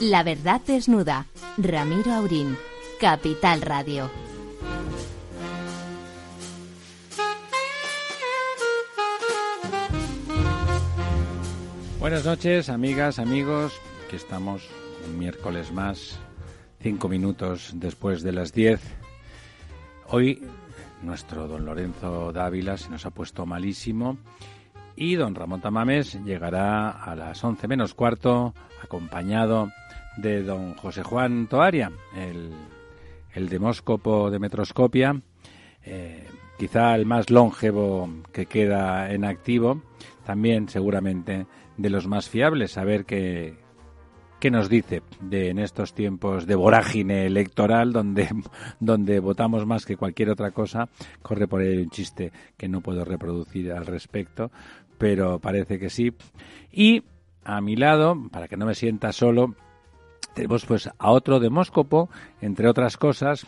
La verdad desnuda. Ramiro Aurín. Capital Radio. Buenas noches, amigas, amigos, que estamos un miércoles más, cinco minutos después de las diez. Hoy nuestro don Lorenzo Dávila se nos ha puesto malísimo y don Ramón Tamames llegará a las once menos cuarto acompañado de don José Juan Toaria, el, el demóscopo de Metroscopia, eh, quizá el más longevo que queda en activo, también seguramente de los más fiables, a ver qué, qué nos dice de en estos tiempos de vorágine electoral donde, donde votamos más que cualquier otra cosa. Corre por ahí un chiste que no puedo reproducir al respecto, pero parece que sí. Y a mi lado, para que no me sienta solo, tenemos pues a otro demóscopo, entre otras cosas,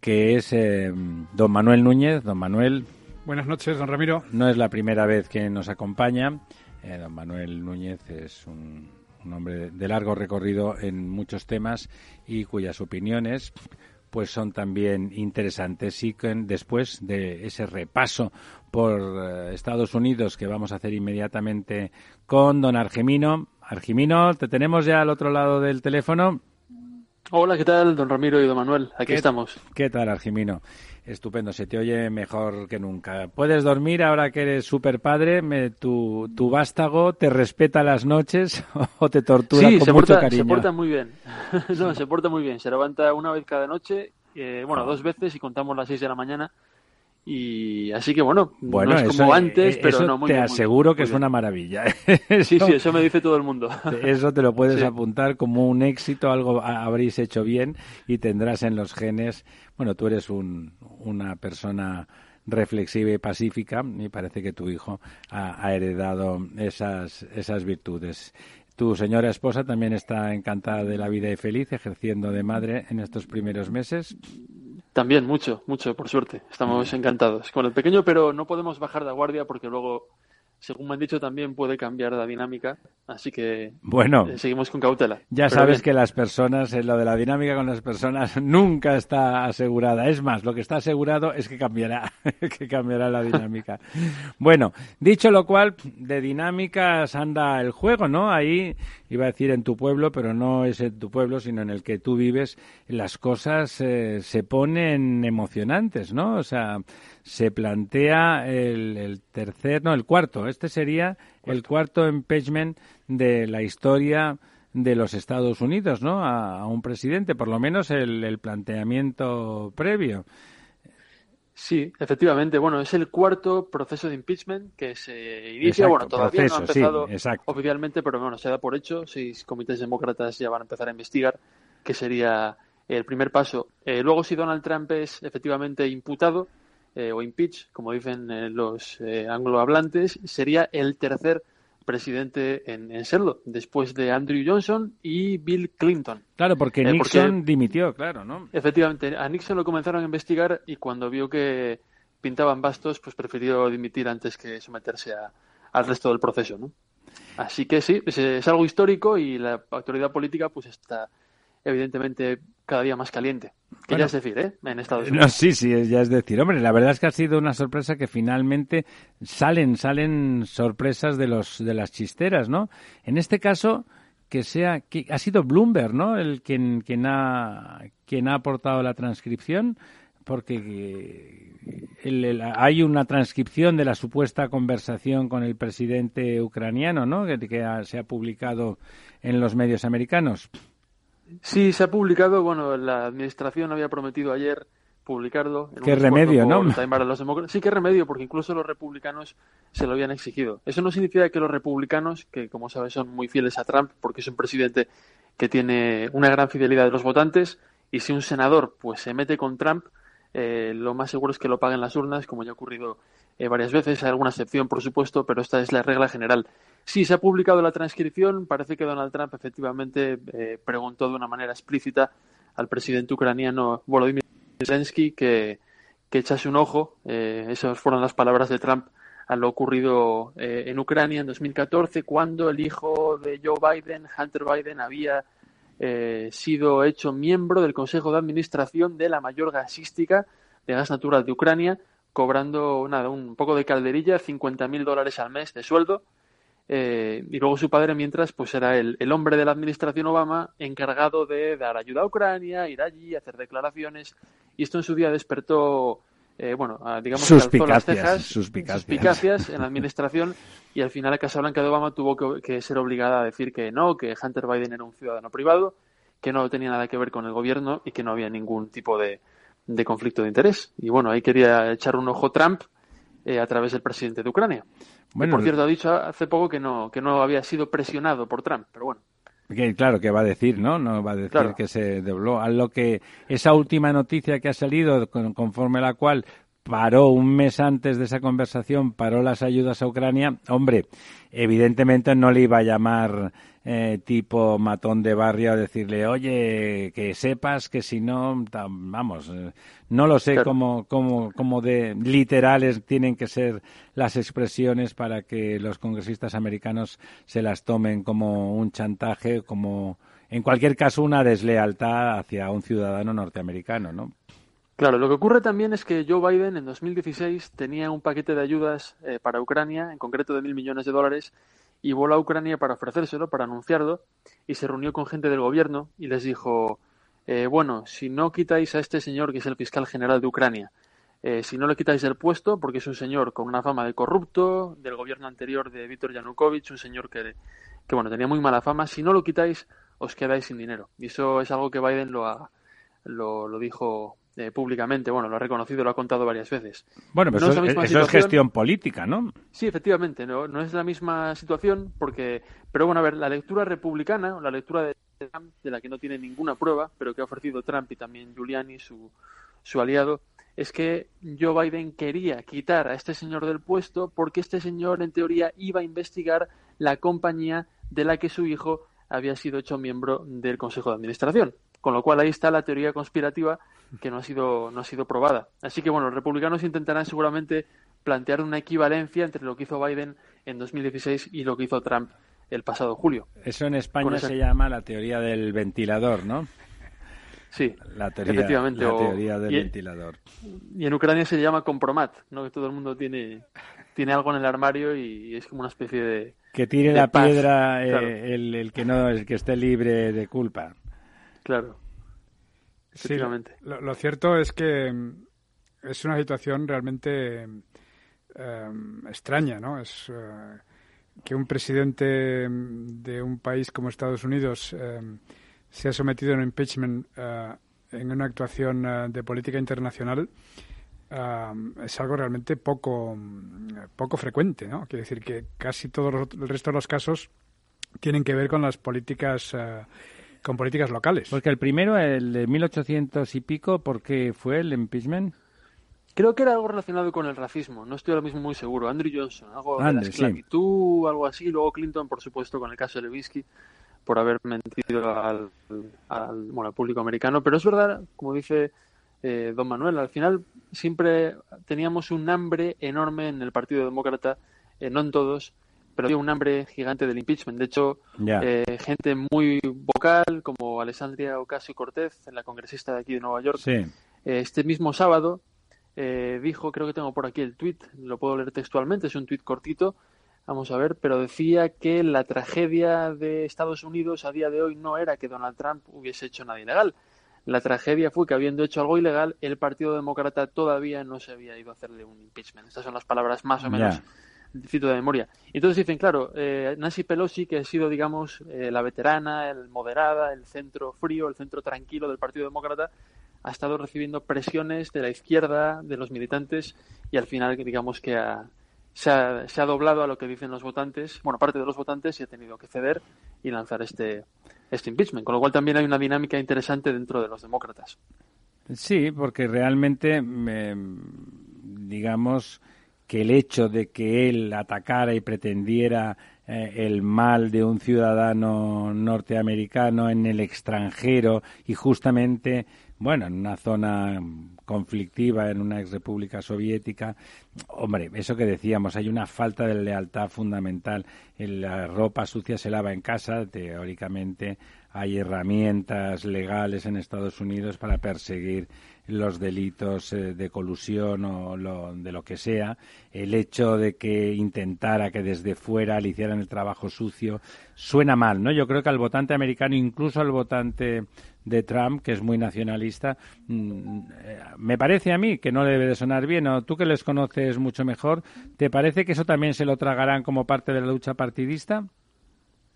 que es eh, don Manuel Núñez. Don Manuel. Buenas noches, don Ramiro. No es la primera vez que nos acompaña. Eh, don Manuel Núñez es un, un hombre de largo recorrido en muchos temas y cuyas opiniones pues son también interesantes y que después de ese repaso por eh, Estados Unidos que vamos a hacer inmediatamente con don Argemino. Argemino, te tenemos ya al otro lado del teléfono. Hola, ¿qué tal, don Ramiro y don Manuel? Aquí ¿Qué, estamos. ¿Qué tal, Argemino? Estupendo, se te oye mejor que nunca. ¿Puedes dormir ahora que eres super padre? Me, tu, ¿Tu vástago te respeta las noches o te tortura sí, con se mucho porta, cariño? se porta muy bien. no, se porta muy bien. Se levanta una vez cada noche, eh, bueno, dos veces y contamos las seis de la mañana. Y así que bueno, Bueno, no es eso, como antes, eh, pero eso no muy te muy aseguro que es una maravilla. Sí, sí, eso me dice todo el mundo. Eso te lo puedes Sí. apuntar como un éxito, algo habréis hecho bien y tendrás en los genes. Bueno, tú eres un- una persona reflexiva y pacífica y parece que tu hijo ha, ha heredado esas, esas virtudes. Tu señora esposa también está encantada de la vida y feliz, ejerciendo de madre en estos primeros meses. También, mucho, mucho, por suerte. Estamos encantados con el pequeño, pero no podemos bajar de guardia porque luego, según me han dicho, también puede cambiar la dinámica. Así que Bueno, eh, seguimos con cautela. Ya Pero sabes bien. que las personas, eh, lo de la dinámica con las personas nunca está asegurada. Es más, lo que está asegurado es que cambiará, que cambiará la dinámica. Bueno, dicho lo cual, de dinámicas anda el juego, ¿no? Ahí iba a decir en tu pueblo, pero no es en tu pueblo, sino en el que tú vives, las cosas eh, se ponen emocionantes, ¿no? O sea, se plantea el, el tercer, no, el cuarto. Este sería el cuarto impeachment de la historia de los Estados Unidos, ¿no? A, a un presidente, por lo menos el, el planteamiento previo. Sí, efectivamente. Bueno, es el cuarto proceso de impeachment que se inicia. Exacto, bueno, todavía no ha sí, empezado oficialmente, pero bueno, se da por hecho. Seis comités demócratas ya van a empezar a investigar, que sería el primer paso. Eh, luego, si Donald Trump es efectivamente imputado eh, o impeach, como dicen eh, los eh, anglohablantes, sería el tercer presidente en, en serlo, después de Andrew Johnson y Bill Clinton. Claro, porque Eh, Nixon porque- dimitió, claro, ¿no? Efectivamente, a Nixon lo comenzaron a investigar y cuando vio que pintaban bastos, pues prefirió dimitir antes que someterse a- al resto del proceso, ¿no? Así que sí, es, es algo histórico y la autoridad política pues está evidentemente cada día más caliente. Que Bueno. ya es decir, ¿eh? En Estados No, Unidos. sí, sí, es- ya es decir, hombre, la verdad es que ha sido una sorpresa que finalmente salen, salen sorpresas de los de las chisteras, ¿no? En este caso que sea que ha sido Bloomberg, ¿no? El quien quien ha quien ha aportado la transcripción porque eh, el- el- hay una transcripción de la supuesta conversación con el presidente ucraniano, ¿no? Que, que ha- se ha publicado en los medios americanos. Sí, se ha publicado, bueno, la administración había prometido ayer publicarlo. en Qué remedio, ¿no? los. Sí, qué remedio, porque incluso los republicanos se lo habían exigido. Eso no significa que los republicanos, que como sabes son muy fieles a Trump, porque es un presidente que tiene una gran fidelidad de los votantes, y si un senador pues se mete con Trump, eh, lo más seguro es que lo paguen las urnas, como ya ha ocurrido eh, varias veces. Hay alguna excepción, por supuesto, pero esta es la regla general. Sí, se ha publicado la transcripción. Parece que Donald Trump efectivamente eh, preguntó de una manera explícita al presidente ucraniano Volodymyr Zelensky que, que echase un ojo. Eh, esas fueron las palabras de Trump a lo ocurrido en Ucrania en 2014, cuando el hijo de Joe Biden, Hunter Biden, había sido hecho miembro del Consejo de Administración de la mayor gasística de gas natural de Ucrania, cobrando nada, un poco de calderilla, 50.000 dólares al mes de sueldo. Eh, y luego su padre, mientras, pues era el, el, hombre de la administración Obama encargado de dar ayuda a Ucrania, ir allí, hacer declaraciones. Y esto en su día despertó eh, bueno, digamos suspicacias, las cejas, suspicacias. suspicacias. en la administración y al final la Casa Blanca de Obama tuvo que, que, ser obligada a decir que no, que Hunter Biden era un ciudadano privado, que no tenía nada que ver con el gobierno y que no había ningún tipo de, de conflicto de interés. Y bueno, ahí quería echar un ojo Trump eh, a través del presidente de Ucrania. Bueno, por cierto, ha dicho hace poco que no, que no había sido presionado por Trump, pero bueno. Que, claro, que va a decir, ¿no? No va a decir claro. que se dobló. A lo que esa última noticia que ha salido, con, conforme la cual paró un mes antes de esa conversación, paró las ayudas a Ucrania, hombre, evidentemente no le iba a llamar eh, tipo matón de barrio a decirle, oye, que sepas que si no, vamos, eh, no lo sé Claro. cómo, cómo, cómo de literales tienen que ser las expresiones para que los congresistas americanos se las tomen como un chantaje, como, en cualquier caso, una deslealtad hacia un ciudadano norteamericano, ¿no? Claro, lo que ocurre también es que Joe Biden en 2016 tenía un paquete de ayudas eh, para Ucrania, en concreto de mil millones de dólares, y voló a Ucrania para ofrecérselo, para anunciarlo, y se reunió con gente del gobierno y les dijo, eh, bueno, si no quitáis a este señor que es el fiscal general de Ucrania, eh, si no le quitáis el puesto, porque es un señor con una fama de corrupto, del gobierno anterior de Víctor Yanukovych, un señor que, que, bueno, tenía muy mala fama, si no lo quitáis, os quedáis sin dinero. Y eso es algo que Biden lo, ha, lo, lo dijo eh, públicamente, bueno, lo ha reconocido, lo ha contado varias veces. Bueno, pero No eso, es eso gestión política, ¿no? Sí, efectivamente, no, no es la misma situación, porque, pero bueno, a ver, la lectura republicana, o la lectura de Trump, de la que no tiene ninguna prueba, pero que ha ofrecido Trump y también Giuliani, su, su aliado, es que Joe Biden quería quitar a este señor del puesto porque este señor, en teoría, iba a investigar la compañía de la que su hijo había sido hecho miembro del Consejo de Administración. Con lo cual ahí está la teoría conspirativa que no ha sido, no ha sido probada. Así que bueno, los republicanos intentarán seguramente plantear una equivalencia entre lo que hizo Biden en 2016 y lo que hizo Trump el pasado julio. Eso en España esa- se llama la teoría del ventilador, ¿no? Sí, La teoría, Efectivamente, la o- teoría del y- ventilador. y en Ucrania se llama compromat, ¿no? Que todo el mundo tiene, tiene algo en el armario y es como una especie de... Que tire de la paz, piedra eh, el, el que no, el que esté libre de culpa. Claro, Sí, efectivamente. lo, lo cierto es que mm, es una situación realmente eh, extraña, ¿no? Es eh, que un presidente mm, de un país como Estados Unidos eh, sea sometido a un impeachment eh, en una actuación eh, de política internacional es algo realmente poco mm, poco frecuente, ¿no? Quiere decir que casi todo los- el resto de los casos tienen que ver con las políticas con políticas locales. Porque el primero, el de 1800 y pico, ¿por qué fue el impeachment? Creo que era algo relacionado con el racismo, no estoy ahora mismo muy seguro. Andrew Johnson, algo de la sí. esclavitud, algo así. Luego Clinton, por supuesto, con el caso de Lewinsky, por haber mentido al, al, bueno, al público americano. Pero es verdad, como dice eh, don Manuel, al final siempre teníamos un hambre enorme en el Partido Demócrata, eh, no en todos, pero había un hambre gigante del impeachment. De hecho, eh, gente muy vocal, como Alessandria Ocasio-Cortez, la congresista de aquí de Nueva York, Sí. eh, este mismo sábado eh, dijo, creo que tengo por aquí el tuit, lo puedo leer textualmente, es un tuit cortito, vamos a ver, pero decía que la tragedia de Estados Unidos a día de hoy no era que Donald Trump hubiese hecho nada ilegal. La tragedia fue que habiendo hecho algo ilegal, el Partido Demócrata todavía no se había ido a hacerle un impeachment. Estas son las palabras más o menos. Cito de memoria. Entonces dicen, claro, eh, Nancy Pelosi, que ha sido, digamos, eh, la veterana, el moderada, el centro frío, el centro tranquilo del Partido Demócrata, ha estado recibiendo presiones de la izquierda, de los militantes, y al final, digamos que ha- se, ha, se ha doblado a lo que dicen los votantes, bueno, parte de los votantes, y ha tenido que ceder y lanzar este, este impeachment. Con lo cual también hay una dinámica interesante dentro de los demócratas. Sí, porque realmente, me- digamos, que el hecho de que él atacara y pretendiera eh, el mal de un ciudadano norteamericano en el extranjero y justamente, bueno, en una zona conflictiva, en una ex república soviética, hombre, eso que decíamos, hay una falta de lealtad fundamental. La ropa sucia se lava en casa, teóricamente hay herramientas legales en Estados Unidos para perseguir los delitos eh, de colusión o de lo que sea, el hecho de que intentara que desde fuera le hicieran el trabajo sucio, suena mal, ¿no? Yo creo que al votante americano, incluso al votante de Trump, que es muy nacionalista, mm, eh, me parece a mí que no debe de sonar bien, o tú que les conoces mucho mejor, ¿te parece que eso también se lo tragarán como parte de la lucha partidista?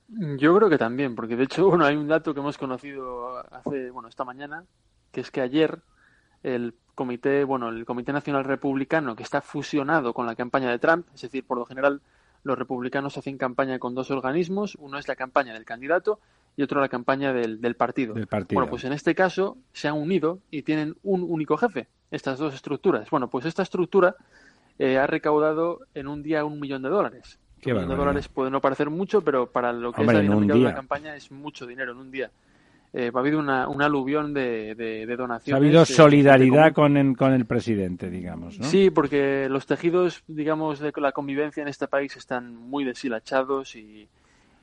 Yo creo que también, porque de hecho, bueno, hay un dato que hemos conocido hace, bueno, esta mañana, que es que ayer el comité, bueno, el Comité Nacional Republicano, que está fusionado con la campaña de Trump, es decir, por lo general los republicanos hacen campaña con dos organismos, uno es la campaña del candidato y otro la campaña del, partido. Bueno, pues en este caso se han unido y tienen un único jefe, estas dos estructuras. Bueno, pues esta estructura eh, ha recaudado en un día un millón de dólares. un millón de dólares puede no parecer mucho, pero para lo que es la dinámica de la campaña es mucho dinero en un día eh, ha habido una, un aluvión de, de, donaciones. Ha habido solidaridad con, el, con el presidente, digamos, ¿no? Sí, porque los tejidos, digamos, de la convivencia en este país están muy deshilachados y,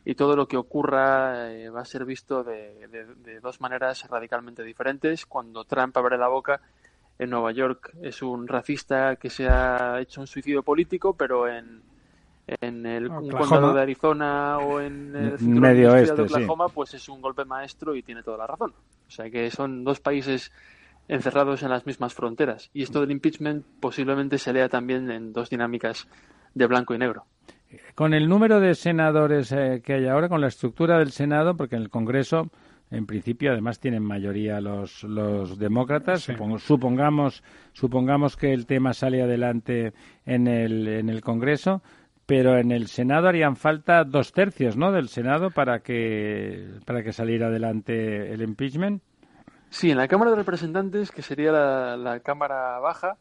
y todo lo que ocurra eh, va a ser visto de, de, dos maneras radicalmente diferentes. Cuando Trump abre la boca, en Nueva York es un racista que se ha hecho un suicidio político, pero en en el condado de Arizona o en el medio oeste, de Oklahoma, pues es un golpe maestro y tiene toda la razón. O sea que son dos países encerrados en las mismas fronteras. Y esto del impeachment posiblemente se lea también en dos dinámicas de blanco y negro. Con el número de senadores eh, que hay ahora, con la estructura del Senado, porque en el Congreso, en principio, además tienen mayoría los, los demócratas. supongamos, supongamos que el tema sale adelante en el, en el Congreso pero en el Senado harían falta dos tercios, ¿no? Del Senado para que para que saliera adelante el impeachment. Sí, en la Cámara de Representantes, que sería la, Cámara baja,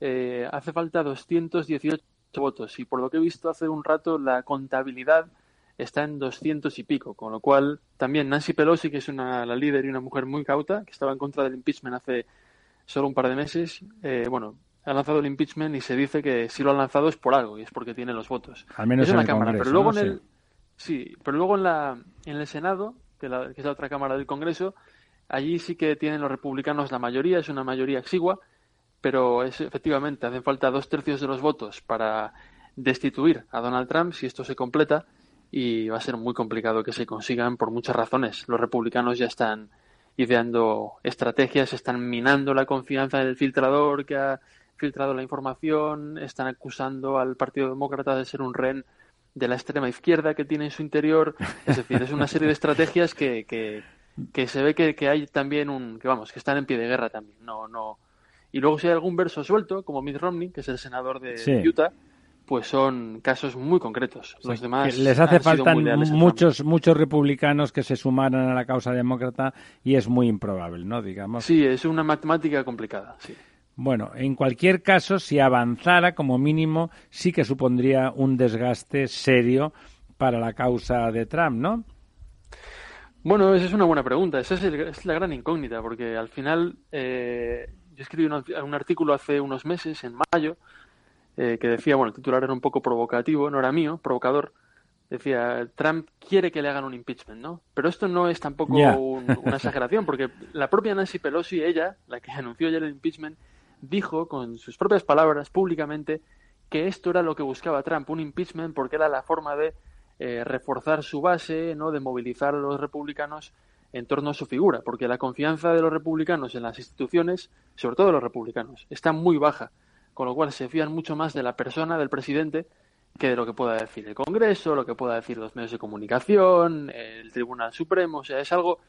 eh, hace falta 218 votos y por lo que he visto hace un rato la contabilidad está en 200 y pico, con lo cual también Nancy Pelosi, que es una, la líder y una mujer muy cauta, que estaba en contra del impeachment hace solo un par de meses, eh, bueno, ha lanzado el impeachment y se dice que si lo ha lanzado es por algo y es porque tiene los votos. Al menos en, la Cámara, pero luego en el sí, pero luego en la en el Senado, que, es la otra Cámara del Congreso, allí sí que tienen los republicanos la mayoría, es una mayoría exigua, pero es efectivamente hacen falta dos tercios de los votos para destituir a Donald Trump si esto se completa y va a ser muy complicado que se consigan por muchas razones. Los republicanos ya están ideando estrategias, están minando la confianza del filtrador que ha filtrado la información, están acusando al Partido Demócrata de ser un rehén de la extrema izquierda que tiene en su interior. Es decir, es una serie de estrategias que, que, se ve que, hay también un. que vamos, que están en pie de guerra también. No, no. Y luego, si hay algún verso suelto, como Mitt Romney, que es el senador de Utah, pues son casos muy concretos. Los demás les hace falta muchos muchos republicanos que se sumaran a la causa demócrata y es muy improbable, ¿no? Digamos. Sí, es una matemática complicada. Sí. Bueno, en cualquier caso, si avanzara, como mínimo, sí que supondría un desgaste serio para la causa de Trump, ¿no? Bueno, esa es una buena pregunta. Esa es, la gran incógnita, porque al final eh, yo escribí un, artículo hace unos meses, en mayo, eh, que decía, bueno, el titular era un poco provocativo, no era mío, provocador. Decía, Trump quiere que le hagan un impeachment, ¿no? Pero esto no es tampoco una exageración, porque la propia Nancy Pelosi, ella, la que anunció ayer el impeachment, dijo con sus propias palabras públicamente que esto era lo que buscaba Trump, un impeachment, porque era la forma de eh, reforzar su base, ¿no? de movilizar a los republicanos en torno a su figura, porque la confianza de los republicanos en las instituciones, sobre todo de los republicanos, está muy baja, con lo cual se fían mucho más de la persona del presidente que de lo que pueda decir el Congreso, lo que pueda decir los medios de comunicación, el Tribunal Supremo, o sea, es algo,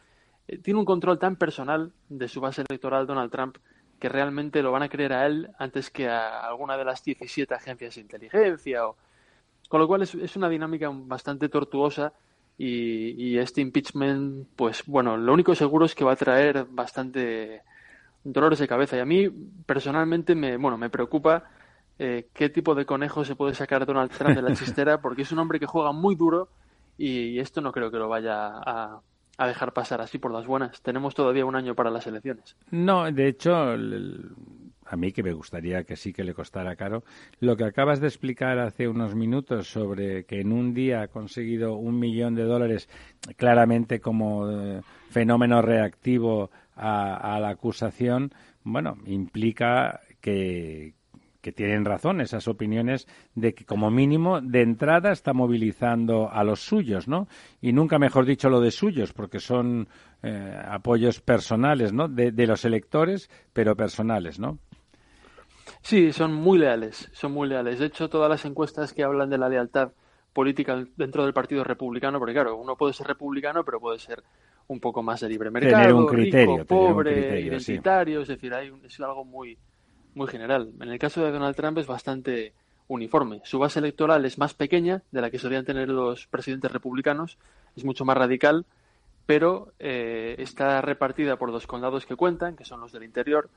eh, tiene un control tan personal de su base electoral Donald Trump que realmente lo van a creer a él antes que a alguna de las 17 agencias de inteligencia. O... Con lo cual es, una dinámica bastante tortuosa y, este impeachment, pues bueno, lo único seguro es que va a traer bastante dolores de cabeza. Y a mí personalmente me, bueno, me preocupa eh, qué tipo de conejo se puede sacar Donald Trump de la chistera, porque es un hombre que juega muy duro y esto no creo que lo vaya a, a dejar pasar así por las buenas. Tenemos todavía un año para las elecciones. No, de hecho, a mí que me gustaría que sí que le costara caro. Lo que acabas de explicar hace unos minutos sobre que en un día ha conseguido un millón de dólares, claramente como eh, fenómeno reactivo a, la acusación, bueno, implica que, que tienen razón esas opiniones de que como mínimo de entrada está movilizando a los suyos, ¿no? Y nunca mejor dicho lo de suyos, porque son eh, apoyos personales, ¿no? De, de, los electores, pero personales, ¿no? Sí, son muy leales, son muy leales. De hecho, todas las encuestas que hablan de la lealtad política dentro del Partido Republicano, porque claro, uno puede ser republicano, pero puede ser un poco más de libre mercado, tener un criterio, rico, pobre, identitario, es decir, hay, es algo muy, muy general. En el caso de Donald Trump es bastante uniforme. Su base electoral es más pequeña de la que solían tener los presidentes republicanos, es mucho más radical, pero eh, está repartida por dos condados que cuentan, que son los del interior,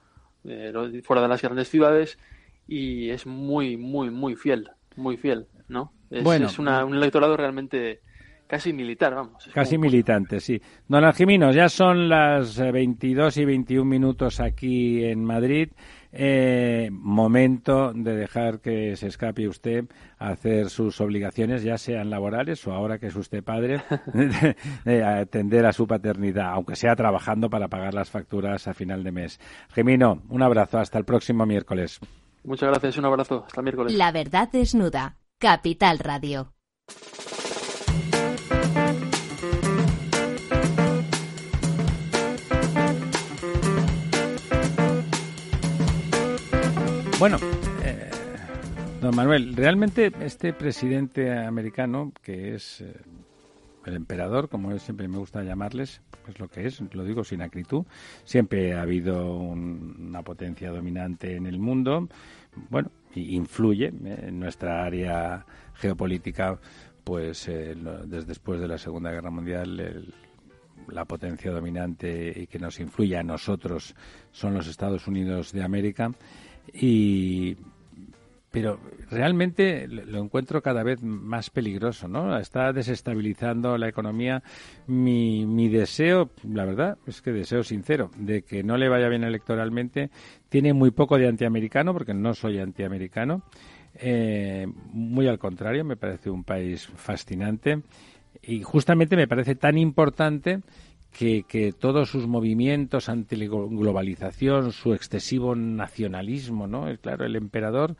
eh, fuera de las grandes ciudades y es muy, muy, muy fiel, muy fiel, ¿no? Es, bueno, es un electorado realmente casi militar, vamos. Casi militante, sí. Don Algiminos, ya son las 22 eh, y 21 minutos aquí en Madrid. Eh, momento de dejar que se escape usted a hacer sus obligaciones, ya sean laborales o ahora que es usted padre, de, atender a su paternidad, aunque sea trabajando para pagar las facturas a final de mes. Gemino, un abrazo, hasta el próximo miércoles. Muchas gracias, un abrazo, hasta el miércoles. La verdad desnuda, Capital Radio. Bueno, eh, don Manuel, realmente este presidente americano, que es eh, el emperador, como siempre me gusta llamarles, es lo que es, lo digo sin acritud, siempre ha habido una potencia dominante en el mundo, bueno, influye en nuestra área geopolítica, pues desde después de la Segunda Guerra Mundial la potencia dominante y que nos influye a nosotros son los Estados Unidos de América y pero realmente lo encuentro cada vez más peligroso, ¿no? Está desestabilizando la economía. Mi, mi deseo, la verdad, es que deseo sincero, de que no le vaya bien electoralmente. Tiene muy poco de antiamericano, porque no soy antiamericano. Eh, muy al contrario, me parece un país fascinante. Y justamente me parece tan importante que, todos sus movimientos ante la globalización, su excesivo nacionalismo, ¿no? Claro, el emperador,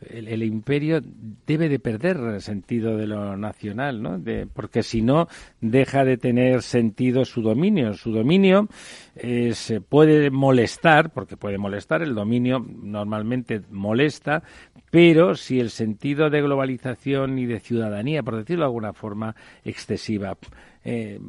el, imperio debe de perder el sentido de lo nacional, ¿no? De, porque si no, deja de tener sentido su dominio. Su dominio eh, se puede molestar, porque puede molestar, el dominio normalmente molesta, pero si el sentido de globalización y de ciudadanía, por decirlo de alguna forma, excesiva, eh,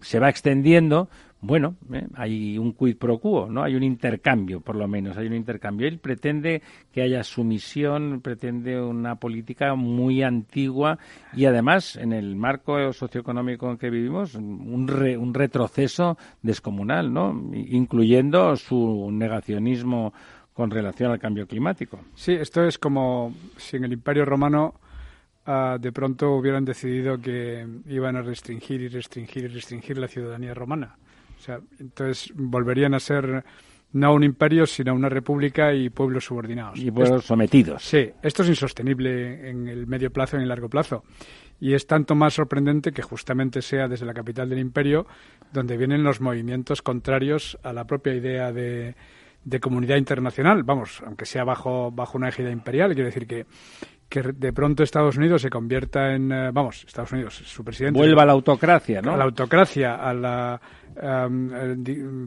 se va extendiendo, bueno, eh, hay un quid pro quo, ¿no? Hay un intercambio, por lo menos, hay un intercambio. Él pretende que haya sumisión, pretende una política muy antigua y además, en el marco socioeconómico en que vivimos, un, un retroceso descomunal, ¿no? Incluyendo su negacionismo con relación al cambio climático. Sí, esto es como si en el Imperio Romano Ah, de pronto hubieran decidido que iban a restringir y restringir y restringir la ciudadanía romana. O sea, entonces volverían a ser no un imperio, sino una república y pueblos subordinados. Y pueblos sometidos. Sí, esto es insostenible en el medio plazo y en el largo plazo. Y es tanto más sorprendente que justamente sea desde la capital del imperio donde vienen los movimientos contrarios a la propia idea de, de comunidad internacional. Vamos, aunque sea bajo, bajo una égida imperial, quiero decir que que de pronto Estados Unidos se convierta en, eh, vamos, Estados Unidos, su presidente. Vuelva a la autocracia, ¿no? A la autocracia, a la,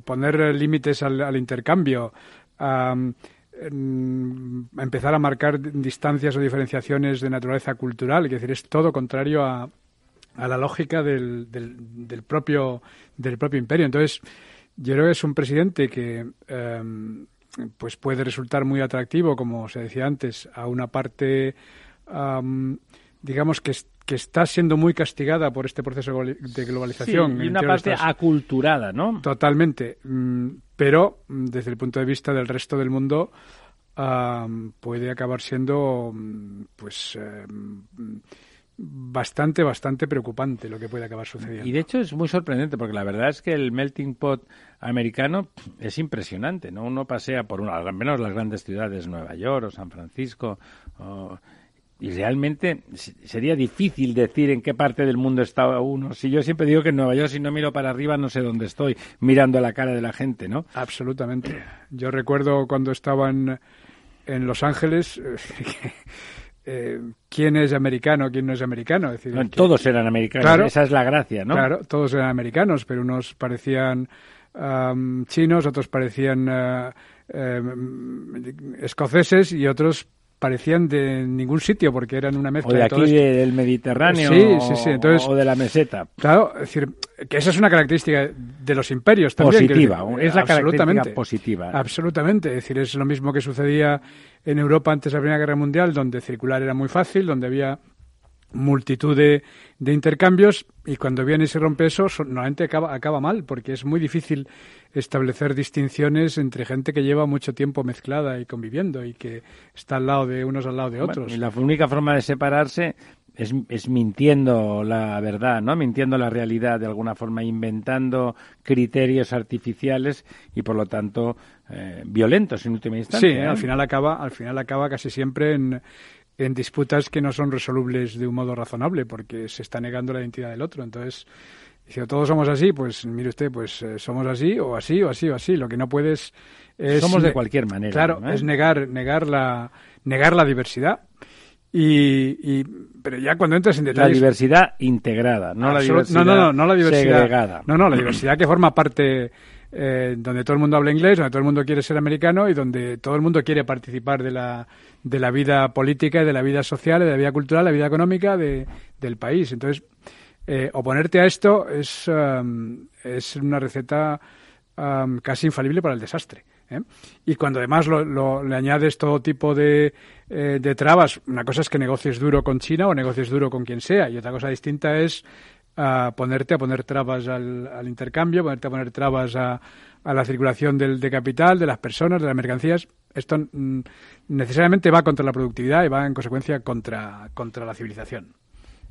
poner límites al, intercambio, a empezar a marcar distancias o diferenciaciones de naturaleza cultural, es decir, es todo contrario a, a la lógica del, del, propio, del propio imperio. Entonces, yo creo que es un presidente que em, pues puede resultar muy atractivo, como se decía antes, a una parte, digamos, que, que está siendo muy castigada por este proceso de globalización. y una parte aculturada, ¿no? Totalmente. Mm, pero mm, desde el punto de vista del resto del mundo, puede acabar siendo, mm, pues, em, bastante, bastante preocupante lo que puede acabar sucediendo. Y de hecho es muy sorprendente porque la verdad es que el melting pot americano es impresionante, ¿no? Uno pasea por una, al menos las grandes ciudades, Nueva York o San Francisco, y realmente sería difícil decir en qué parte del mundo está uno. Si yo siempre digo que en Nueva York, si no miro para arriba, no sé dónde estoy, mirando la cara de la gente, ¿no? Absolutamente. Yo recuerdo cuando estaba en, en Los Ángeles, eh, quién es americano, quién no es americano. decir, todos eran americanos, esa es la gracia, ¿no? Claro, todos eran americanos, pero unos parecían chinos, otros parecían eh, escoceses y otros parecían de ningún sitio porque eran una mezcla o de, aquí del Mediterráneo. O, de la meseta. Claro es decir que esa es una característica de los imperios también positiva es la característica positiva. Absolutamente es decir es lo mismo que sucedía en Europa antes de la Primera Guerra Mundial donde circular era muy fácil donde había multitud de, intercambios y cuando viene y se rompe eso, normalmente acaba, acaba mal, porque es muy difícil establecer distinciones entre gente que lleva mucho tiempo mezclada y conviviendo y que está al lado de unos al lado de otros. y la única forma de separarse es, es, mintiendo la verdad, ¿no? Mintiendo la realidad de alguna forma, inventando criterios artificiales y por lo tanto eh, violentos en última instancia. Sí, al final acaba, al final acaba casi siempre en en disputas que no son resolubles de un modo razonable porque se está negando la identidad del otro. Entonces, si todos somos así, pues mire usted, pues eh, somos así o así o así o así. Lo que no puedes es somos de cualquier manera. Claro, es negar negar la negar la diversidad. Y, pero ya cuando entras en detalles la diversidad integrada, no la diversidad no, no, no, la diversidad segregada. No, no, la diversidad que forma parte eh, donde todo el mundo habla inglés, donde todo el mundo quiere ser americano y donde todo el mundo quiere participar de la, de la vida política y de la vida social, de la vida cultural, de la vida económica de, del país. Entonces, eh, oponerte a esto es, um, es una receta um, casi infalible para el desastre. ¿eh? Y cuando además lo, le añades todo tipo de, de trabas, una cosa es que negocies duro con China o negocies duro con quien sea, y otra cosa distinta es a ponerte a poner trabas al, intercambio, ponerte a poner trabas a, a la circulación del, de capital, de las personas, de las mercancías. Esto mm, necesariamente va contra la productividad y va en consecuencia contra, contra la civilización.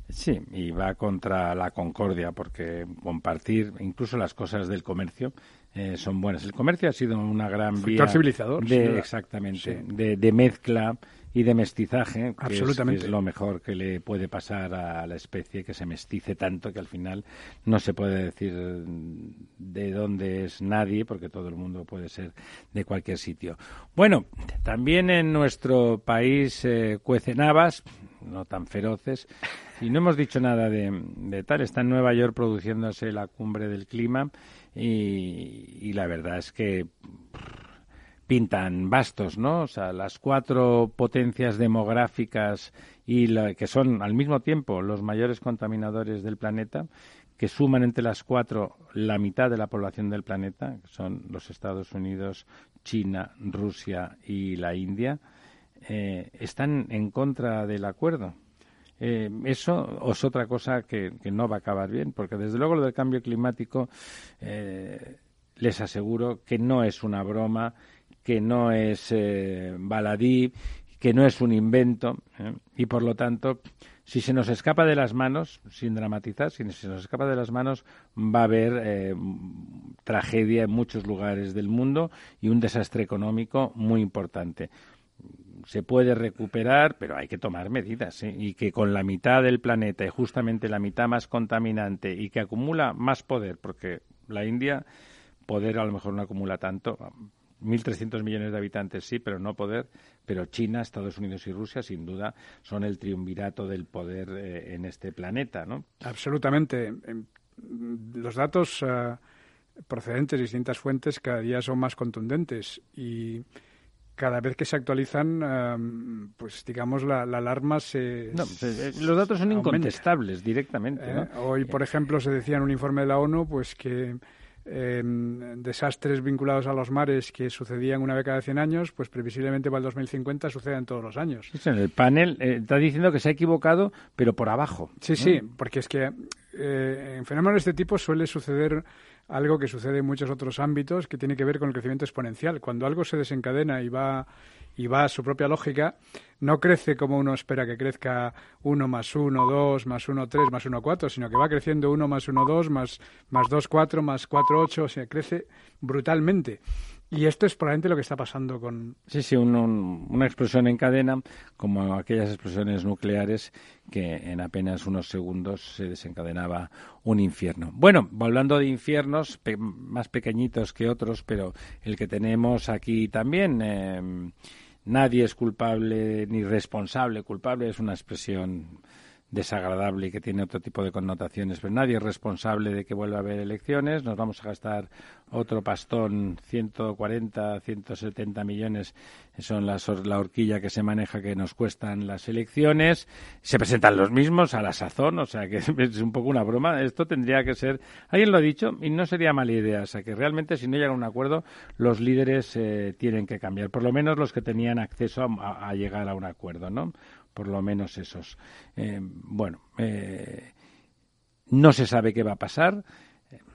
Sí, y va contra la concordia, porque compartir incluso las cosas del comercio eh, son buenas. El comercio ha sido una gran vía civilizador, de, exactamente, de, de, mezcla y de mestizaje, que es, lo mejor que le puede pasar a la especie, que se mestice tanto que al final no se puede decir de dónde es nadie, porque todo el mundo puede ser de cualquier sitio. Bueno, también en nuestro país eh, cuecen habas, no tan feroces, y no hemos dicho nada de, de, tal. Está en Nueva York produciéndose la cumbre del clima y, y la verdad es que pintan bastos, ¿no? O sea, las cuatro potencias demográficas y la, que son al mismo tiempo los mayores contaminadores del planeta, que suman entre las cuatro la mitad de la población del planeta, que son los Estados Unidos, China, Rusia y la India, eh, están en contra del acuerdo. Eh, eso es otra cosa que, no va a acabar bien, porque desde luego lo del cambio climático eh, les aseguro que no es una broma que no es eh, baladí, que no es un invento, ¿eh? y por lo tanto, si se nos escapa de las manos, sin dramatizar, si se nos escapa de las manos, va a haber eh, tragedia en muchos lugares del mundo y un desastre económico muy importante se puede recuperar, pero hay que tomar medidas. Y que con la mitad del planeta y justamente la mitad más contaminante y que acumula más poder, porque la India, poder a lo mejor no acumula tanto, 1.300 millones de habitantes sí, pero no poder. Pero China, Estados Unidos y Rusia, sin duda, son el triunvirato del poder eh, en este planeta, ¿no? Absolutamente. Em, los datos eh, procedentes de distintas fuentes cada día son más contundentes y cada vez que se actualizan, em, pues digamos, la, alarma se. No, eh, los datos son incontestables directamente. Hoy, por ejemplo, se decía en un informe de la ONU pues que desastres vinculados a los mares que sucedían una vez cada 100 años, pues previsiblemente para el 2050 sucedan todos los años. en el panel eh, está diciendo que se ha equivocado, pero por abajo. Sí, sí, porque es que eh, en fenómenos de este tipo suele suceder algo que sucede en muchos otros ámbitos que tiene que ver con el crecimiento exponencial. Cuando algo se desencadena y va y va a su propia lógica, no crece como uno espera que crezca 1 más 1, 2, más 1, 3, más 1, 4, sino que va creciendo 1 más 1, 2, más, más 2, 4, más 4, 8, o sea, crece brutalmente. Y esto es probablemente lo que está pasando con. Sí, sí, una explosión en cadena, como aquellas explosiones nucleares que en apenas unos segundos se desencadenaba un infierno. Bueno, hablando de infiernos, más pequeñitos que otros, pero el que tenemos aquí también. Eh, nadie es culpable ni responsable. Culpable es una expresión desagradable y que tiene otro tipo de connotaciones, pero nadie es responsable de que vuelva a haber elecciones. Nos vamos a gastar otro pastón, 140, 170 millones, son las, la horquilla que se maneja que nos cuestan las elecciones. Se presentan los mismos a la sazón, o sea que es un poco una broma. Esto tendría que ser, alguien lo ha dicho y no sería mala idea, o sea que realmente si no llega a un acuerdo, los líderes eh, tienen que cambiar, por lo menos los que tenían acceso a, a llegar a un acuerdo, ¿no? Por lo menos esos. Eh, bueno, eh, no se sabe qué va a pasar.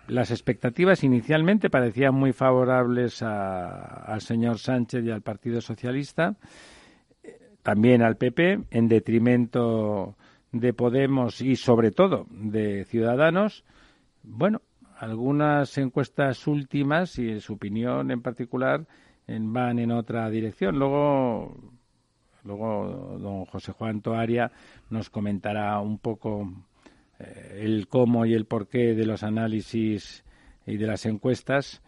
Las expectativas inicialmente parecían muy favorables al señor Sánchez y al Partido Socialista, también al PP, en detrimento de Podemos y sobre todo de Ciudadanos. Bueno, algunas encuestas últimas y en su opinión en particular van en otra dirección. Luego Luego don José Juan Toaria nos comentará un poco eh, el cómo y el porqué de los análisis y de las encuestas,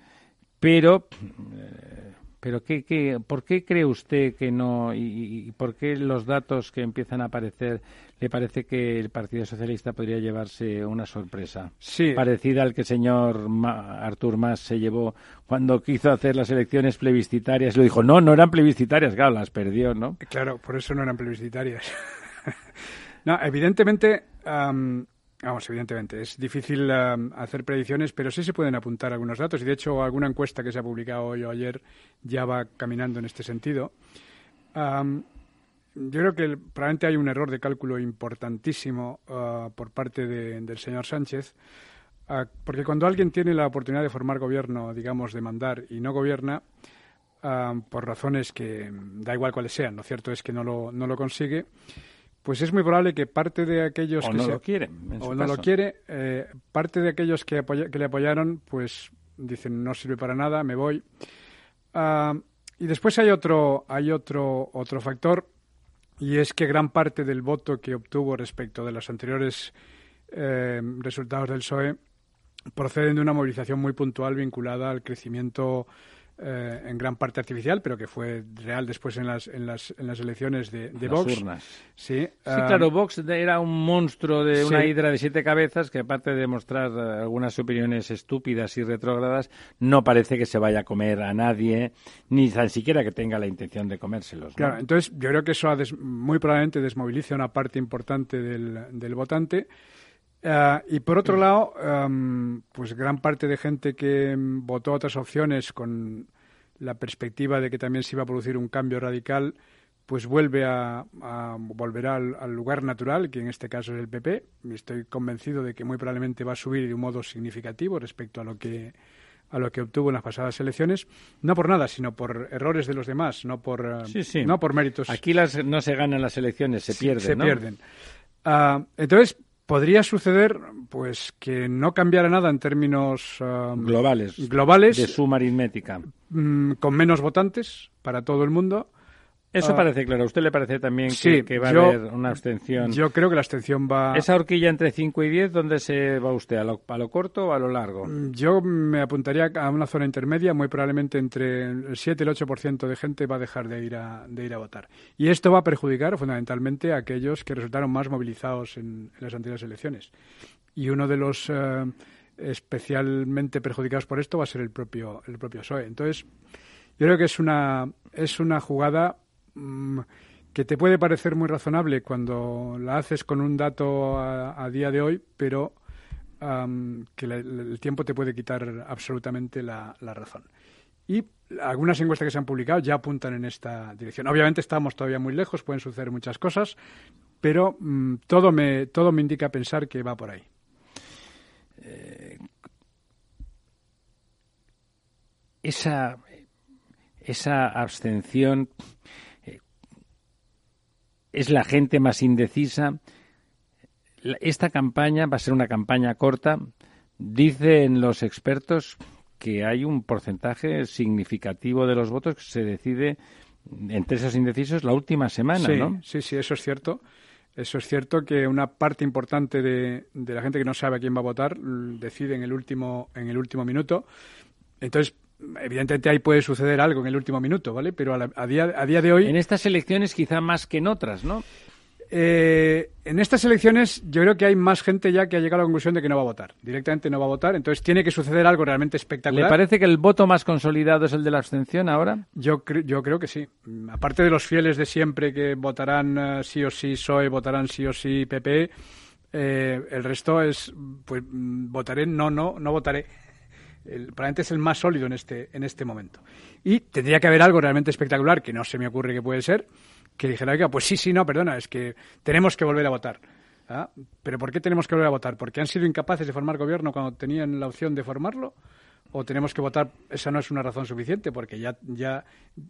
pero eh, pero ¿qué, qué, por qué cree usted que no y, por qué los datos que empiezan a aparecer le parece que el Partido Socialista podría llevarse una sorpresa parecida al que el señor Artur Mas se llevó cuando quiso hacer las elecciones plebiscitarias? Lo dijo, no, no eran plebiscitarias, claro, las perdió, ¿no? Claro, por eso no eran plebiscitarias. no, evidentemente Vamos, evidentemente, es difícil um, hacer predicciones, pero sí se pueden apuntar algunos datos. Y de hecho, alguna encuesta que se ha publicado hoy o ayer ya va caminando en este sentido. Um, yo creo que probablemente hay un error de cálculo importantísimo uh, por parte del señor Sánchez, uh, porque cuando alguien tiene la oportunidad de formar gobierno, digamos, de mandar y no gobierna, uh, por razones que da igual cuáles sean, lo cierto es que no lo, no lo consigue pues es muy probable que parte de aquellos o que no lo quieren o no lo quiere, eh, parte de aquellos que, que, le apoyaron, pues dicen no sirve para nada, me voy. Ah, y después hay otro, hay otro, otro factor y es que gran parte del voto que obtuvo respecto de los anteriores eh, resultados del PSOE proceden de una movilización muy puntual vinculada al crecimiento eh, en gran parte artificial, pero que fue real después en las, en las, en las elecciones de, de Vox. Sí, ah, claro, Vox era un monstruo de una hidra de siete cabezas que, aparte de mostrar eh, algunas opiniones estúpidas y retrógradas, no parece que se vaya a comer a nadie, ni tan siquiera que tenga la intención de comérselos. Claro, entonces yo creo que eso muy probablemente desmoviliza una parte importante del, del votante. Eh, y por otro lado, em, pues gran parte de gente que votó otras opciones con la perspectiva de que también se iba a producir un cambio radical, pues vuelve a, volverá al, lugar natural, que en este caso es el PP. Estoy convencido de que muy probablemente va a subir de un modo significativo respecto a lo que a lo que obtuvo en las pasadas elecciones, no por nada, sino por errores de los demás, no por eh, no por méritos. Aquí las, no se ganan las elecciones, se pierden. Se pierden. Ah, entonces, podría suceder pues que no cambiara nada en términos um, globales, globales de suma aritmética. mm, con menos votantes para todo el mundo eso ah, parece claro. ¿A usted le parece también que, va a haber una abstención? Yo creo que la abstención va... ¿Esa horquilla entre 5 y 10, dónde se va usted? ¿A lo, corto o a lo largo? Mm, yo me apuntaría a una zona intermedia. Muy probablemente entre el 7 y el 8% de gente va a dejar de ir a, de ir a votar. Y esto va a perjudicar fundamentalmente a aquellos que resultaron más movilizados en, las anteriores elecciones. Y uno de los... Eh, especialmente perjudicados por esto va a ser el propio el propio PSOE. Entonces, yo creo que es una es una jugada Mm, que te puede parecer muy razonable cuando la haces con un dato a, día de hoy, pero que el tiempo te puede quitar absolutamente la, razón. Y algunas encuestas que se han publicado ya apuntan en esta dirección. Obviamente estamos todavía muy lejos, pueden suceder muchas cosas, pero mm, todo, me, todo me indica pensar que va por ahí. Eh, esa, esa abstención es la gente más indecisa. Esta campaña va a ser una campaña corta. Dicen los expertos que hay un porcentaje significativo de los votos que se decide entre esos indecisos la última semana, sí, ¿no? Sí, sí, eso es cierto. Eso es cierto que una parte importante de, de, la gente que no sabe a quién va a votar decide en el último en el último minuto. Entonces, evidentemente ahí puede suceder algo en el último minuto, ¿vale? Pero a, la, a, día, a día de hoy... En estas elecciones quizá más que en otras, ¿no? Eh, en estas elecciones yo creo que hay más gente ya que ha llegado a la conclusión de que no va a votar. Directamente no va a votar, entonces tiene que suceder algo realmente espectacular. ¿Le parece que el voto más consolidado es el de la abstención ahora? Yo, cre yo creo que sí. Aparte de los fieles de siempre que votarán uh, sí o sí PSOE, votarán sí o sí PP, eh, el resto es, pues votaré, no, no, no votaré. El, probablemente es el más sólido en este, en este momento. Y tendría que haber algo realmente espectacular, que no se me ocurre que puede ser, que dijera, oiga, pues sí, sí, no, perdona, es que tenemos que volver a votar. ¿Ah? ¿Pero por qué tenemos que volver a votar? ¿Porque han sido incapaces de formar gobierno cuando tenían la opción de formarlo? ¿O tenemos que votar? Esa no es una razón suficiente, porque ya, ya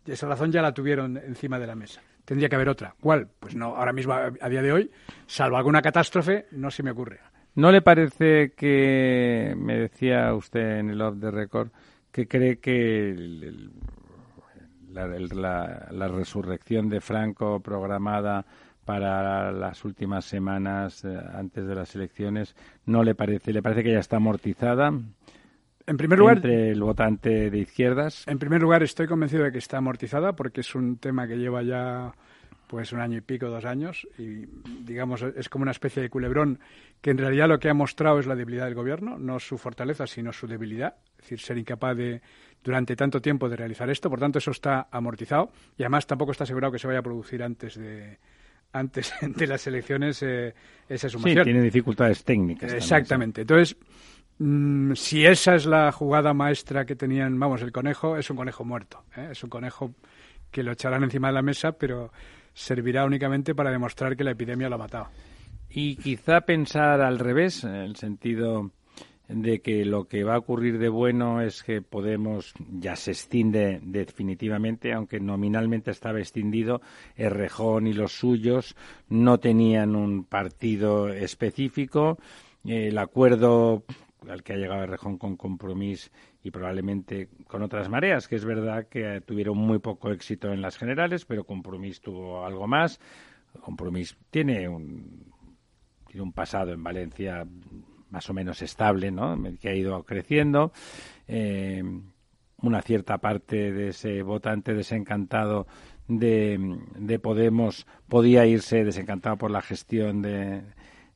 esa razón ya la tuvieron encima de la mesa. Tendría que haber otra. ¿Cuál? Pues no, ahora mismo, a, a día de hoy, salvo alguna catástrofe, no se me ocurre. ¿No le parece que, me decía usted en el off the record, que cree que el, el, la, la, la, resurrección de Franco programada para las últimas semanas eh, antes de las elecciones no le parece le parece que ya está amortizada en primer lugar entre el votante de izquierdas en primer lugar estoy convencido de que está amortizada porque es un tema que lleva ya pues un año y pico, dos años, y digamos es como una especie de culebrón que en realidad lo que ha mostrado es la debilidad del gobierno, no su fortaleza, sino su debilidad, es decir, ser incapaz de durante tanto tiempo de realizar esto, por tanto eso está amortizado y además tampoco está asegurado que se vaya a producir antes de antes de las elecciones eh, esa sumación. Sí, tiene dificultades técnicas. Exactamente. También, ¿sí? Entonces, mmm, si esa es la jugada maestra que tenían, vamos, el conejo es un conejo muerto, ¿eh? es un conejo que lo echarán encima de la mesa, pero servirá únicamente para demostrar que la epidemia lo ha matado. Y quizá pensar al revés, en el sentido de que lo que va a ocurrir de bueno es que Podemos ya se extiende definitivamente, aunque nominalmente estaba extendido, Errejón y los suyos no tenían un partido específico. El acuerdo al que ha llegado Errejón con Compromís y probablemente con otras mareas, que es verdad que tuvieron muy poco éxito en las generales, pero Compromís tuvo algo más. Compromís tiene un, tiene un pasado en Valencia más o menos estable, ¿no? que ha ido creciendo. Eh, una cierta parte de ese votante desencantado de, de, Podemos podía irse desencantado por la gestión de,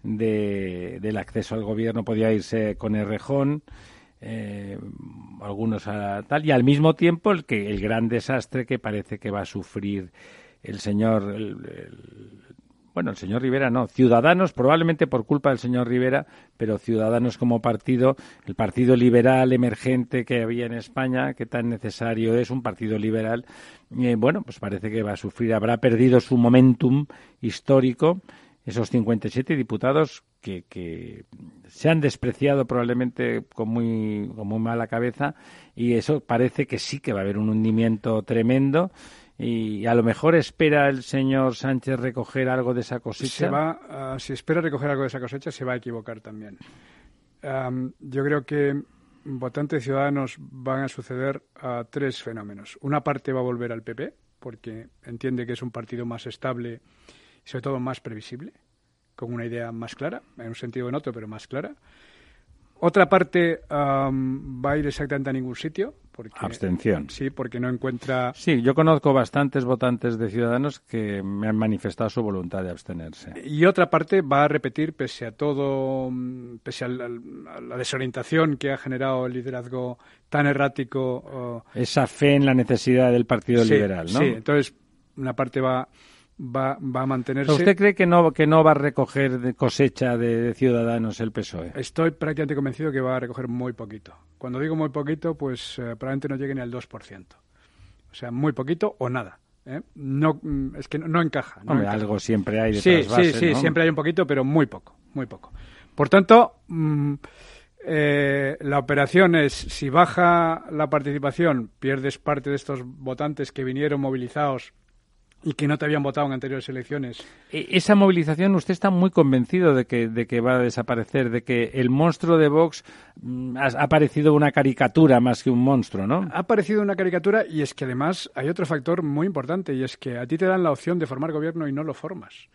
de, del acceso al gobierno, podía irse con Errejón. Eh, algunos a tal y al mismo tiempo el que el gran desastre que parece que va a sufrir el señor bueno, el señor Rivera no, Ciudadanos, probablemente por culpa del señor Rivera, pero Ciudadanos como partido, el partido liberal emergente que había en España, que tan necesario es un partido liberal, eh, bueno, pues parece que va a sufrir, habrá perdido su momentum histórico, esos 57 diputados que, se han despreciado probablemente con muy, con muy mala cabeza, y eso parece que sí que va a haber un hundimiento tremendo y a lo mejor espera el señor Sánchez recoger algo de esa cosecha. Se va, uh, si espera recoger algo de esa cosecha, se va a equivocar también. Um, yo creo que votantes ciudadanos van a suceder a tres fenómenos. Una parte va a volver al PP, porque entiende que es un partido más estable sobre todo más previsible, con una idea más clara, en un sentido o en otro, pero más clara. Otra parte um, va a ir exactamente a ningún sitio. Porque, Abstención. Sí, porque no encuentra. Sí, yo conozco bastantes votantes de Ciudadanos que me han manifestado su voluntad de abstenerse. Y otra parte va a repetir, pese a todo, pese a la, a la desorientación que ha generado el liderazgo tan errático. Uh, Esa fe en la necesidad del Partido sí, Liberal, ¿no? Sí, entonces una parte va va, va a mantenerse. ¿Usted cree que no, que no va a recoger de cosecha de, de, Ciudadanos el PSOE? Estoy prácticamente convencido que va a recoger muy poquito. Cuando digo muy poquito, pues eh, probablemente no llegue ni al 2%. O sea, muy poquito o nada. ¿eh? No, es que no, no encaja. No Hombre, encaja. algo siempre hay de Sí, bases, sí, sí, ¿no? siempre hay un poquito, pero muy poco, muy poco. Por tanto, mmm, eh, la operación es, si baja la participación, pierdes parte de estos votantes que vinieron movilizados y que no te habían votado en anteriores elecciones. E, esa movilización, usted está muy convencido de que, de que va a desaparecer, de que el monstruo de Vox mm, ha, parecido una caricatura más que un monstruo, ¿no? Ha parecido una caricatura y es que además hay otro factor muy importante y es que a ti te dan la opción de formar gobierno y no lo formas.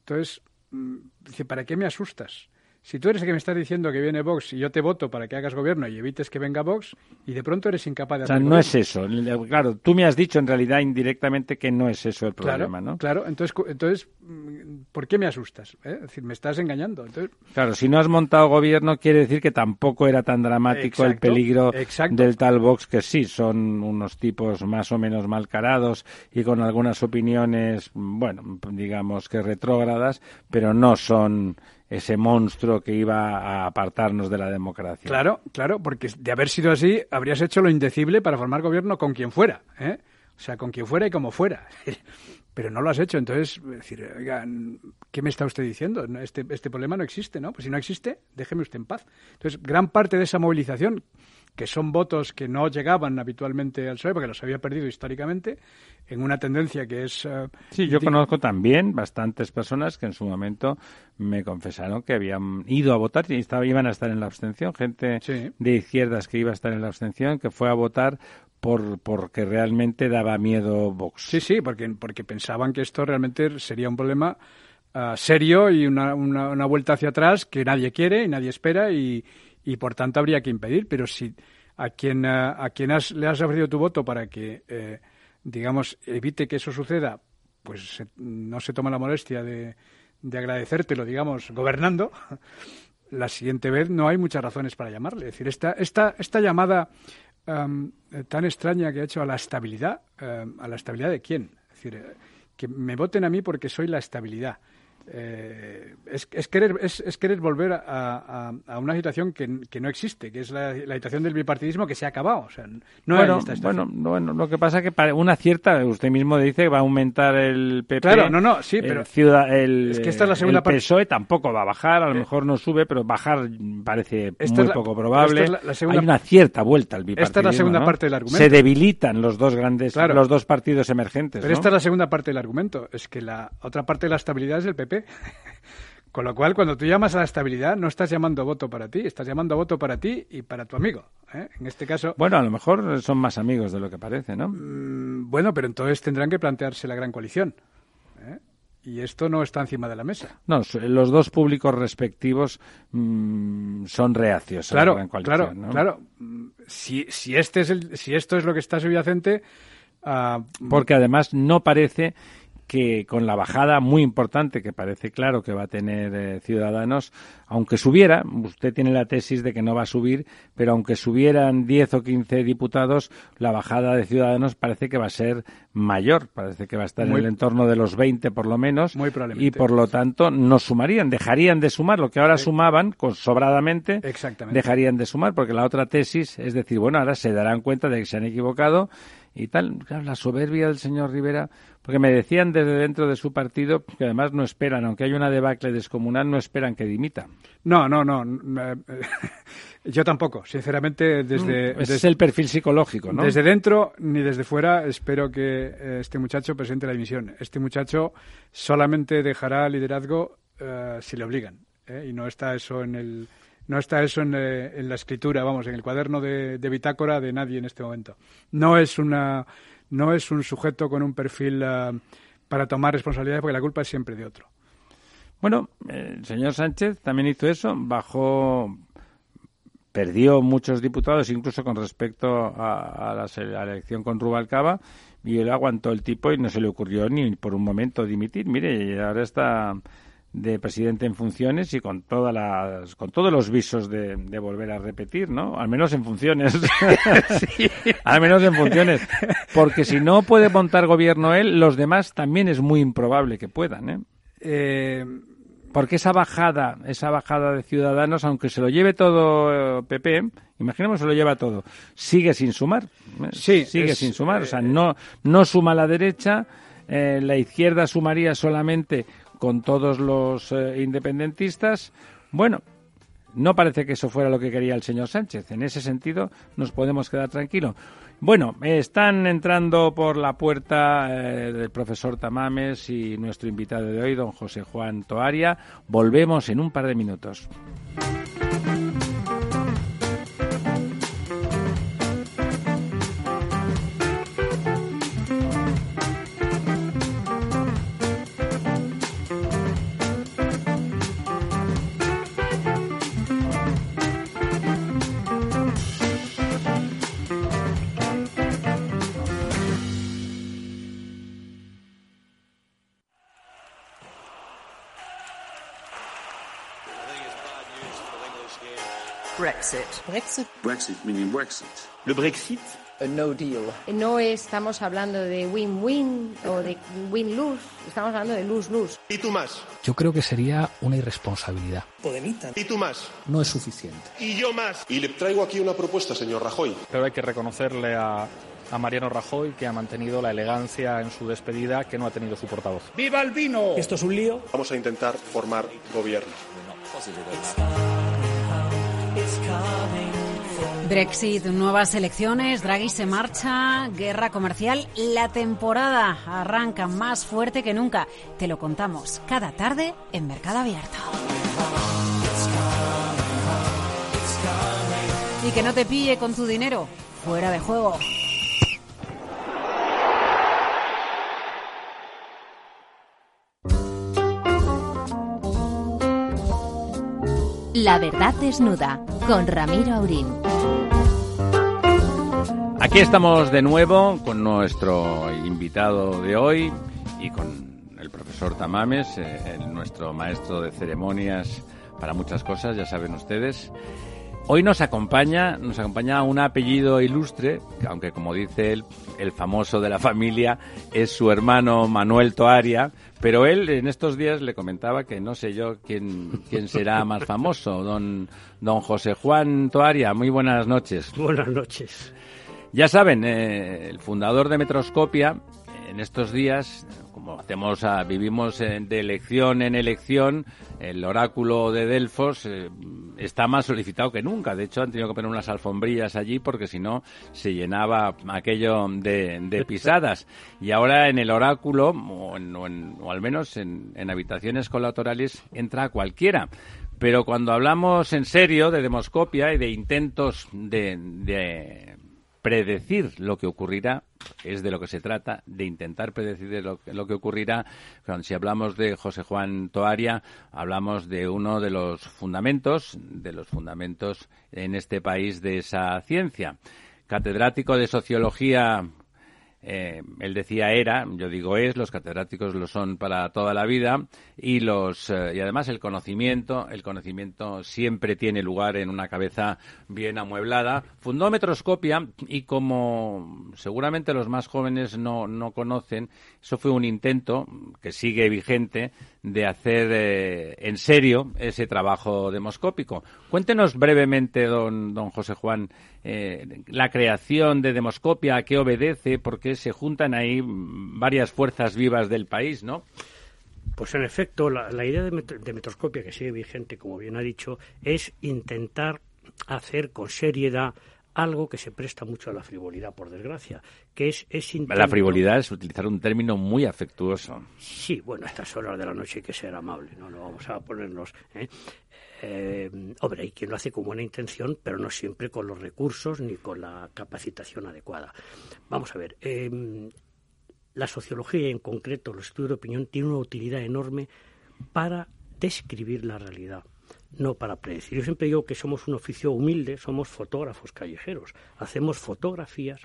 Entonces, mm, dice, ¿para qué me asustas? Si tú eres el que me estás diciendo que viene Vox y yo te voto para que hagas gobierno y evites que venga Vox, y de pronto eres incapaz de hacer. O sea, no es eso. Claro, tú me has dicho en realidad indirectamente que no es eso el problema, ¿no? Claro, entonces, entonces, mm, ¿por qué me asustas? Eh? Es decir, me estás engañando. Entonces... Claro, si no has montado gobierno, quiere decir que tampoco era tan dramático el peligro del tal Vox, que sí, son unos tipos más o menos malcarados y con algunas opiniones, bueno, digamos que retrógradas, pero no son ese monstruo que iba a apartarnos de la democracia. Claro, claro, porque de haber sido así, habrías hecho lo indecible para formar gobierno con quien fuera, ¿eh? O sea, con quien fuera y como fuera. Pero no lo has hecho, entonces, decir, oigan, ¿qué me está usted diciendo? Este, este problema no existe, ¿no? Pues si no existe, déjeme usted en paz. Entonces, gran parte de esa movilización que son votos que no llegaban habitualmente al PSOE porque los había perdido históricamente, en una tendencia que es... Eh, sí, yo conozco también bastantes personas que en su momento me confesaron que habían ido a votar y estaba, iban a estar en la abstención, gente de izquierdas que iba a estar en la abstención, que fue a votar por porque realmente daba miedo Vox. Sí, sí, porque, porque pensaban que esto realmente sería un problema ah, serio y una, una, una vuelta hacia atrás que nadie quiere y nadie espera y y por tanto habría que impedir. Pero si a quien, a, quien le has ofrecido tu voto para que, eh, digamos, evite que eso suceda, pues no se toma la molestia de, de agradecértelo, digamos, gobernando, la siguiente vez no hay muchas razones para llamarle. Es decir, esta, esta, esta llamada tan extraña que ha hecho a la estabilidad, ¿a la estabilidad de quién? Es decir, eh, que me voten a mí porque soy la estabilidad. Eh, es, querer, es, querer volver a, una situación que, no existe, que es la, situación del bipartidismo que se ha acabado. O sea, no bueno, bueno, bueno, lo que pasa es que para una cierta, usted mismo dice que va a aumentar el PP. Claro, no, no, sí, pero ciudad, el, es que esta es la segunda el PSOE tampoco va a bajar, a lo eh, mejor no sube, pero bajar parece muy poco probable. Hay una cierta vuelta al bipartidismo. Esta es la segunda parte del argumento. Se debilitan los dos grandes, los dos partidos emergentes. Pero esta es la segunda parte del argumento, es que la otra parte de la estabilidad es el PP Con lo cual, cuando tú llamas a la estabilidad, no estás llamando voto para ti, estás llamando voto para ti y para tu amigo. ¿eh? En este caso. Bueno, a lo mejor son más amigos de lo que parece, ¿no? Mm, bueno, pero entonces tendrán que plantearse la gran coalición. ¿eh? Y esto no está encima de la mesa. No, los dos públicos respectivos mm, son reacios claro, a la gran coalición. Claro, claro. Mm, si, si, este es el, si esto es lo que está subyacente. Uh, Porque además no parece que con la bajada muy importante que parece claro que va a tener eh, Ciudadanos, aunque subiera, usted tiene la tesis de que no va a subir, pero aunque subieran 10 o 15 diputados, la bajada de Ciudadanos parece que va a ser mayor, parece que va a estar en el entorno de los 20 por lo menos, muy y por lo tanto no sumarían, dejarían de sumar lo que ahora sumaban con sobradamente, dejarían de sumar, porque la otra tesis es decir, bueno, ahora se darán cuenta de que se han equivocado y tal. Claro, la soberbia del señor Rivera, porque me decían desde dentro de su partido que además no esperan, aunque hay una debacle descomunal, no esperan que dimita. No, no, no. Yo tampoco, sinceramente, desde... Mm, es el perfil psicológico, ¿no? Desde dentro ni desde fuera espero que eh, este muchacho presente la dimisión. Este muchacho solamente dejará liderazgo eh, si le obligan, ¿eh? y no está eso en el no está eso eh, en, la escritura, vamos, en el cuaderno de, bitácora de nadie en este momento. No es una, no es un sujeto con un perfil eh, para tomar responsabilidades porque la culpa es siempre de otro. Bueno, el señor Sánchez también hizo eso, bajó, perdió muchos diputados, incluso con respecto a, la, a la, elección con Rubalcaba, y él aguantó el tipo y no se le ocurrió ni por un momento dimitir. Mire, ahora está de presidente en funciones y con todas las con todos los visos de, volver a repetir, ¿no? Al menos en funciones. Al menos en funciones. Porque si no puede montar gobierno él, los demás también es muy improbable que puedan, ¿eh? eh porque esa bajada, esa bajada de ciudadanos, aunque se lo lleve todo PP, eh, imaginemos se lo lleva todo, sigue sin sumar. ¿eh? Sí, sigue sin sumar. O sea, no, no suma la derecha, la izquierda sumaría solamente con todos los eh, independentistas. Bueno, no parece que eso fuera lo que quería el señor Sánchez. En ese sentido, nos podemos quedar tranquilos. Bueno, están entrando por la puerta eh, del profesor Tamames y nuestro invitado de hoy, don José Juan Toaria. Volvemos en un par de minutos. Brexit. Brexit. Meaning Brexit. Le Brexit. A no deal. No estamos hablando de win-win o de win-lose, estamos hablando de lose-lose. ¿Y tú más? Yo creo que sería una irresponsabilidad. Podemita. ¿Y tú más? No es suficiente. ¿Y yo más? Y le traigo aquí una propuesta, señor Rajoy. Pero hay que reconocerle a, a Mariano Rajoy que ha mantenido la elegancia en su despedida que no ha tenido su portavoz. ¡Viva el vino! Esto es un lío. Vamos a intentar formar gobierno. Brexit, nuevas elecciones, Draghi se marcha, guerra comercial. La temporada arranca más fuerte que nunca. Te lo contamos cada tarde en Mercado Abierto. Y que no te pille con tu dinero. Fuera de juego. La verdad desnuda con Ramiro Aurín. Aquí estamos de nuevo con nuestro invitado de hoy y con el profesor Tamames, eh, nuestro maestro de ceremonias para muchas cosas, ya saben ustedes. Hoy nos acompaña, nos acompaña un apellido ilustre, que aunque como dice él, el famoso de la familia es su hermano Manuel Toaria, pero él en estos días le comentaba que no sé yo quién, quién será más famoso, don, don José Juan Toaria. Muy buenas noches. Buenas noches. Ya saben, eh, el fundador de Metroscopia, en estos días, como hacemos, a- vivimos en- de elección en elección, el oráculo de Delfos eh, está más solicitado que nunca. De hecho, han tenido que poner unas alfombrillas allí porque si no se llenaba aquello de, de pisadas. Y ahora en el oráculo, o, en- o en- o al menos en, en habitaciones colaterales, entra cualquiera. Pero cuando hablamos en serio de demoscopia y de intentos de, de predecir lo que ocurrirá, es de lo que se trata, de intentar predecir lo, que- lo que ocurrirá. Si hablamos de José Juan Toaria, hablamos de uno de los fundamentos, de los fundamentos en este país de esa ciencia. Catedrático de Sociología eh, él decía era, yo digo es, los catedráticos lo son para toda la vida y los eh, y además el conocimiento, el conocimiento siempre tiene lugar en una cabeza bien amueblada. Fundó Metroscopia y como seguramente los más jóvenes no, no conocen, eso fue un intento que sigue vigente de hacer eh, en serio ese trabajo demoscópico. Cuéntenos brevemente, don, don José Juan, eh, la creación de Demoscopia, a qué obedece, porque se juntan ahí varias fuerzas vivas del país, ¿no? Pues en efecto, la, idea de, de metroscopia que sigue vigente, como bien ha dicho, es intentar hacer con seriedad algo que se presta mucho a la frivolidad, por desgracia, que es, es La frivolidad es utilizar un término muy afectuoso. Sí, bueno, a estas horas de la noche hay que ser amable, no, no vamos a ponernos. ¿eh? Eh, hombre, hay quien lo hace con buena intención, pero no siempre con los recursos ni con la capacitación adecuada. Vamos a ver, eh, la sociología y en concreto los estudios de opinión tienen una utilidad enorme para describir la realidad, no para predecir. Yo siempre digo que somos un oficio humilde, somos fotógrafos callejeros, hacemos fotografías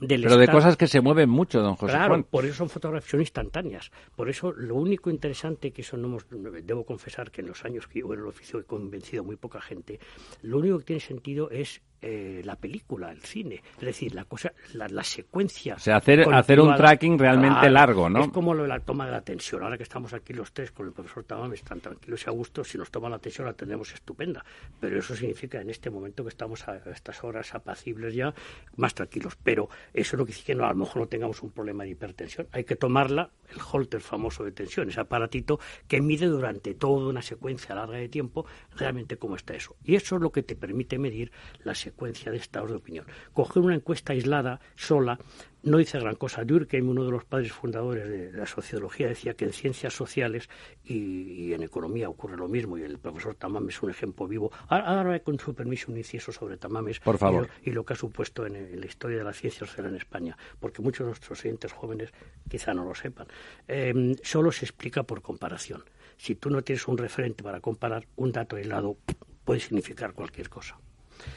del Pero de cosas que se mueven mucho, don José Claro, Juan. por eso son fotografías son instantáneas. Por eso lo único interesante que eso no hemos, debo confesar que en los años que llevo en el oficio he convencido a muy poca gente, lo único que tiene sentido es eh, la película, el cine. Es decir, la cosa, la, la secuencia. O sea, hacer, hacer un tracking realmente largo, ¿no? Es como lo de la toma de la tensión. Ahora que estamos aquí los tres con el profesor Tamames tan tranquilos y a gusto, si nos toma la tensión la tendremos estupenda. Pero eso significa en este momento que estamos a, a estas horas apacibles ya, más tranquilos. Pero eso no quiere decir que no, a lo mejor no tengamos un problema de hipertensión. Hay que tomarla, el holter famoso de tensión, ese aparatito que mide durante toda una secuencia larga de tiempo realmente cómo está eso. Y eso es lo que te permite medir la secuencia de estados de opinión. Coger una encuesta aislada, sola, no dice gran cosa. Durkheim, uno de los padres fundadores de la sociología, decía que en ciencias sociales y, y en economía ocurre lo mismo, y el profesor Tamames es un ejemplo vivo. Ahora, ahora con su permiso, un inciso sobre Tamames Por favor. Y, lo, y lo que ha supuesto en, en la historia de la ciencia social en España, porque muchos de nuestros oyentes jóvenes quizá no lo sepan. Eh, solo se explica por comparación. Si tú no tienes un referente para comparar, un dato aislado puede significar cualquier cosa.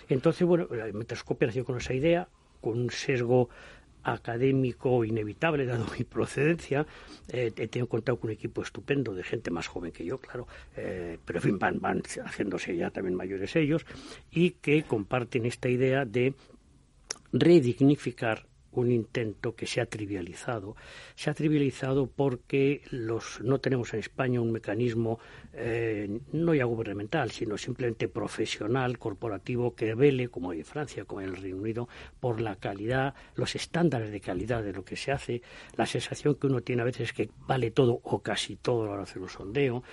Entonces, bueno, la metroscopia nació con esa idea, con un sesgo académico inevitable, dado mi procedencia. Eh, he tenido contacto con un equipo estupendo de gente más joven que yo, claro, eh, pero fin, van, van haciéndose ya también mayores ellos, y que comparten esta idea de redignificar un intento que se ha trivializado. Se ha trivializado porque los, no tenemos en España un mecanismo eh, no ya gubernamental, sino simplemente profesional, corporativo, que vele, como en Francia, como en el Reino Unido, por la calidad, los estándares de calidad de lo que se hace. La sensación que uno tiene a veces es que vale todo o casi todo a la hora de hacer un sondeo,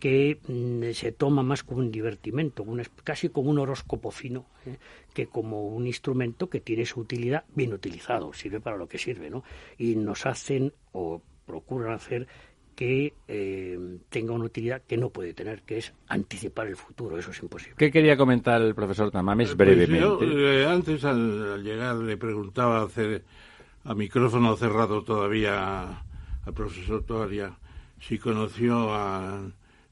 que mm, se toma más como un divertimento, una, casi como un horóscopo fino, ¿eh? Que como un instrumento que tiene su utilidad bien utilizado, sirve para lo que sirve, ¿no? Y nos hacen o procuran hacer que eh, tenga una utilidad que no puede tener, que es anticipar el futuro. Eso es imposible. ¿Qué quería comentar el profesor Tamames Pues brevemente? yo, eh, antes, al, al llegar, le preguntaba hace- a micrófono cerrado todavía al profesor Toaria si conoció a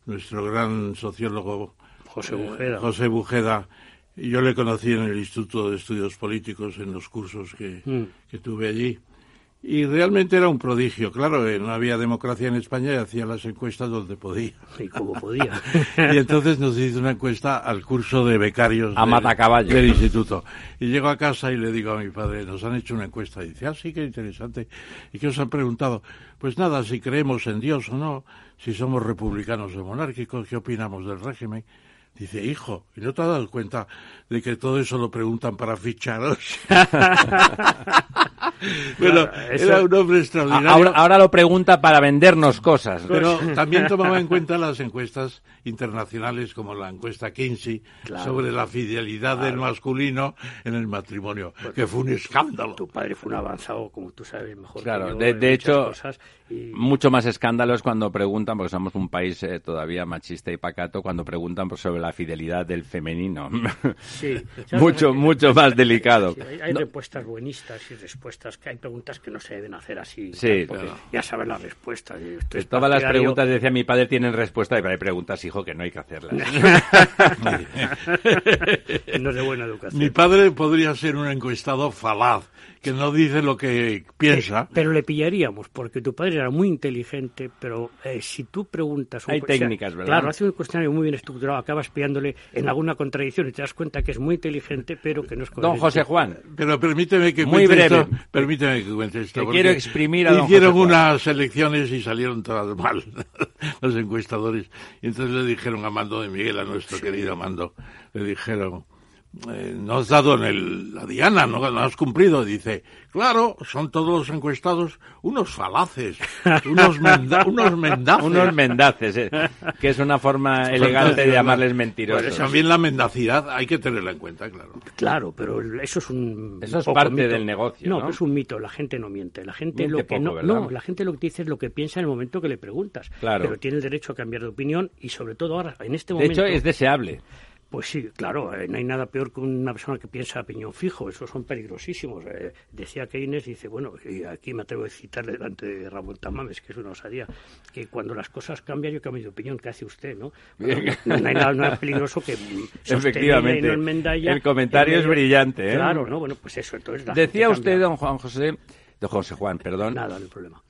nuestro gran sociólogo José eh, Bujeda. José Bujeda. Yo le conocí en el Instituto de Estudios Políticos, en los cursos que, Mm. que tuve allí. Y realmente era un prodigio. Claro, eh, no había democracia en España y hacía las encuestas donde podía. Y como podía. y entonces nos hizo una encuesta al curso de becarios A del- matacaballo. del instituto. Y llego a casa y le digo a mi padre, nos han hecho una encuesta. Y dice, ah, sí, qué interesante. ¿Y qué os han preguntado? Pues nada, si creemos en Dios o no, si somos republicanos o monárquicos, qué opinamos del régimen. Dice, hijo, ¿y no te has dado cuenta de que todo eso lo preguntan para ficharos? bueno, Claro, eso- era un hombre extraordinario. Ahora, ahora lo pregunta para vendernos cosas. Pero también tomaba en cuenta las encuestas internacionales como la encuesta Kinsey Claro. sobre la fidelidad del masculino en el matrimonio, que fue un escándalo. Tu padre fue un avanzado, como tú sabes, mejor Claro, que yo, de, de hecho, cosas, y- mucho más escándalos cuando preguntan, porque somos un país eh, todavía machista y pacato, cuando preguntan por- sobre la fidelidad del femenino. Sí. mucho, mucho más delicado. Sí, hay hay No, respuestas buenistas y respuestas que hay preguntas que no se deben hacer así. Sí, claro. ya sabes las respuestas. esto es todas las preguntas, decía mi padre, tienen respuesta, y hay preguntas, hijo, que no hay que hacerlas. no es de buena educación. Mi padre podría ser un encuestado falaz, que no dice lo que piensa. Pero le pillaríamos, porque tu padre era muy inteligente, pero eh, si tú preguntas... un Hay cu- o sea, técnicas, ¿verdad? Claro, hace un cuestionario muy bien estructurado, acabas pillándole en alguna contradicción y te das cuenta que es muy inteligente, pero que no es Don coherente. José Juan, Pero permíteme que Muy cuente breve. esto. Permíteme que cuente esto. Porque quiero exprimir a don Hicieron José Juan. unas elecciones y salieron todas mal los encuestadores. Y entonces le dijeron a Mando de Miguel, a nuestro querido Mando, le dijeron, eh, no has dado en el, la diana, no, no has cumplido. Dice, claro, son todos los encuestados unos falaces, unos, menda- unos mendaces. unos mendaces, eh, que es una forma elegante de llamarles mentirosos. Pues también la mendacidad hay que tenerla en cuenta, claro. Claro, pero eso es un Eso es poco parte mito. del negocio, No, ¿no? pero es un mito. La gente no miente. La gente Miente lo que poco, no, no, la gente lo que dice es lo que piensa en el momento que le preguntas. Claro. Pero tiene el derecho a cambiar de opinión y sobre todo ahora en este De momento. hecho, es deseable. Pues sí, claro, eh, no hay nada peor que una persona que piensa a piñón fijo, esos son peligrosísimos. Eh, decía Keynes, dice, bueno, y aquí me atrevo a citarle delante de Ramón Tamames, que es una osadía, que cuando las cosas cambian yo cambio de opinión, ¿qué hace usted? No, Bueno, no, no hay nada más peligroso que Efectivamente. El comentario En es brillante, ¿eh? Claro, no, bueno, pues eso, entonces la Decía usted, don Juan José, don José Juan, perdón, Nada, no hay problema.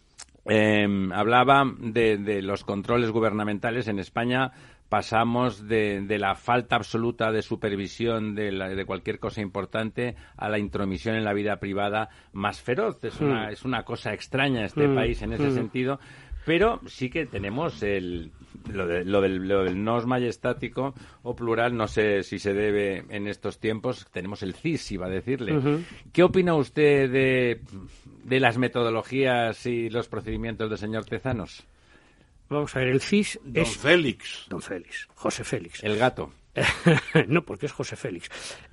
em, hablaba de, de los controles gubernamentales en España pasamos de, de, la falta absoluta de supervisión de, la, de, cualquier cosa importante a la intromisión en la vida privada más feroz. Es una, mm. es una cosa extraña este mm. país en ese mm. sentido, pero sí que tenemos el, lo, de, lo, del, lo del nos majestático o plural, no sé si se debe en estos tiempos, tenemos el CIS, iba a decirle. ¿Qué opina usted de, de las metodologías y los procedimientos del señor Tezanos? Vamos a ver, el CIS Don es... Félix. Don Félix, José Félix. El gato. no, porque es José Félix,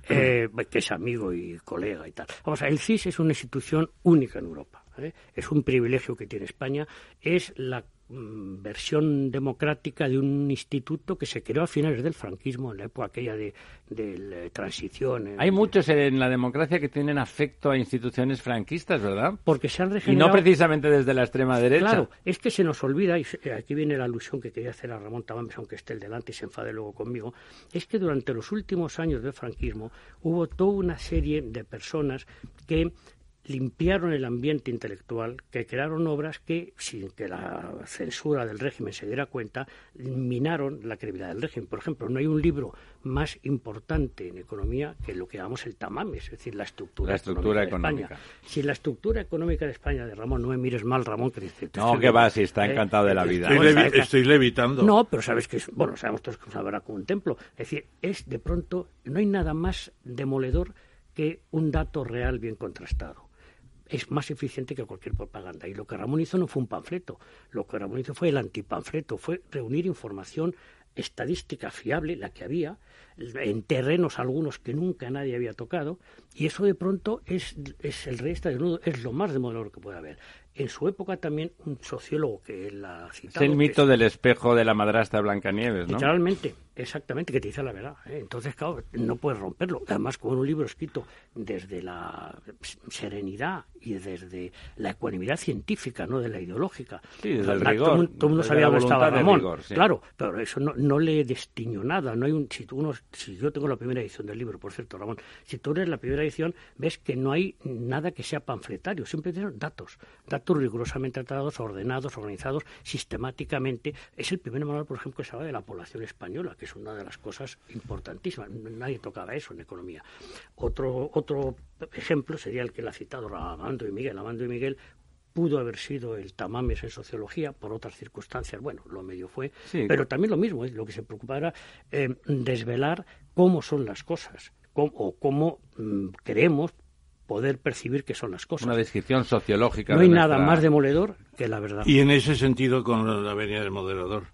eh, que es amigo y colega y tal. Vamos a ver, el CIS es una institución única en Europa. ¿eh? Es un privilegio que tiene España. Es la versión democrática de un instituto que se creó a finales del franquismo, en la época aquella de, de, de transición. Hay muchos en la democracia que tienen afecto a instituciones franquistas, ¿verdad? Porque se han regenerado... Y no precisamente desde la extrema derecha. Claro, es que se nos olvida, y aquí viene la alusión que quería hacer a Ramón Tamames, aunque esté el delante y se enfade luego conmigo, es que durante los últimos años del franquismo hubo toda una serie de personas que limpiaron el ambiente intelectual, que crearon obras que, sin que la censura del régimen se diera cuenta, minaron la credibilidad del régimen. Por ejemplo, no hay un libro más importante en economía que lo que llamamos el tamames, es decir, la estructura, la estructura económica, económica. de España. Si la estructura económica de España, de Ramón, no me mires mal, Ramón, que dice... No, que va, si está encantado eh, de la vida. Estoy, levi estoy, levitando. No, pero sabes que, es, bueno, sabemos todos que es una verdad como un templo. Es decir, es de pronto, no hay nada más demoledor que un dato real bien contrastado es más eficiente que cualquier propaganda. Y lo que Ramón hizo no fue un panfleto, lo que Ramón hizo fue el antipanfleto, fue reunir información estadística fiable, la que había, en terrenos algunos que nunca nadie había tocado, y eso de pronto es, es el rey está desnudo, es lo más demoledor que puede haber. En su época también un sociólogo que la citado... Es el mito es, del espejo de la madrastra Blancanieves, ¿no? Literalmente, exactamente, que te dice la verdad. ¿eh? Entonces, claro, no puedes romperlo. Además, como en un libro escrito desde la serenidad y desde la ecuanimidad científica, no de la ideológica. Sí, desde el rigor. Todo, el mundo sabía dónde estaba Ramón. Rigor, sí. Claro, pero eso no, no, le destiñó nada. No hay un, si, tú uno, si yo tengo la primera edición del libro, por cierto, Ramón, si tú eres la primera edición, ves que no hay nada que sea panfletario, siempre tienen datos, datos rigurosamente tratados, ordenados, organizados sistemáticamente. Es el primer manual, por ejemplo, que se habla de la población española, que es una de las cosas importantísimas. Nadie tocaba eso en economía. Otro, otro ejemplo sería el que le ha citado Amando y Miguel. Amando y Miguel pudo haber sido el tamames en sociología por otras circunstancias, bueno, lo medio fue, sí, pero también lo mismo, ¿eh? lo que se preocupaba era eh, desvelar cómo son las cosas cómo, o cómo mmm, creemos poder percibir qué son las cosas. Una descripción sociológica. No hay de nada nuestra... más demoledor que la verdad. Y en ese sentido, con la venia del moderador,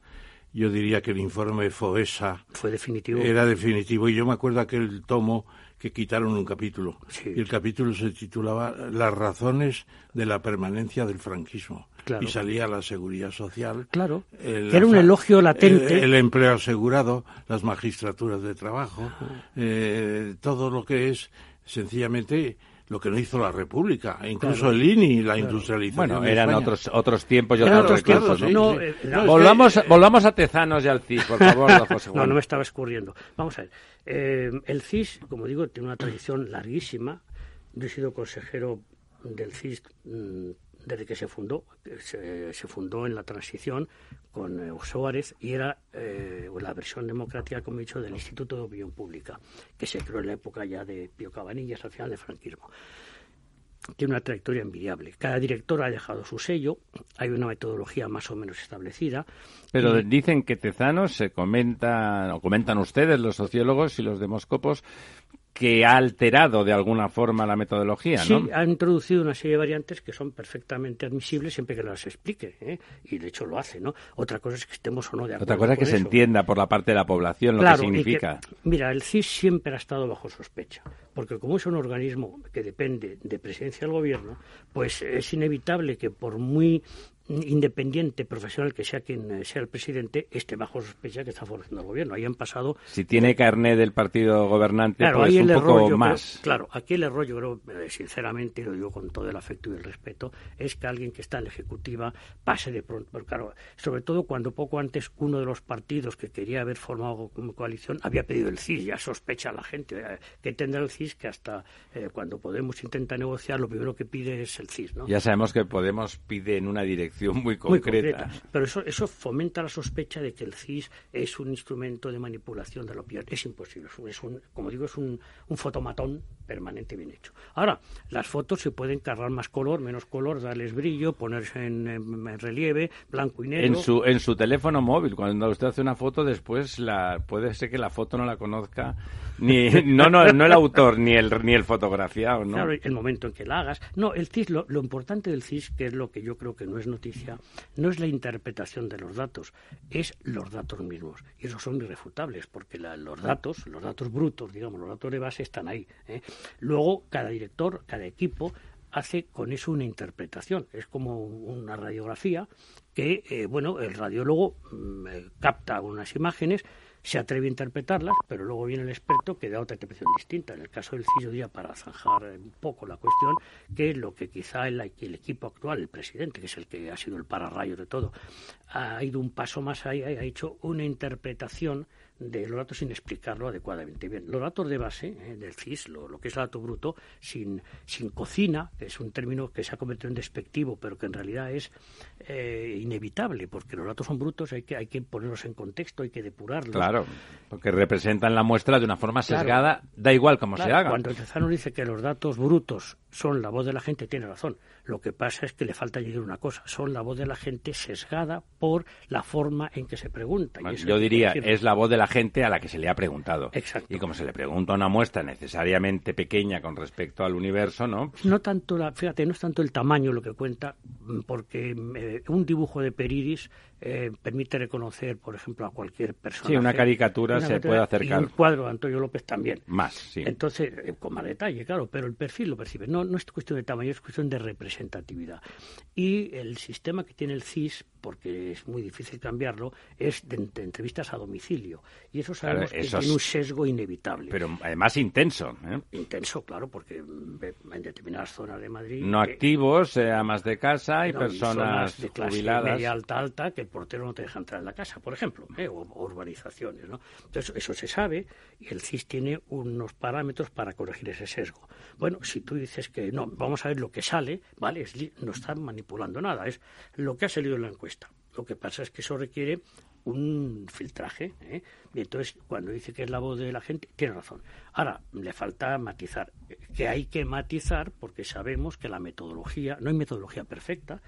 yo diría que el informe FOESA fue definitivo. Era definitivo y yo me acuerdo aquel tomo que quitaron un capítulo. Sí. Y el capítulo se titulaba Las razones de la permanencia del franquismo. Claro. Y salía la seguridad social. Claro. El, que era un elogio latente. El, el, empleo asegurado, las magistraturas de trabajo, eh, todo lo que es sencillamente lo que no hizo la República, e incluso claro. el INI, la claro. industrialización. Bueno, eran España. otros otros tiempos y otros otros recursos. tiempos, ¿no? no, Sí. no, volvamos, que- volvamos a Tezanos y al CIS, por favor, don José Juan. No, no me estaba escurriendo. Vamos a ver. Eh, el CIS, como digo, tiene una tradición larguísima. Yo he sido consejero del CIS mm, desde que se fundó. Se, se fundó en la transición con eh, Suárez y era eh, la versión democrática, como he dicho, del Instituto de Opinión Pública, que se creó en la época ya de Pío Cabanillas, al final del franquismo tiene una trayectoria envidiable. Cada director ha dejado su sello, hay una metodología más o menos establecida. Pero y- dicen que Tezanos se comenta, o comentan ustedes, los sociólogos y los demoscopos, que ha alterado de alguna forma la metodología, Sí, ¿no? ha introducido una serie de variantes que son perfectamente admisibles siempre que las explique, ¿eh? y de hecho lo hace, ¿no? Otra cosa es que estemos o no de acuerdo. Otra cosa es que se entienda por la parte de la población lo que y que- significa. mira, el CIS siempre ha estado bajo sospecha, porque como es un organismo que depende de presidencia del gobierno, pues es inevitable que por muy independiente, profesional que sea quien eh, sea el presidente, esté bajo sospecha que está favoreciendo al gobierno. Ahí han pasado Si tiene carné del partido gobernante, Claro, pues ahí un el poco error, yo creo- más. claro, aquí el error, yo creo, eh, sinceramente, y lo digo con todo el afecto y el respeto, es que alguien que está en la ejecutiva pase de pronto. Porque, claro, sobre todo cuando poco antes uno de los partidos que quería haber formado como coalición había pedido el CIS, ya sospecha la gente eh, que tendrá el CIS CIS que hasta eh, cuando Podemos intenta negociar, lo primero que pide es el CIS. ¿no? Ya sabemos que Podemos pide en una dirección muy concreta. Pero eso, eso fomenta la sospecha de que el CIS es un instrumento de manipulación de la opinión. Es imposible. Es un, como digo, es un, un fotomatón permanente bien hecho. Ahora, las fotos se pueden cargar más color, menos color, darles brillo, ponerse en, relieve, blanco y negro. En su, en su teléfono móvil, cuando usted hace una foto, después la, puede ser que la foto no la conozca ni no, no, no el autor ni el ni el fotografiado, ¿no? Claro, el momento en que la hagas. No, el CIS, lo, importante del CIS, que es lo que yo creo que no es noticia, no es la interpretación de los datos, es los datos mismos. Y esos son irrefutables, porque los datos, los datos brutos, digamos, los datos de base están ahí. ¿eh? Luego, cada director, cada equipo hace con eso una interpretación. Es como una radiografía que, eh, bueno, el radiólogo mm, eh, capta unas imágenes, se atreve a interpretarlas, pero luego viene el experto que da otra interpretación distinta. En el caso del CIS, día para zanjar un poco la cuestión, que lo que quizá el, el, equipo actual, el presidente, que es el que ha sido el pararrayo de todo, ha ido un paso más ahí, ha hecho una interpretación de los datos sin explicarlo adecuadamente. Bien, los datos de base eh, del CIS, lo, que es el dato bruto, sin, sin cocina, que es un término que se ha convertido en despectivo, pero que en realidad es eh, inevitable, porque los datos son brutos, hay que, hay que ponerlos en contexto, hay que depurarlos. Claro, porque representan la muestra de una forma sesgada, da igual cómo se haga. Cuando Cezano dice que los datos brutos son la voz de la gente, tiene razón. Lo que pasa es que le falta añadir una cosa, son la voz de la gente sesgada por la forma en que se pregunta. yo diría, es la voz de la gente a la que se le ha preguntado. Y como se le pregunta una muestra necesariamente pequeña con respecto al universo, ¿no? No tanto, la, fíjate, no es tanto el tamaño lo que cuenta, porque eh, un dibujo de Periris eh, permite reconocer, por ejemplo, a cualquier persona. Sí, una caricatura se puede acercar. Y un cuadro de Antonio López también. Más, sí. Entonces, eh, con más detalle, claro, pero el perfil lo percibe. No, no es cuestión de tamaño, es cuestión de representatividad. Y el sistema que tiene el CIS, porque es muy difícil cambiarlo, es de, entrevistas a domicilio. Y eso sabemos que tiene un sesgo inevitable. Pero además intenso. ¿eh? Intenso, claro, porque en determinadas zonas de Madrid... No activos, amas de casa y personas de clase jubiladas. media alta alta que portero no te deja entrar en la casa, por ejemplo, ¿eh? o, urbanizaciones. ¿no? Entonces, eso se sabe y el CIS tiene unos parámetros para corregir ese sesgo. Bueno, si tú dices que no, vamos a ver lo que sale, ¿vale? no están manipulando nada, es lo que ha salido en la encuesta. Lo que pasa es que eso requiere un filtraje. ¿eh? Y entonces, cuando dice que es la voz de la gente, tiene razón. Ahora, le falta matizar, que hay que matizar porque sabemos que la metodología, no hay metodología perfecta,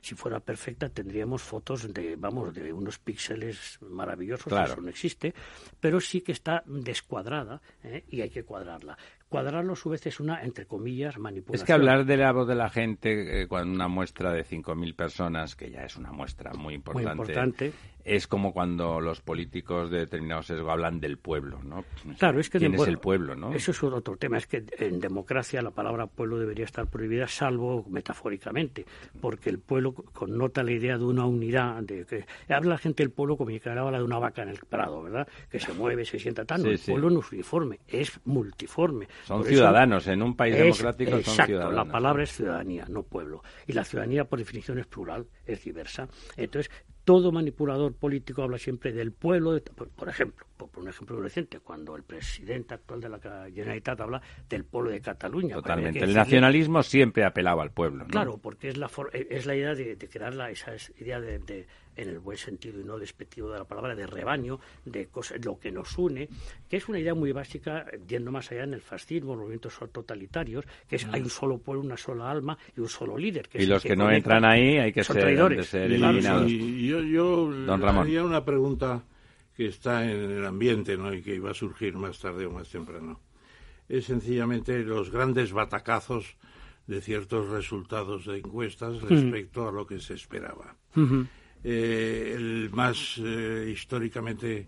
si fuera perfecta tendríamos fotos de, vamos, de unos píxeles maravillosos, eso no existe, pero sí que está descuadrada ¿eh? y hay que cuadrarla. Cuadrarlo a su vez es una, entre comillas, manipulación. Es que hablar de la voz de la gente eh, cuando una muestra de 5.000 personas, que ya es una muestra muy importante, muy importante, es como cuando los políticos de determinados sesgo hablan del pueblo, ¿no? Claro, es que ¿Quién es el pueblo, no? Eso es otro tema. Es que en democracia la palabra pueblo debería estar prohibida, salvo metafóricamente, porque el pueblo connota la idea de una unidad. De que habla la gente del pueblo como si habla de una vaca en el prado, ¿verdad? Que se mueve, se sienta tal. el pueblo no es uniforme, es multiforme. Son ciudadanos, en un país democrático son ciudadanos. La palabra es ciudadanía, no pueblo. Y la ciudadanía, por definición, es plural, es diversa. Entonces, todo manipulador político habla siempre del pueblo, por, ejemplo, por, un ejemplo reciente, cuando el presidente actual de la Generalitat habla del pueblo de Cataluña. Totalmente. El nacionalismo siempre apelaba al pueblo. Claro, porque es la, es la idea de, crear la, esa idea de, en el buen sentido y no despectivo de la palabra, de rebaño, de cosas, lo que nos une, que es una idea muy básica, yendo más allá en el fascismo, los movimientos totalitarios, que es hay un solo pueblo, una sola alma y un solo líder. y los que, no entran ahí hay que ser, eliminados. Y yo, yo Don haría una pregunta que está en el ambiente ¿no? y que iba a surgir más tarde o más temprano. Es sencillamente los grandes batacazos de ciertos resultados de encuestas respecto a lo que se esperaba. Eh, el más eh, históricamente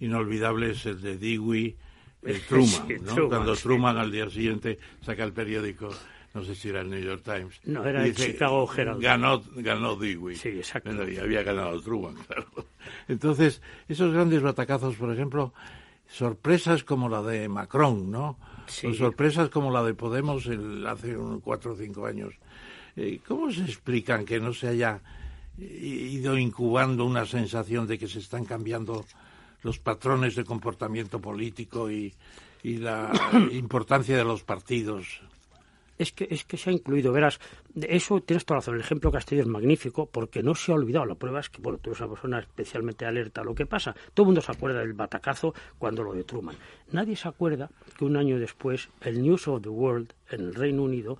inolvidable es el de Dewey, el Truman, ¿no? Cuando Truman al día siguiente saca el periódico no sé si era el New York Times. No, era el Chicago Herald. Ganó, ganó Dewey. Sí, exacto. y había ganado Truman, claro. Entonces, esos grandes batacazos, por ejemplo, sorpresas como la de Macron, ¿no? O sorpresas como la de Podemos el, hace unos cuatro o cinco años. Eh, ¿Cómo se explican que no se haya ido incubando una sensación de que se están cambiando los patrones de comportamiento político y, y la importancia de los partidos. Es que, es que se ha incluido, verás, eso tienes toda razón, el ejemplo Castillo es magnífico porque no se ha olvidado, la prueba es que, bueno, tú eres una persona especialmente alerta a lo que pasa, todo el mundo se acuerda del batacazo cuando lo de Truman, nadie se acuerda que un año después el News of the World en el Reino Unido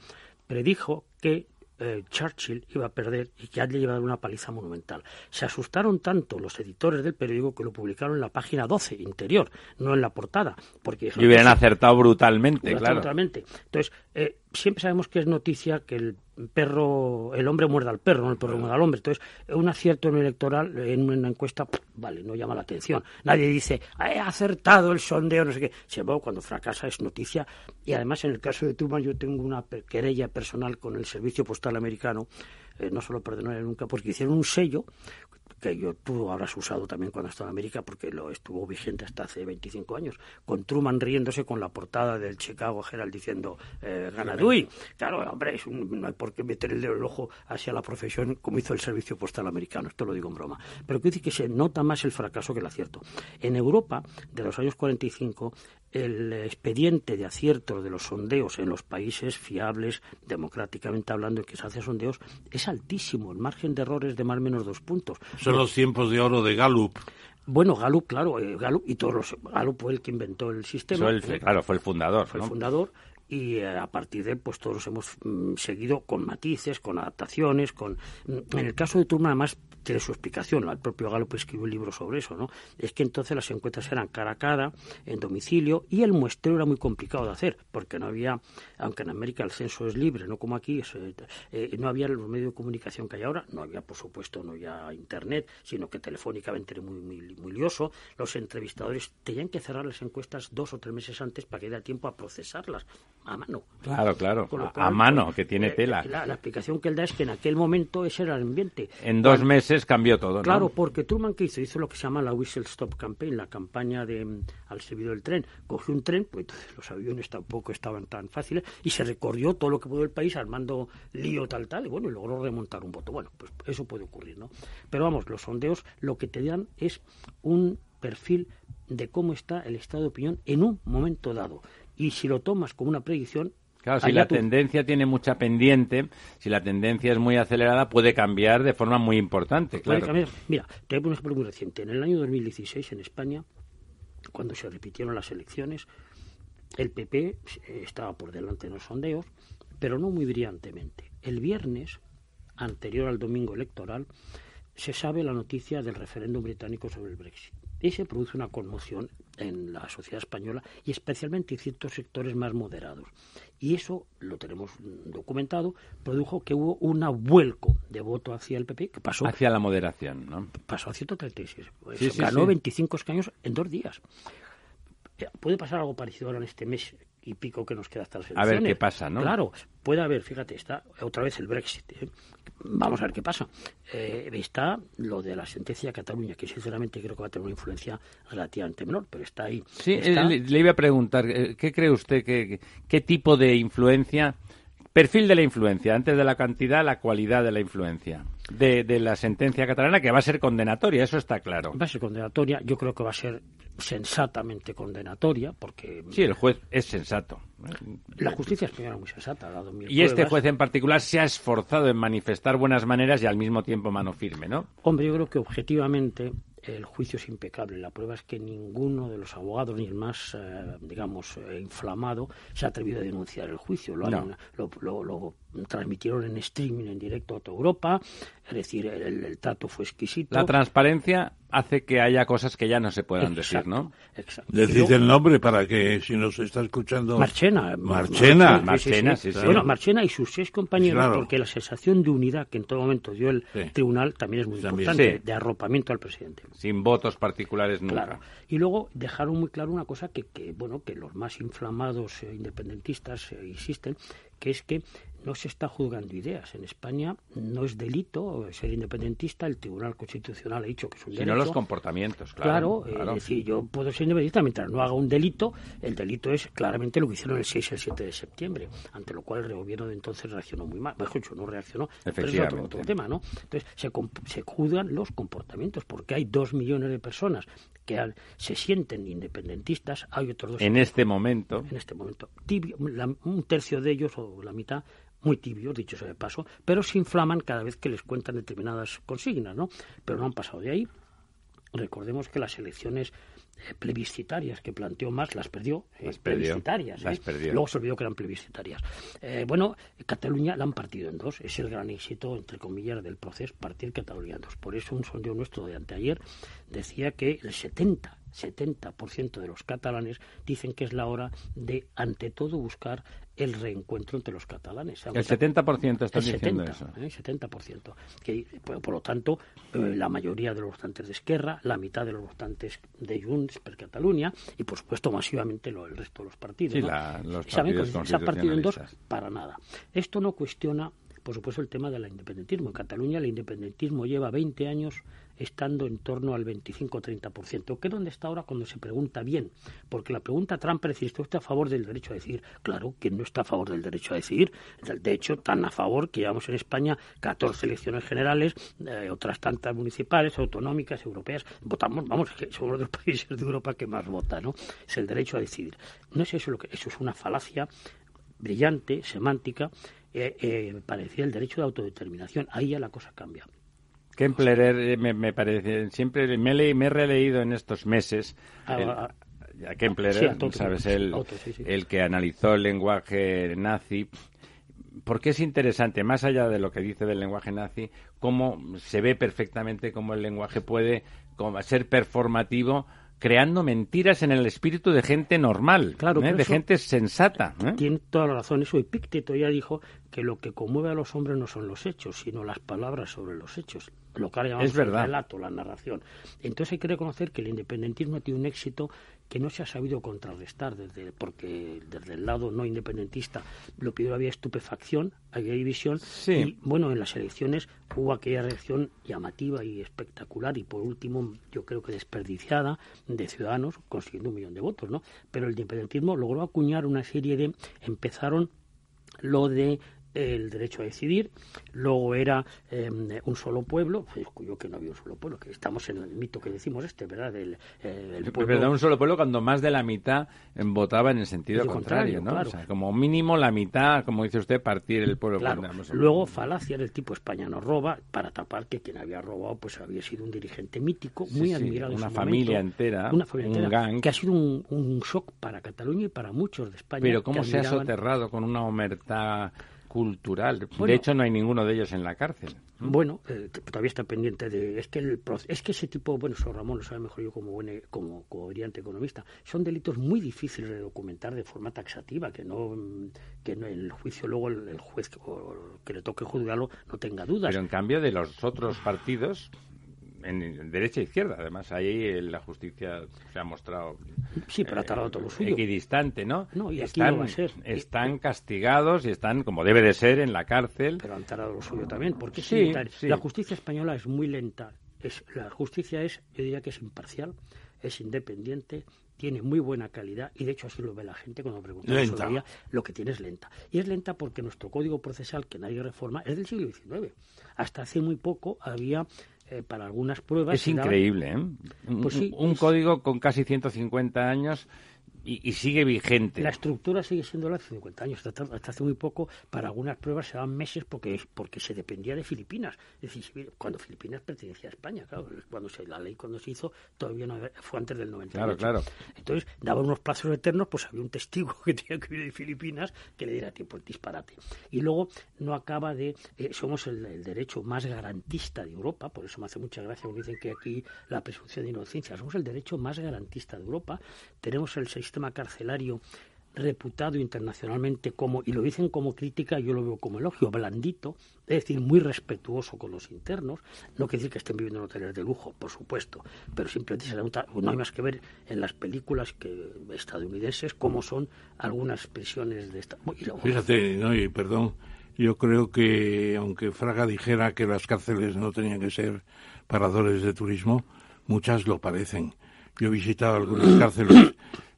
predijo que eh, Churchill iba a perder y que le iba a dar una paliza monumental. Se asustaron tanto los editores del periódico que lo publicaron en la página 12 interior, no en la portada. Porque y hubieran acertado brutalmente, claro. Brutalmente. Entonces, eh, siempre sabemos que es noticia que el perro, el hombre muerda al perro, no el perro muerda al hombre. Entonces, un acierto en electoral, en una encuesta, vale, no llama la atención. Nadie dice, he acertado el sondeo, no sé qué. Sin embargo, cuando fracasa es noticia. Y además, en el caso de Truman, yo tengo una querella personal con el Servicio Postal Americano. Eh, no solo perdonaré nunca, porque hicieron un sello que yo tú habrás usado también cuando estaba en América, porque lo estuvo vigente hasta hace 25 años, con Truman riéndose con la portada del Chicago Herald diciendo eh, Ganadui. Claro, hombre, no hay por qué meter el dedo el ojo hacia la profesión como hizo el Servicio Postal Americano, esto lo digo en broma. Pero quiero decir que se nota más el fracaso que el acierto. En Europa, de los años 45, el expediente de acierto de los sondeos en los países fiables, democráticamente hablando, en que se hace sondeos, es altísimo. El margen de error es de más o menos dos puntos. Son los tiempos de oro de Gallup. Bueno, Gallup, claro, eh, Gallup y todos los, Gallup fue el que inventó el sistema. claro, fue el fundador. Fue el fundador y eh, a partir de él pues todos hemos mm, seguido con matices, con adaptaciones, con mm, en el caso de Turma además tiene su explicación, el propio Gallup escribió un libro sobre eso, ¿no? Es que entonces las encuestas eran cara a cara, en domicilio, y el muestreo era muy complicado de hacer, porque no había, aunque en América el censo es libre, no como aquí, eh, no había los medios de comunicación que hay ahora, no había, por supuesto, no había internet, sino que telefónicamente era muy, muy, muy lioso, los entrevistadores tenían que cerrar las encuestas dos o tres meses antes para que diera tiempo a procesarlas a mano. Claro, claro, a, mano, que tiene eh, tela. La, explicación que él da es que en aquel momento ese era el ambiente. En dos meses cambió todo, ¿no? Claro, porque Truman, ¿qué hizo? Hizo lo que se llama la Whistle Stop Campaign, la campaña de mm, al servicio del tren. Cogió un tren, pues entonces los aviones tampoco estaban tan fáciles, y se recorrió todo lo que pudo el país armando lío tal, tal, y bueno, y logró remontar un voto. Bueno, pues eso puede ocurrir, ¿no? Pero vamos, los sondeos lo que te dan es un perfil de cómo está el estado de opinión en un momento dado y si lo tomas como una predicción, Claro, si la tendencia tiene mucha pendiente, si la tendencia es muy acelerada, puede cambiar de forma muy importante. Claro. Mira, te voy a un ejemplo muy reciente. En el año 2016, en España, cuando se repitieron las elecciones, el PP estaba por delante en los sondeos, pero no muy brillantemente. El viernes, anterior al domingo electoral, se sabe la noticia del referéndum británico sobre el Brexit. Y se produce una conmoción en la sociedad española y especialmente en ciertos sectores más moderados. Y eso, lo tenemos documentado, produjo que hubo un vuelco de voto hacia el PP que pasó... Hacia la moderación, ¿no? Pasó a 136. Pues ganó 25 escaños en dos días. Eh, puede pasar algo parecido ahora en este mes y pico que nos queda hasta las elecciones. A ver qué pasa, ¿no? Claro, puede haber, fíjate, está otra vez el Brexit. ¿eh? Vamos a ver qué pasa. Eh, está lo de la sentencia de Cataluña, que sinceramente creo que va a tener una influencia relativamente menor, pero está ahí. Sí, le, iba a preguntar, eh, ¿qué cree usted, que, qué tipo de influencia, perfil de la influencia, antes de la cantidad, la cualidad de la influencia? De, de, la sentencia catalana que va a ser condenatoria, eso está claro. Va a ser condenatoria, yo creo que va a ser sensatamente condenatoria, porque... Sí, el juez es sensato. La justicia española es muy sensata. y este juez en particular se ha esforzado en manifestar buenas maneras y al mismo tiempo mano firme, ¿no? Hombre, yo creo que objetivamente el juicio es impecable. La prueba es que ninguno de los abogados, ni el más, eh, digamos, eh, inflamado, se ha atrevido a denunciar el juicio. Lo, lo, transmitieron en streaming en directo a toda Europa, es decir, el, trato fue exquisito. La transparencia hace que haya cosas que ya no se puedan decir, ¿no? Exacto. Decid el nombre para que si nos está escuchando... Marchena. Marchena. Marchena, sí, sí. Bueno, Marchena y sus seis compañeros, porque la sensación de unidad que en todo momento dio el tribunal también es muy importante, de arropamiento al presidente. Sin votos particulares nunca. Claro. Y luego dejaron muy claro una cosa que, que bueno, que los más inflamados eh, independentistas eh, insisten, que es que no se está juzgando ideas. En España no es delito ser independentista. El Tribunal Constitucional ha dicho que es un delito. Sino los comportamientos, claro. Claro, es decir, yo puedo ser independentista mientras no haga un delito. El delito es claramente lo que hicieron el 6 y el 7 de septiembre, ante lo cual el gobierno de entonces reaccionó muy mal. Mejor dicho, no reaccionó, pero es otro, otro tema, ¿no? Entonces, se, se juzgan los comportamientos, porque hay dos millones de personas que se sienten independentistas, hay otros dos. En este momento. En este momento. Tibio, la, un tercio de ellos, o la mitad, muy tibios, dicho sea de paso, pero se inflaman cada vez que les cuentan determinadas consignas, ¿no? Pero no han pasado de ahí. Recordemos que las elecciones eh, plebiscitarias que planteó más las perdió, eh, las plebiscitarias, las ¿eh? perdió. luego se olvidó que eran plebiscitarias. Eh, bueno, Cataluña la han partido en dos, es el gran éxito, entre comillas, del proceso, partir Cataluña en dos. Por eso un sondeo nuestro de anteayer decía que el 70 70% de los catalanes dicen que es la hora de, ante todo, buscar el reencuentro entre los catalanes. El 70% están el diciendo 70, eso. ¿eh? 70%. Que, por, lo tanto, eh, la mayoría de los votantes de Esquerra, la mitad de los votantes de Junts per Catalunya y, por supuesto, masivamente lo, el resto de los partidos. Sí, ¿no? la, los ¿Saben que se ha partido en dos? Para nada. Esto no cuestiona, por supuesto, el tema del independentismo. En Cataluña el independentismo lleva 20 años estando en torno al 25-30%, que es donde está ahora cuando se pregunta bien, porque la pregunta Trump es ¿está usted a favor del derecho a decidir? Claro, ¿quién no está a favor del derecho a decidir? De hecho, tan a favor que llevamos en España 14 elecciones generales, eh, otras tantas municipales, autonómicas, europeas, votamos, vamos, que somos de los países de Europa que más vota, ¿no? Es el derecho a decidir. No es eso lo que, eso es una falacia brillante, semántica, eh, eh, parecía el derecho de autodeterminación. Ahí ya la cosa cambia. Kempler eh, me, me, parece, siempre me, le, me, he releído en estos meses. Ah, el, ah, a Kempler, sí, ¿sabes? El, auto, sí, sí. el que analizó el lenguaje nazi. Porque es interesante, más allá de lo que dice del lenguaje nazi, cómo se ve perfectamente cómo el lenguaje puede ser performativo creando mentiras en el espíritu de gente normal, claro, ¿eh? de gente sensata. ¿eh? Tiene toda la razón. Eso Epícteto ya dijo que lo que conmueve a los hombres no son los hechos, sino las palabras sobre los hechos. Lo que ahora llamamos es verdad. el relato, la narración. Entonces hay que reconocer que el independentismo tiene un éxito que no se ha sabido contrarrestar desde porque desde el lado no independentista lo que había estupefacción, había división sí. y bueno en las elecciones hubo aquella reacción llamativa y espectacular y por último yo creo que desperdiciada de ciudadanos consiguiendo un millón de votos, ¿no? Pero el independentismo logró acuñar una serie de empezaron lo de el derecho a decidir, luego era eh, un solo pueblo, yo que no había un solo pueblo, que estamos en el mito que decimos este, ¿verdad? Del, eh, el pueblo... Un solo pueblo cuando más de la mitad votaba en el sentido contrario, contrario, ¿no? claro. O sea, como mínimo la mitad, como dice usted, partir el pueblo. Claro. Luego falacia del tipo España no roba, para tapar que quien había robado pues había sido un dirigente mítico, muy sí, admirado sí, una en su familia momento, entera, una familia un entera, gang. que ha sido un, un, shock para Cataluña y para muchos de España. Pero cómo se ha soterrado con una omertad cultural. Bueno, de hecho, no hay ninguno de ellos en la cárcel. Bueno, eh, todavía está pendiente de. Es que el es que ese tipo, bueno, eso Ramón lo sabe mejor yo como buen, como, como brillante economista. Son delitos muy difíciles de documentar de forma taxativa, que no que no, en el juicio luego el, el juez que, que, le toque juzgarlo no tenga dudas. Pero en cambio de los otros partidos en derecha e izquierda. Además, ahí la justicia se ha mostrado sí, pero ha tardado todo lo suyo. equidistante, ¿no? No, y están, aquí no va a ser. están castigados y están, como debe de ser, en la cárcel. Pero han tardado lo suyo también, porque sí, sí. la justicia española es muy lenta. Es, la justicia es, yo diría que es imparcial, es independiente, tiene muy buena calidad y de hecho así lo ve la gente cuando preguntamos sobre ella, lo que tiene es lenta. Y es lenta porque nuestro código procesal, que nadie reforma, es del siglo XIX. Hasta hace muy poco había eh, para algunas pruebas. Es increíble, daban... ¿eh? Pues sí, un, un es... código con casi 150 años y, y, sigue vigente. La estructura sigue siendo la de 50 años. Hasta, hasta, hace muy poco, para algunas pruebas se daban meses porque, porque se dependía de Filipinas. Es decir, cuando Filipinas pertenecía a España, claro, cuando se, la ley cuando se hizo todavía no fue antes del 98. Claro, claro. Entonces, daba unos plazos eternos, pues había un testigo que tenía que venir de Filipinas que le diera tiempo el disparate. Y luego no acaba de... Eh, somos el, el, derecho más garantista de Europa, por eso me hace mucha gracia cuando dicen que aquí la presunción de inocencia. Somos el derecho más garantista de Europa. Tenemos el sistema carcelario reputado internacionalmente como, y lo dicen como crítica, yo lo veo como elogio, blandito, es decir, muy respetuoso con los internos. No quiere decir que estén viviendo en hoteles de lujo, por supuesto, pero simplemente se nota, no hay más que ver en las películas que, estadounidenses cómo son algunas prisiones de esta. Fíjate, no, y perdón, yo creo que aunque Fraga dijera que las cárceles no tenían que ser paradores de turismo, muchas lo parecen. Yo he visitado algunas cárceles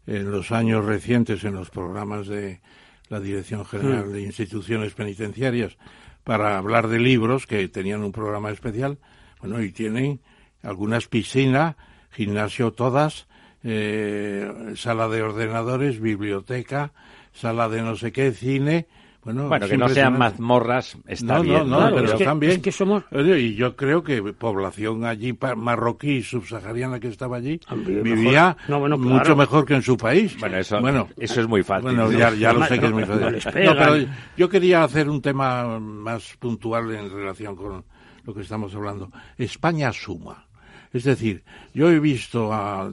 en los años recientes en los programas de la Dirección General de Instituciones Penitenciarias para hablar de libros que tenían un programa especial. Bueno, y tienen algunas piscinas, gimnasio todas, eh, sala de ordenadores, biblioteca, sala de no sé qué, cine, bueno, que no sean mazmorras está bien. No, no, pero están bien. que somos... Y yo creo que población allí marroquí, subsahariana que estaba allí, vivía mucho mejor que en su país. Bueno, eso, bueno, eso es muy fácil. Bueno, ya, lo sé que es muy fácil. pero yo quería hacer un tema más puntual en relación con lo que estamos hablando. España suma. Es decir, yo he visto a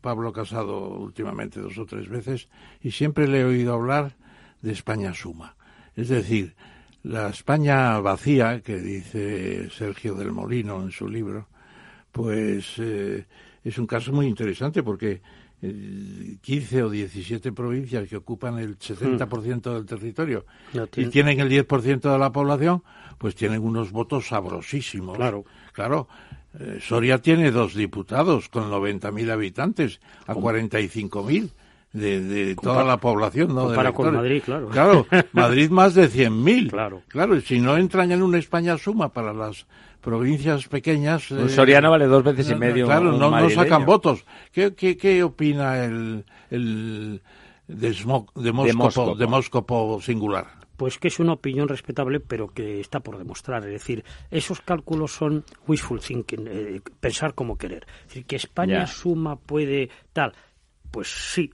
Pablo Casado últimamente dos o tres veces y siempre le he oído hablar de España suma. Es decir, la España vacía, que dice Sergio del Molino en su libro, pues eh, es un caso muy interesante porque 15 eh, o 17 provincias que ocupan el 70% del territorio y tienen el 10% de la población, pues tienen unos votos sabrosísimos. Claro. Claro. Eh, Soria tiene dos diputados con 90.000 habitantes a 45.000 de, de toda la población, ¿no? Para con Madrid, claro. Claro, Madrid más de 100.000. Claro. Claro, si no entran en una España suma para las provincias pequeñas... Un eh, Soriano vale dos veces y medio. Claro, no, no, sacan votos. ¿Qué, qué, qué opina el, el demóscopo, singular? Pues que es una opinión respetable, pero que está por demostrar. Es decir, esos cálculos son wishful thinking, eh, pensar como querer. Es decir, que España suma puede tal. Pues sí,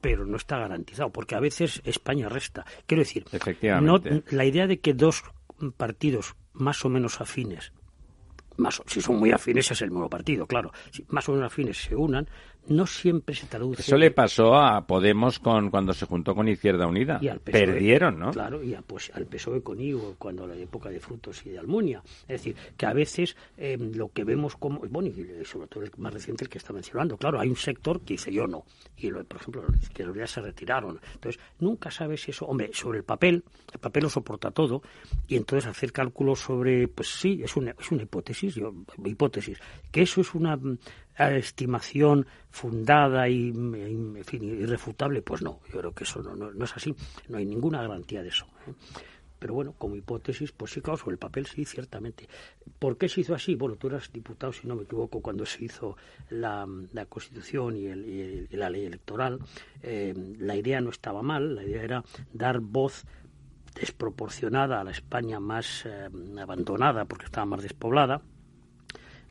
pero no está garantizado, porque a veces España resta. Quiero decir, no, la idea de que dos partidos más o menos afines, más, si son muy afines es el mismo partido, claro, si más o menos afines se unan, no siempre se traduce. Eso le pasó a Podemos con cuando se juntó con Izquierda Unida. Y al PSOE, Perdieron, ¿no? Claro, y pues, al PSOE con Ivo, cuando la época de Frutos y de Almunia. Es decir, que a veces eh, lo que vemos como. Bueno, y sobre todo el más reciente, el que está mencionando. Claro, hay un sector que dice yo no. Y, por ejemplo, los izquierda se retiraron. Entonces, nunca sabes eso. Hombre, sobre el papel, el papel lo soporta todo. Y entonces hacer cálculos sobre. Pues sí, es una, es una hipótesis, yo, hipótesis. Que eso es una estimación fundada y, en fin, irrefutable, pues no, yo creo que eso no, no, es así, no hay ninguna garantía de eso. ¿eh? Pero bueno, como hipótesis, pues sí, claro, el papel sí, ciertamente. ¿Por qué se hizo así? Bueno, tú eras diputado, si no me equivoco, cuando se hizo la, la Constitución y, el, la ley electoral. Eh, la idea no estaba mal, la idea era dar voz desproporcionada a la España más eh, abandonada porque estaba más despoblada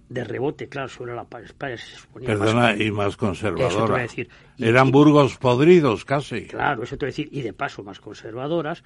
de rebote, claro, sobre la España se suponía Perdona, y más conservadora. Eran burgos podridos casi. Claro, eso te voy a decir, y de paso más conservadoras.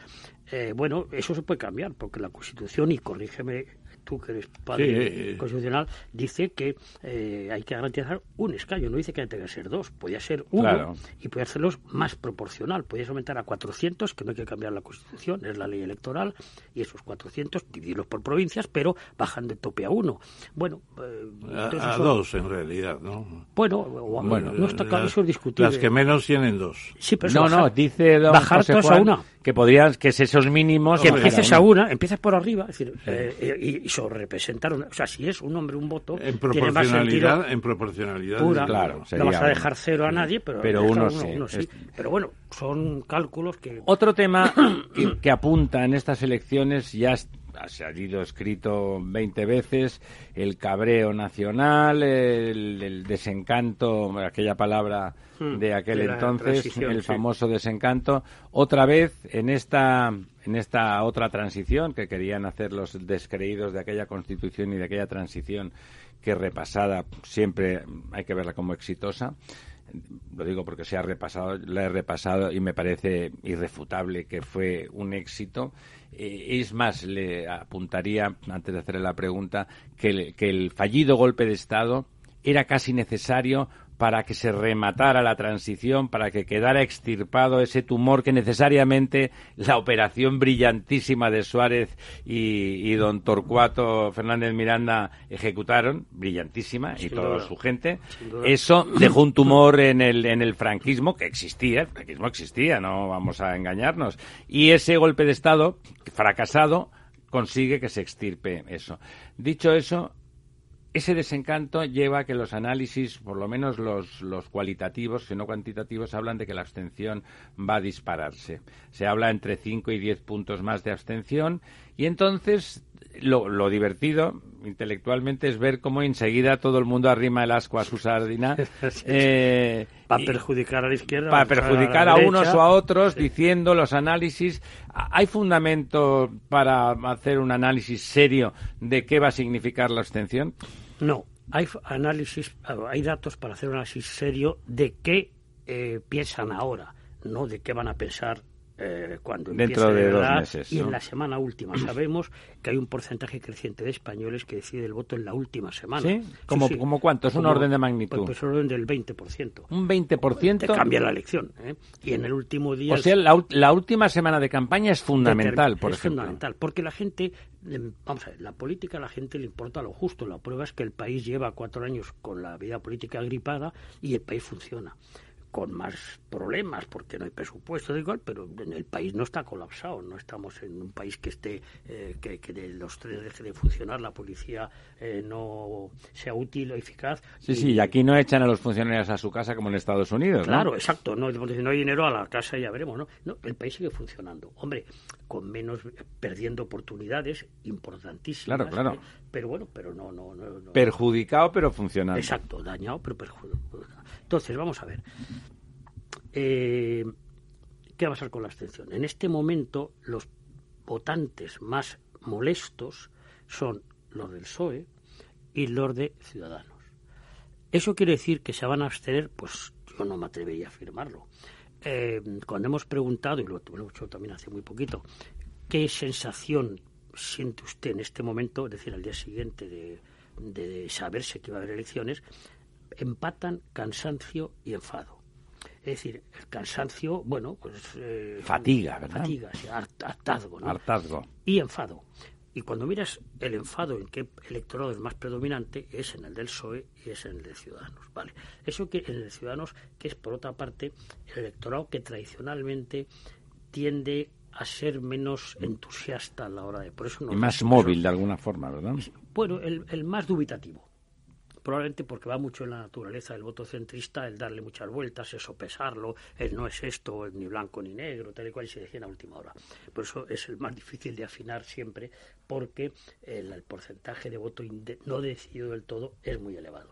Eh, bueno, eso se puede cambiar, porque la Constitución, y corrígeme tú que eres padre constitucional, dice que eh, hay que garantizar un escaño, no dice que tenga que ser dos, podía ser uno y puede hacerlos más proporcional, podías aumentar a 400, que no hay que cambiar la Constitución, es la ley electoral, y esos 400 dividirlos por provincias, pero bajan de tope a uno. Bueno, eh, a, dos en realidad, ¿no? Bueno, bueno no está claro, eso es discutible. Las que menos tienen dos. Sí, pero no, no, dice bajar todos a una que podrían, que es esos mínimos. Que empieces a una, empiezas por arriba, es decir, eh, y, sobre representar, o sea, si es un hombre un voto, en proporcionalidad, en proporcionalidad, claro, no vas a dejar cero a nadie, pero, pero uno, sí, Pero bueno, son cálculos que. Otro tema que, apunta en estas elecciones ya ha salido escrito 20 veces, el cabreo nacional, el, desencanto, aquella palabra hmm, de aquel entonces, el famoso desencanto. Otra vez, en esta, en esta otra transición que querían hacer los descreídos de aquella constitución y de aquella transición que repasada siempre hay que verla como exitosa lo digo porque se ha repasado, la he repasado y me parece irrefutable que fue un éxito. Eh, es más, le apuntaría, antes de hacerle la pregunta, que el, fallido golpe de Estado era casi necesario para que se rematara la transición, para que quedara extirpado ese tumor que necesariamente la operación brillantísima de Suárez y, don Torcuato Fernández Miranda ejecutaron, brillantísima, y toda su gente. Eso dejó un tumor en el, en el franquismo, que existía, el franquismo existía, no vamos a engañarnos. Y ese golpe de Estado, fracasado, consigue que se extirpe eso. Dicho eso, ese desencanto lleva a que los análisis, por lo menos los, los, cualitativos, si no cuantitativos, hablan de que la abstención va a dispararse. Se habla entre 5 y 10 puntos más de abstención y entonces lo, lo, divertido intelectualmente es ver cómo enseguida todo el mundo arrima el asco a su sardina. eh, para perjudicar a la izquierda. Para perjudicar a, unos o a otros, diciendo los análisis. ¿Hay fundamento para hacer un análisis serio de qué va a significar la abstención? No, hay análisis, hay datos para hacer un análisis serio de qué eh, piensan ahora, no de qué van a pensar eh, cuando Dentro de, dos meses. Y en la semana última sabemos que hay un porcentaje creciente de españoles que decide el voto en la última semana. ¿Sí? ¿Como, cuánto? Es un orden de magnitud. Pues, pues un orden del 20%. ¿Un 20%? Te cambia la elección. ¿eh? Y en el último día... O sea, la, última semana de campaña es fundamental, por es ejemplo. fundamental, porque la gente... Vamos a ver, la política a la gente le importa lo justo. La prueba es que el país lleva cuatro años con la vida política agripada y el país funciona con más problemas porque no hay presupuesto, igual, pero en el país no está colapsado, no estamos en un país que esté eh, que, de los tres deje de funcionar, la policía eh, no sea útil o eficaz. Sí, sí, y aquí no echan a los funcionarios a su casa como en Estados Unidos. Claro, exacto, no, no hay dinero a la casa, ya veremos, ¿no? no el país sigue funcionando. Hombre, con menos, perdiendo oportunidades importantísimas. Claro, claro. ¿eh? pero bueno, pero no, no, no, Perjudicado, pero funcionando. Exacto, dañado, pero perjudicado. Entonces, vamos a ver. Eh, ¿Qué va a pasar con la abstención? En este momento, los votantes más molestos son los del PSOE y los de Ciudadanos. ¿Eso quiere decir que se van a abstener? Pues yo no me atrevería a afirmarlo. Eh, cuando hemos preguntado, y lo, hemos hecho también hace muy poquito, ¿qué sensación siente usted en este momento, es decir, al día siguiente de, saberse que va a haber elecciones? Empatan cansancio y enfado. Es decir, el cansancio, bueno, pues... Eh, fatiga, ¿verdad? Fatiga, hartazgo, ¿no? Hartazgo. Y enfado. Y cuando miras el enfado en qué electorado es más predominante, es en el del PSOE y es en el de Ciudadanos. Vale. Eso que en el de Ciudadanos, que es por otra parte el electorado que tradicionalmente tiende a ser menos entusiasta a la hora de... Por eso no y más móvil de alguna forma, ¿verdad? Bueno, el, el más dubitativo probablemente porque va mucho en la naturaleza del voto centrista, el darle muchas vueltas, el sopesarlo, el no es esto, ni blanco ni negro, tal y cual se decía en la última hora. Por eso es el más difícil de afinar siempre, porque el, porcentaje de voto no decidido del todo es muy elevado.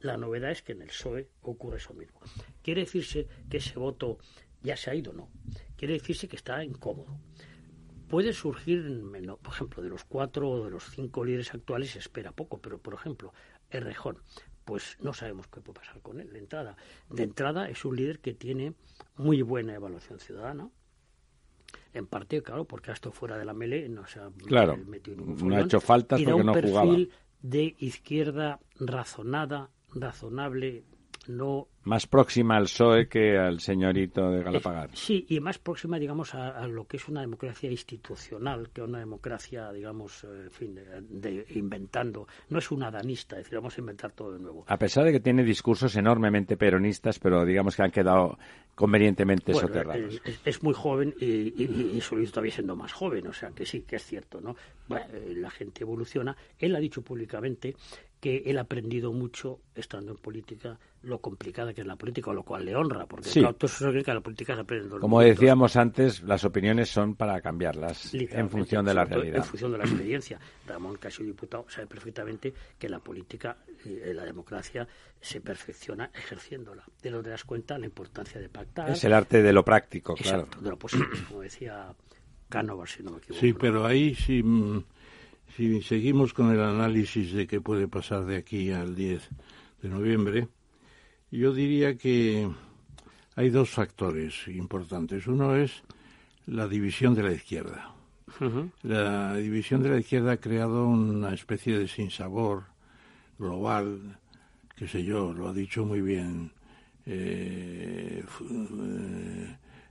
La novedad es que en el PSOE ocurre eso mismo. Quiere decirse que ese voto ya se ha ido, no. Quiere decirse que está incómodo puede surgir, por ejemplo, de los cuatro o de los cinco líderes actuales se espera poco, pero por ejemplo, Errejón, pues no sabemos qué puede pasar con él de entrada. De entrada es un líder que tiene muy buena evaluación ciudadana. En parte, claro, porque ha estado fuera de la mele, no se ha claro, metido no ha hecho faltas porque no jugaba. perfil de izquierda razonada, razonable, no más próxima al PSOE que al señorito de Galapagar. sí, y más próxima, digamos, a, lo que es una democracia institucional, que una democracia, digamos, eh, en fin, de, inventando. No es una danista, es decir, vamos a inventar todo de nuevo. A pesar de que tiene discursos enormemente peronistas, pero digamos que han quedado convenientemente soterrados. Es, muy joven y, y, y, todavía siendo más joven, o sea que sí, que es cierto, ¿no? Eh, la gente evoluciona. Él ha dicho públicamente que él ha aprendido mucho estando en política lo complicada que es la política, lo cual le honra, porque sí. claro, que la política se aprende en Como decíamos antes, las opiniones son para cambiarlas en función de la realidad. En función de la experiencia. Ramón, que ha sido diputado, sabe perfectamente que la política, eh, la democracia, se perfecciona ejerciéndola. De lo que das cuenta la importancia de pactar. Es el arte de lo práctico, Exacto, de lo posible, como decía Cánovas, si no me equivoco. Sí, pero ahí sí... Si seguimos con el análisis de qué puede pasar de aquí al 10 de noviembre, yo diría que hay dos factores importantes. Uno es la división de la izquierda. La división de la izquierda ha creado una especie de sinsabor global qué sé yo, lo ha dicho muy bien eh,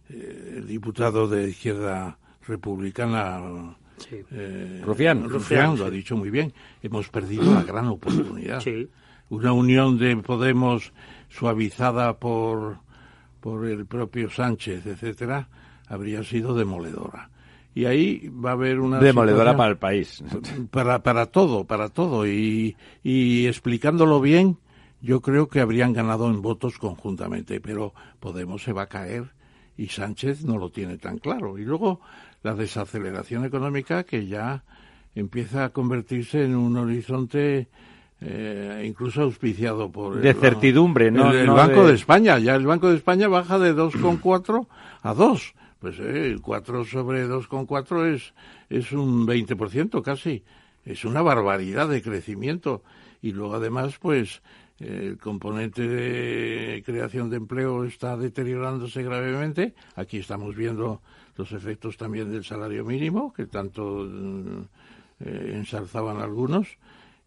eh, el diputado de izquierda republicana eh, Rufián, Rufián lo ha dicho muy bien. Hemos perdido la gran oportunidad. Una unión de Podemos suavizada por, por el propio Sánchez, etcétera, habría sido demoledora. Y ahí va a haber una. Demoledora para el país. Para, para todo, para todo. Y, y explicándolo bien, yo creo que habrían ganado en votos conjuntamente. Pero Podemos se va a caer y Sánchez no lo tiene tan claro. Y luego la desaceleración económica que ya empieza a convertirse en un horizonte eh, incluso auspiciado por de certidumbre, ¿no? El, Banco de... España. Ya el Banco de España baja de 2,4 a 2. Pues eh, el 4 sobre 2,4 es, es un 20% casi. Es una barbaridad de crecimiento. Y luego además, pues el componente de creación de empleo está deteriorándose gravemente. Aquí estamos viendo los efectos también del salario mínimo, que tanto eh, ensalzaban algunos.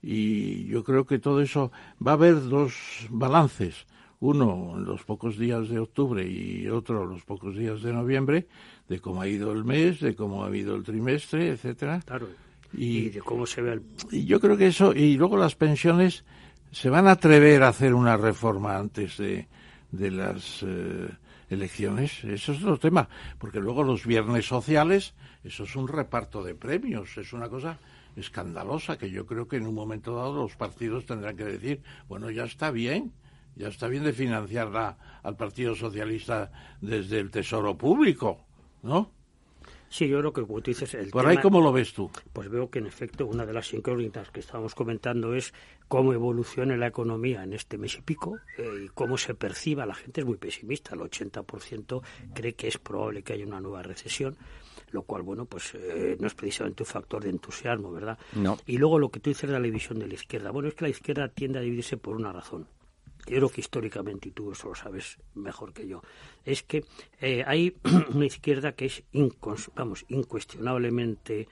Y yo creo que todo eso va a haber dos balances. Uno en los pocos días de octubre y otro en los pocos días de noviembre, de cómo ha ido el mes, de cómo ha ido el trimestre, etcétera. Claro. Y, de cómo se ve el... Y yo creo que eso, y luego las pensiones, se van a atrever a hacer una reforma antes de, de las eh, elecciones. Eso es otro tema, porque luego los viernes sociales, eso es un reparto de premios, es una cosa escandalosa que yo creo que en un momento dado los partidos tendrán que decir, bueno, ya está bien, ya está bien de financiar al Partido Socialista desde el Tesoro Público, ¿no? Sí, yo creo que como tú dices... El ¿Por ahí cómo lo ves tú? Pues veo que en efecto una de las incógnitas que estábamos comentando es cómo evoluciona la economía en este mes y pico eh, y cómo se perciba. La gente es muy pesimista, el 80% cree que es probable que haya una nueva recesión lo cual, bueno, pues eh, no es precisamente un factor de entusiasmo, ¿verdad? No. Y luego lo que tú dices de la división de la izquierda. Bueno, es que la izquierda tiende a dividirse por una razón. Yo creo que históricamente, y tú eso lo sabes mejor que yo, es que eh, hay una izquierda que es, vamos, incuestionablemente,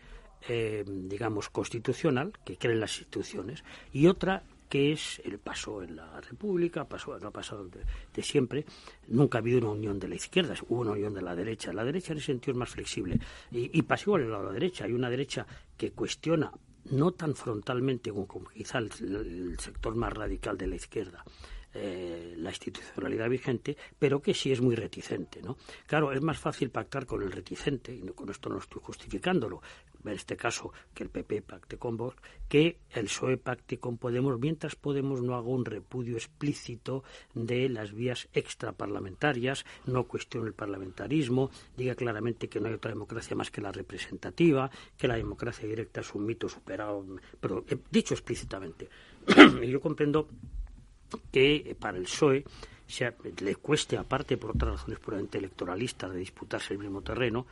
eh, digamos, constitucional, que cree en las instituciones, y otra que es el paso en la República, no ha pasado de, siempre, nunca ha habido una unión de la izquierda, hubo una unión de la derecha. La derecha en ese sentido es más flexible. Y, y pasó en la derecha. Hay una derecha que cuestiona no tan frontalmente como, quizá el, sector más radical de la izquierda, eh, la institucionalidad vigente, pero que sí es muy reticente. ¿no? Claro, es más fácil pactar con el reticente, y con esto no estoy justificándolo, en este caso que el PP pacte con Vox, que el PSOE pacte con Podemos, mientras Podemos no haga un repudio explícito de las vías extraparlamentarias, no cuestione el parlamentarismo, diga claramente que no hay otra democracia más que la representativa, que la democracia directa es un mito superado, pero eh, dicho explícitamente. yo comprendo que para el PSOE le cueste, aparte por otras razones puramente electoralistas, de disputarse el mismo terreno,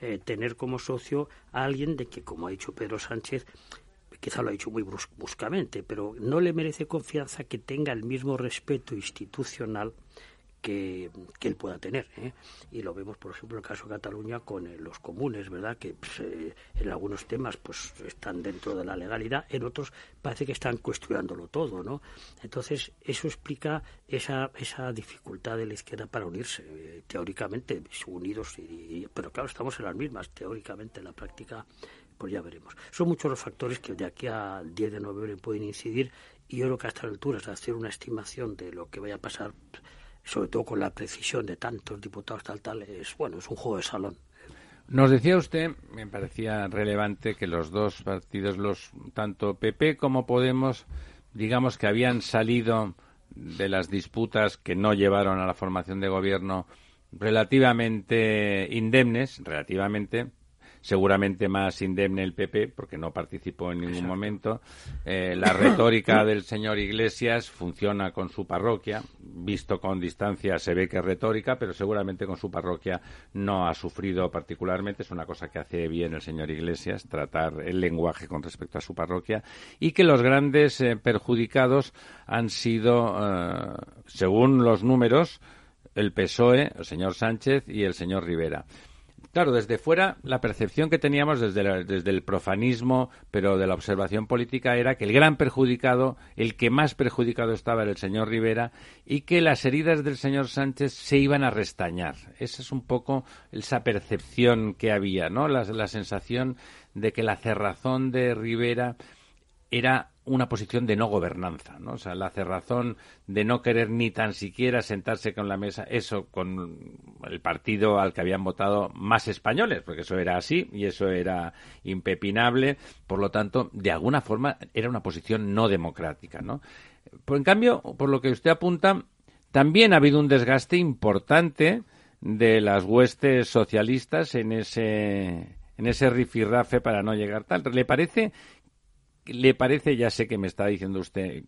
eh, tener como socio a alguien de que, como ha dicho Pedro Sánchez, quizá lo ha dicho muy bruscamente, pero no le merece confianza que tenga el mismo respeto institucional que, él pueda tener. ¿eh? Y lo vemos, por ejemplo, en el caso de Cataluña con eh, los comunes, ¿verdad? Que pues, eh, en algunos temas pues están dentro de la legalidad, en otros parece que están cuestionándolo todo, ¿no? Entonces, eso explica esa, esa dificultad de la izquierda para unirse, teóricamente, unidos, y, pero claro, estamos en las mismas, teóricamente, en la práctica pues ya veremos. Son muchos los factores que de aquí al 10 de noviembre pueden incidir y yo creo que a estas alturas hacer una estimación de lo que vaya a pasar sobre todo con la precisión de tantos diputados tal tal, es bueno, es un juego de salón. Nos decía usted, me parecía relevante que los dos partidos, los tanto PP como Podemos, digamos que habían salido de las disputas que no llevaron a la formación de gobierno relativamente indemnes, relativamente, seguramente más indemne el PP, porque no participó en ningún momento. Eh, la retórica del señor Iglesias funciona con su parroquia. Visto con distancia se ve que es retórica, pero seguramente con su parroquia no ha sufrido particularmente. Es una cosa que hace bien el señor Iglesias, tratar el lenguaje con respecto a su parroquia. Y que los grandes eh, perjudicados han sido, eh, según los números, el PSOE, el señor Sánchez y el señor Rivera Claro, desde fuera la percepción que teníamos desde, desde el profanismo, pero de la observación política, era que el gran perjudicado, el que más perjudicado estaba era el señor Rivera y que las heridas del señor Sánchez se iban a restañar. Esa es un poco esa percepción que había, ¿no? La, la sensación de que la cerrazón de Rivera era una posición de no gobernanza, ¿no? O sea, la cerrazón de no querer ni tan siquiera sentarse con la mesa, eso con el partido al que habían votado más españoles, porque eso era así y eso era impepinable, por lo tanto, de alguna forma era una posición no democrática, ¿no? En cambio, por lo que usted apunta, también ha habido un desgaste importante de las huestes socialistas en ese en ese rifirrafe para no llegar tal. ¿Le parece ¿Le parece, ya sé que me está diciendo usted,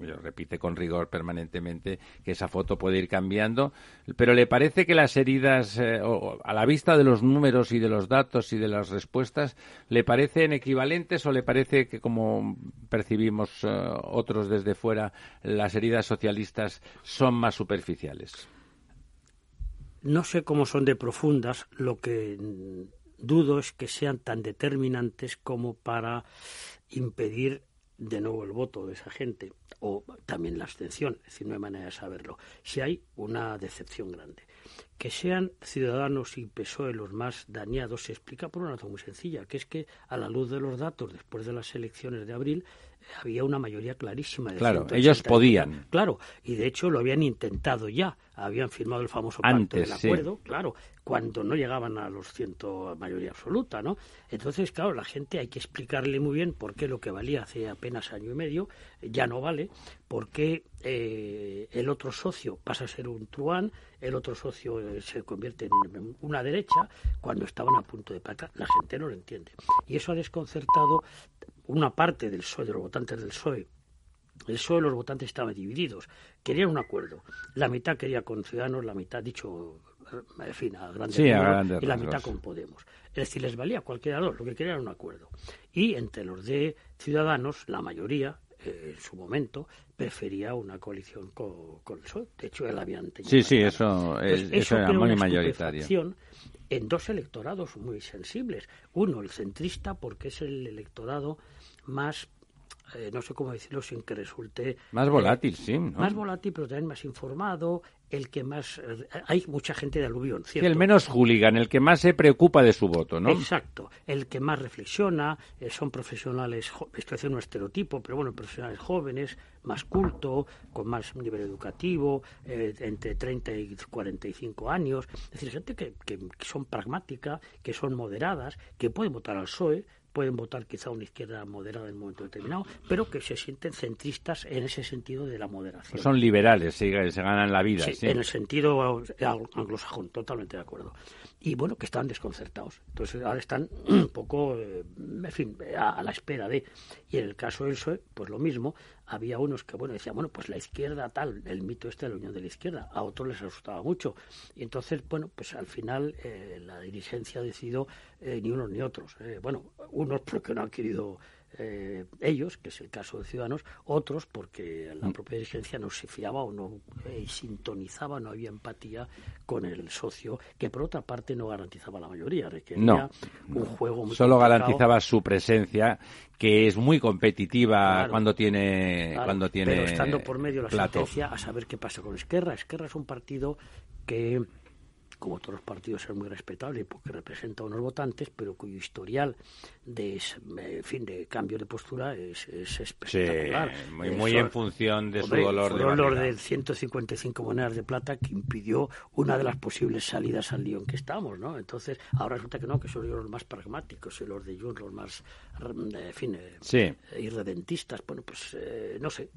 lo repite con rigor permanentemente, que esa foto puede ir cambiando, pero ¿le parece que las heridas, eh, a la vista de los números y de los datos y de las respuestas, ¿le parecen equivalentes o le parece que, como percibimos eh, otros desde fuera, las heridas socialistas son más superficiales? No sé cómo son de profundas, lo que dudo es que sean tan determinantes como para impedir de nuevo el voto de esa gente o también la abstención, es decir, no hay manera de saberlo. Si hay una decepción grande. Que sean ciudadanos y PSOE los más dañados se explica por una razón muy sencilla, que es que a la luz de los datos después de las elecciones de abril había una mayoría clarísima. De claro, ellos podían. Claro, y de hecho lo habían intentado ya, habían firmado el famoso pacto del acuerdo, claro, cuando no llegaban a los ciento mayoría absoluta, ¿no? Entonces, claro, la gente hay que explicarle muy bien por qué lo que valía hace apenas año y medio ya no vale, por qué eh, el otro socio pasa a ser un truán, el otro socio eh, se convierte en una derecha cuando estaban a punto de pactar. La gente no lo entiende. Y eso ha desconcertado una parte del PSOE, de los votantes del PSOE, el PSOE, los votantes estaban divididos. Querían un acuerdo. La mitad quería con Ciudadanos, la mitad, dicho, en fin, a grandes, sí, y la mitad con Podemos. Es decir, les valía cualquiera de los lo que querían era un acuerdo. Y entre los de Ciudadanos, la mayoría, eh, en su momento, prefería una coalición con, con, el PSOE. De hecho, él había tenido Sí, sí, eso, eso, era muy mayoritario. En dos electorados muy sensibles. Uno, el centrista, porque es el electorado más eh, no sé cómo decirlo sin que resulte... Más volátil, sí. Más volátil, pero también más informado, el que más... Eh, hay mucha gente de aluvión, ¿cierto? el menos hooligan, el que más se preocupa de su voto, ¿no? Exacto, el que más reflexiona, eh, son profesionales, estoy haciendo un estereotipo, pero bueno, profesionales jóvenes, más culto, con más nivel educativo, entre 30 y 45 años, es decir, gente que, que, que son pragmática, que son moderadas, que pueden votar al PSOE, pueden votar quizá una izquierda moderada en un momento determinado, pero que se sienten centristas en ese sentido de la moderación. Son liberales, se, ganan la vida. Sí, en el sentido anglosajón, totalmente de acuerdo. Y bueno, que estaban desconcertados. Entonces ahora están un poco, eh, en fin, a, la espera de. Y en el caso del PSOE, pues lo mismo. Había unos que, bueno, decían, bueno, pues la izquierda tal, el mito este de la unión de la izquierda. A otros les asustaba mucho. Y entonces, bueno, pues al final eh, la dirigencia ha decidido eh, ni unos ni otros. bueno, unos porque no han querido eh, ellos, que es el caso de Ciudadanos, otros porque la mm. propia dirigencia no se fiaba o no eh, sintonizaba, no había empatía con el socio, que por otra parte no garantizaba la mayoría, requería un juego muy Solo garantizaba su presencia, que es muy competitiva cuando tiene cuando tiene Pero estando por medio la estrategia a saber qué pasa con Esquerra. Esquerra es un partido que como todos los partidos es muy respetable porque representa a unos votantes, pero cuyo historial de, fin, de cambio de postura es, espectacular. muy, en función de su dolor de dolor de 155 monedas de plata que impidió una de las posibles salidas al lío en que estamos, ¿no? Entonces, ahora resulta que no, que son los más pragmáticos y los de Jun los más, en fin, eh, irredentistas. Bueno, pues eh, no sé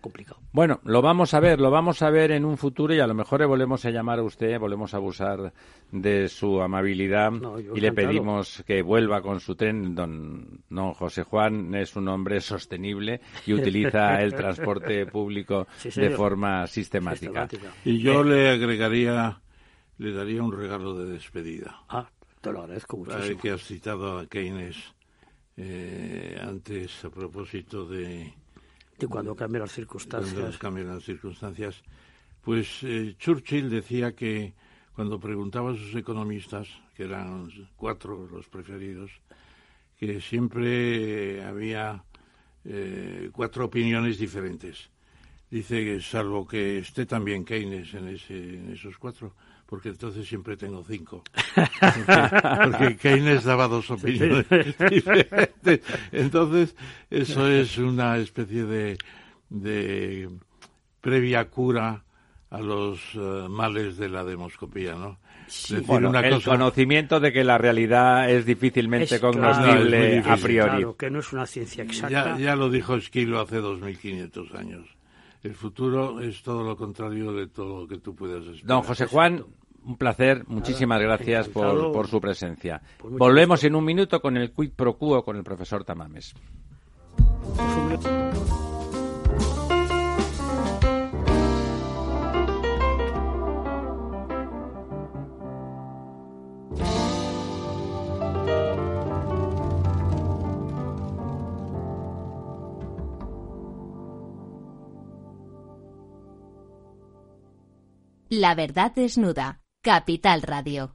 complicado. Bueno, lo vamos a ver, lo vamos a ver en un futuro y a lo mejor le volvemos a llamar a usted, volvemos a abusar de su amabilidad y le pedimos que vuelva con su tren. Don, don José Juan es un hombre sostenible y utiliza el transporte público de forma sistemática. Y yo le agregaría, le daría un regalo de despedida. Ah, te lo agradezco muchísimo. que has citado a Keynes eh, antes a propósito de cuando cambian las circunstancias. cambian las circunstancias. Pues eh, Churchill decía que cuando preguntaba a sus economistas, que eran cuatro los preferidos, que siempre había eh, cuatro opiniones diferentes. Dice que salvo que esté también Keynes en, ese, en esos cuatro, porque entonces siempre tengo cinco. Porque, Keynes daba dos opiniones diferentes. Entonces, eso es una especie de, de previa cura a los eh, males de la demoscopía, ¿no? bueno, el conocimiento de que la realidad es difícilmente cognoscible a priori. Claro, que no es una ciencia exacta. Ya, ya lo dijo Esquilo hace 2.500 años. El futuro es todo lo contrario de todo lo que tú puedas esperar. Don José Juan, un placer. Muchísimas gracias por, por, su presencia. Volvemos en un minuto con el quid pro quo con el profesor Tamames. La verdad desnuda. Capital Radio.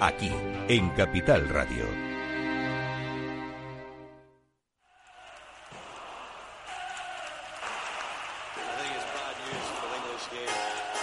Aquí en Capital Radio.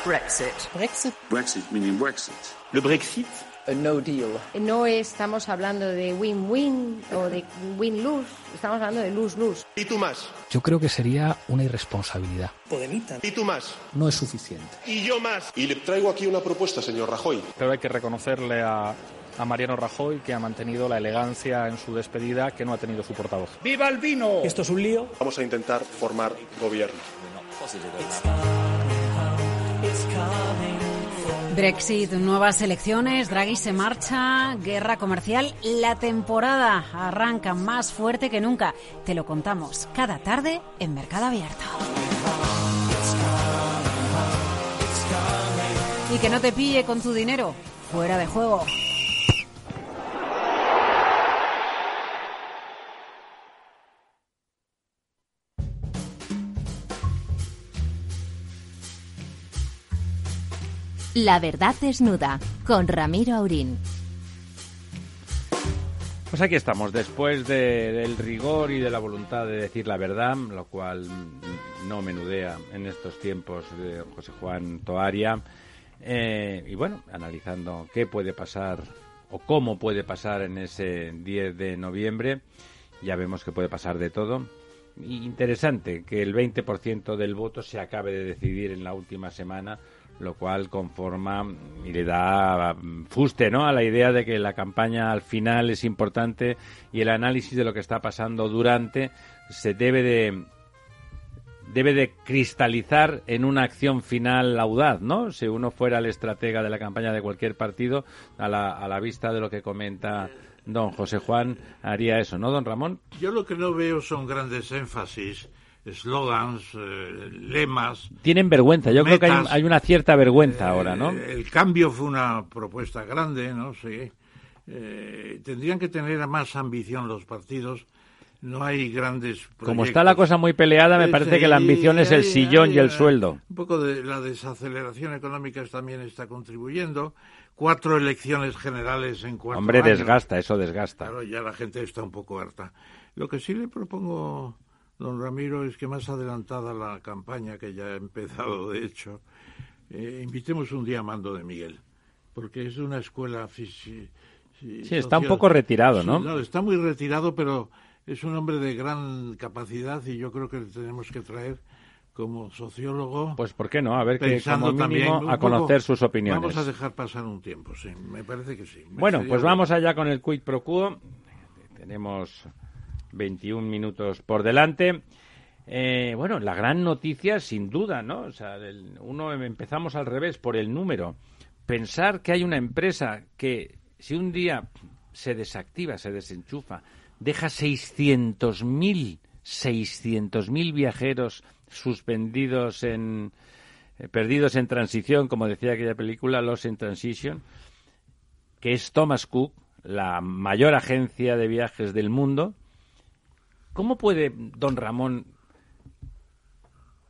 Brexit. Brexit. Brexit, meaning Brexit. Le Brexit. A no deal. No estamos hablando de win-win o de win-lose, estamos hablando de lose-lose. ¿Y tú más? Yo creo que sería una irresponsabilidad. Podemita. ¿Y tú más? No es suficiente. Y yo más. Y le traigo aquí una propuesta, señor Rajoy. Pero hay que reconocerle a, a Mariano Rajoy que ha mantenido la elegancia en su despedida que no ha tenido su portavoz. ¡Viva el vino! ¿Esto es un lío? Vamos a intentar formar gobierno. Brexit, nuevas elecciones, Draghi se marcha, guerra comercial. La temporada arranca más fuerte que nunca. Te lo contamos cada tarde en Mercado Abierto. Y que no te pille con tu dinero. Fuera de juego. La verdad desnuda con Ramiro Aurín. Pues aquí estamos, después de, del rigor y de la voluntad de decir la verdad, lo cual no menudea en estos tiempos de José Juan Toaria. Eh, y bueno, analizando qué puede pasar o cómo puede pasar en ese 10 de noviembre. Ya vemos que puede pasar de todo. Interesante que el 20% del voto se acabe de decidir en la última semana lo cual conforma y le da fuste ¿no? a la idea de que la campaña al final es importante y el análisis de lo que está pasando durante se debe de debe de cristalizar en una acción final audaz, ¿no? Si uno fuera el estratega de la campaña de cualquier partido, a la, a la vista de lo que comenta don José Juan, haría eso, ¿no, don Ramón? Yo lo que no veo son grandes énfasis eslogans, eh, lemas. Tienen vergüenza, yo creo que hay, una cierta vergüenza ahora, ¿no? Eh, el cambio fue una propuesta grande, ¿no? Sí. Eh, tendrían que tener más ambición los partidos. No hay grandes. Proyectos. Como está la cosa muy peleada, me parece que la ambición es el sillón y el sueldo. Un poco de la desaceleración económica también está contribuyendo. Cuatro elecciones generales en cuatro Hombre, desgasta, eso desgasta. Claro, ya la gente está un poco harta. Lo que sí le propongo don Ramiro, es que más adelantada la campaña, que ya ha empezado de hecho, eh, invitemos un día a Mando de Miguel, porque es una escuela... sí, está un poco retirado, ¿no? No, está muy retirado, pero es un hombre de gran capacidad y yo creo que le tenemos que traer como sociólogo. Pues ¿por qué no? A ver que como mínimo a conocer sus opiniones. Vamos a dejar pasar un tiempo, sí, me parece que sí. Bueno, pues vamos allá con el quid pro quo. Tenemos 21 minutos por delante. Eh, bueno, la gran noticia, sin duda, ¿no? O sea, uno empezamos al revés por el número, pensar que hay una empresa que si un día se desactiva, se desenchufa, deja 600.000 600.000 viajeros suspendidos en eh, perdidos en transición, como decía aquella película Los in Transition, que es Thomas Cook, la mayor agencia de viajes del mundo. ¿Cómo puede don Ramón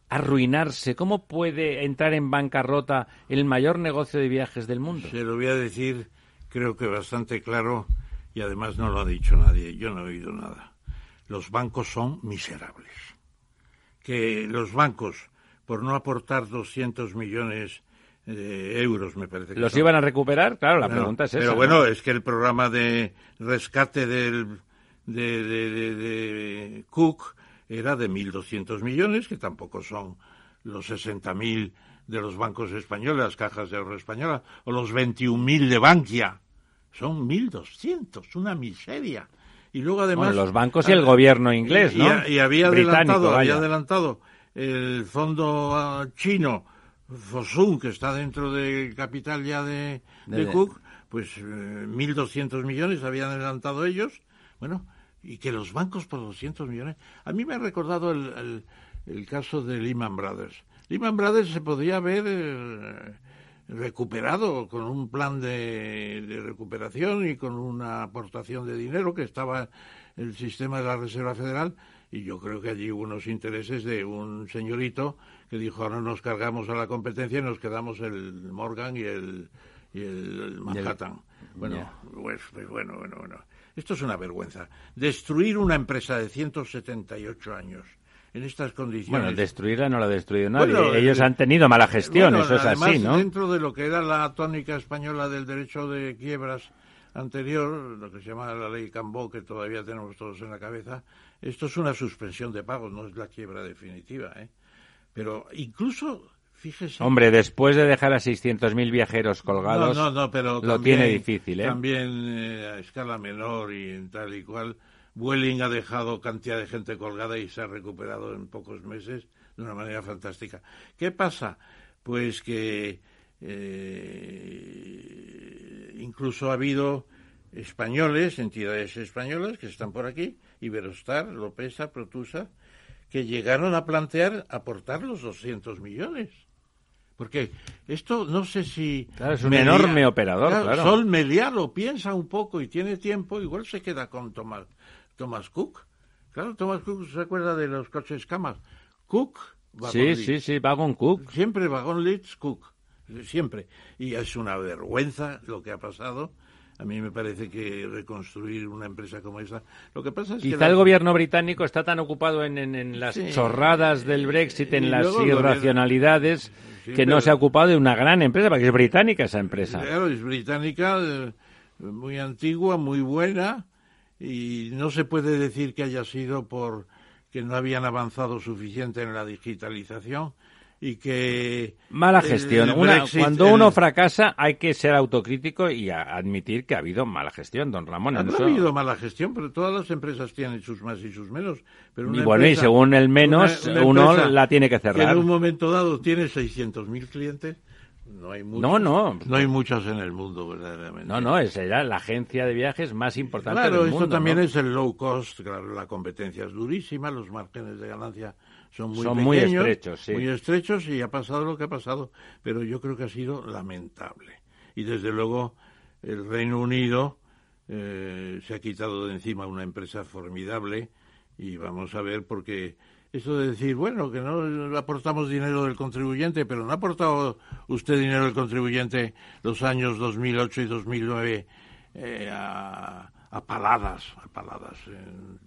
arruinarse? ¿Cómo puede entrar en bancarrota el mayor negocio de viajes del mundo? Se lo voy a decir, creo que bastante claro, y además no lo ha dicho nadie, yo no he oído nada. Los bancos son miserables. Que los bancos, por no aportar 200 millones de euros, me parece que ¿Los son. iban a recuperar? Claro, la pregunta es esa. Pero ¿no? bueno, es que el programa de rescate del, de, de- de- de Cook era de 1.200 millones, que tampoco son los 60.000 de los bancos españoles, las cajas de ahorro españolas, o los 21.000 de Bankia. Son 1.200, una miseria. Y luego además... Bueno, los bancos y el gobierno inglés, y- ¿no? Y, había adelantado, había adelantado el fondo ah, chino, Fosun, que está dentro del capital ya de, de De- Cook, pues eh, 1.200 millones habían adelantado ellos. Bueno, y que los bancos por 200 millones. A mí me ha recordado el, el- el caso de Lehman Brothers. Lehman Brothers se podía haber eh, recuperado con un plan de, de recuperación y con una aportación de dinero que estaba en el sistema de la Reserva Federal. Y yo creo que allí hubo unos intereses de un señorito que dijo, ahora nos cargamos a la competencia y nos quedamos el Morgan y el, y el Manhattan. Bueno, pues, pues bueno, bueno, bueno. Esto es una vergüenza. Destruir una empresa de 178 años en estas condiciones. Bueno, destruirla no la ha destruido nadie. Bueno, Ellos eh, han tenido mala gestión, bueno, eso es además, así, ¿no? Dentro de lo que era la tónica española del derecho de quiebras anterior, lo que se llama la ley Cambó, que todavía tenemos todos en la cabeza, esto es una suspensión de pagos, no es la quiebra definitiva, ¿eh? Pero incluso, fíjese... Hombre, después de dejar a 600.000 viajeros colgados, No, no, no, pero lo también- tiene difícil, ¿eh? También eh, a escala menor y en tal y cual. Vueling ha dejado cantidad de gente colgada y se ha recuperado en pocos meses de una manera fantástica. ¿Qué pasa? Pues que eh, incluso ha habido españoles, entidades españolas que están por aquí, Iberostar, Lopesa, Protusa, que llegaron a plantear aportar los 200 millones. Porque esto no sé si... Claro, es un enorme operador, claro. Sol Meliá lo piensa un poco y tiene tiempo, igual se queda con Thomas, Thomas Cook. Claro, Thomas Cook se acuerda de los coches camas. Cook, Sí, Leeds. sí, sí, Wagon Cook. Siempre Wagon Leeds, Cook. Siempre. Y es una vergüenza lo que ha pasado. A mí me parece que reconstruir una empresa como esa. Lo que pasa es que. Quizá la- el gobierno británico está tan ocupado en, en- en las Sí. chorradas del Brexit, en Y las gobierno- irracionalidades, Sí, que no se ha ocupado de una gran empresa, porque es británica esa empresa. Claro, es británica, eh, muy antigua, muy buena, y no se puede decir que haya sido por que no habían avanzado suficiente en la digitalización y que Mala el- gestión. el Una- Brexit, cuando el- uno fracasa hay que ser autocrítico y a- admitir que ha habido mala gestión, don Ramón. No ha habido mala gestión, pero todas las empresas tienen sus más y sus menos. Pero una Y bueno, y empresa- según el menos, una- una uno la tiene que Que cerrar. en un momento dado tiene 600.000 clientes. No hay muchos. No, no. No hay muchos en el mundo, verdaderamente. No, no, esa era la agencia de viajes más importante Claro, del esto mundo. también ¿no? es el low cost, claro, la competencia es durísima, los márgenes de ganancia son muy Son muy pequeños, estrechos, sí. muy estrechos y ha pasado lo que ha pasado, pero yo creo que ha sido lamentable. Y desde luego el Reino Unido eh, se ha quitado de encima una empresa formidable y vamos a ver porque eso de decir, bueno, que no aportamos dinero del contribuyente, pero no ha aportado usted dinero del contribuyente los años 2008 y 2009 eh, a, a paladas, a paladas, eh,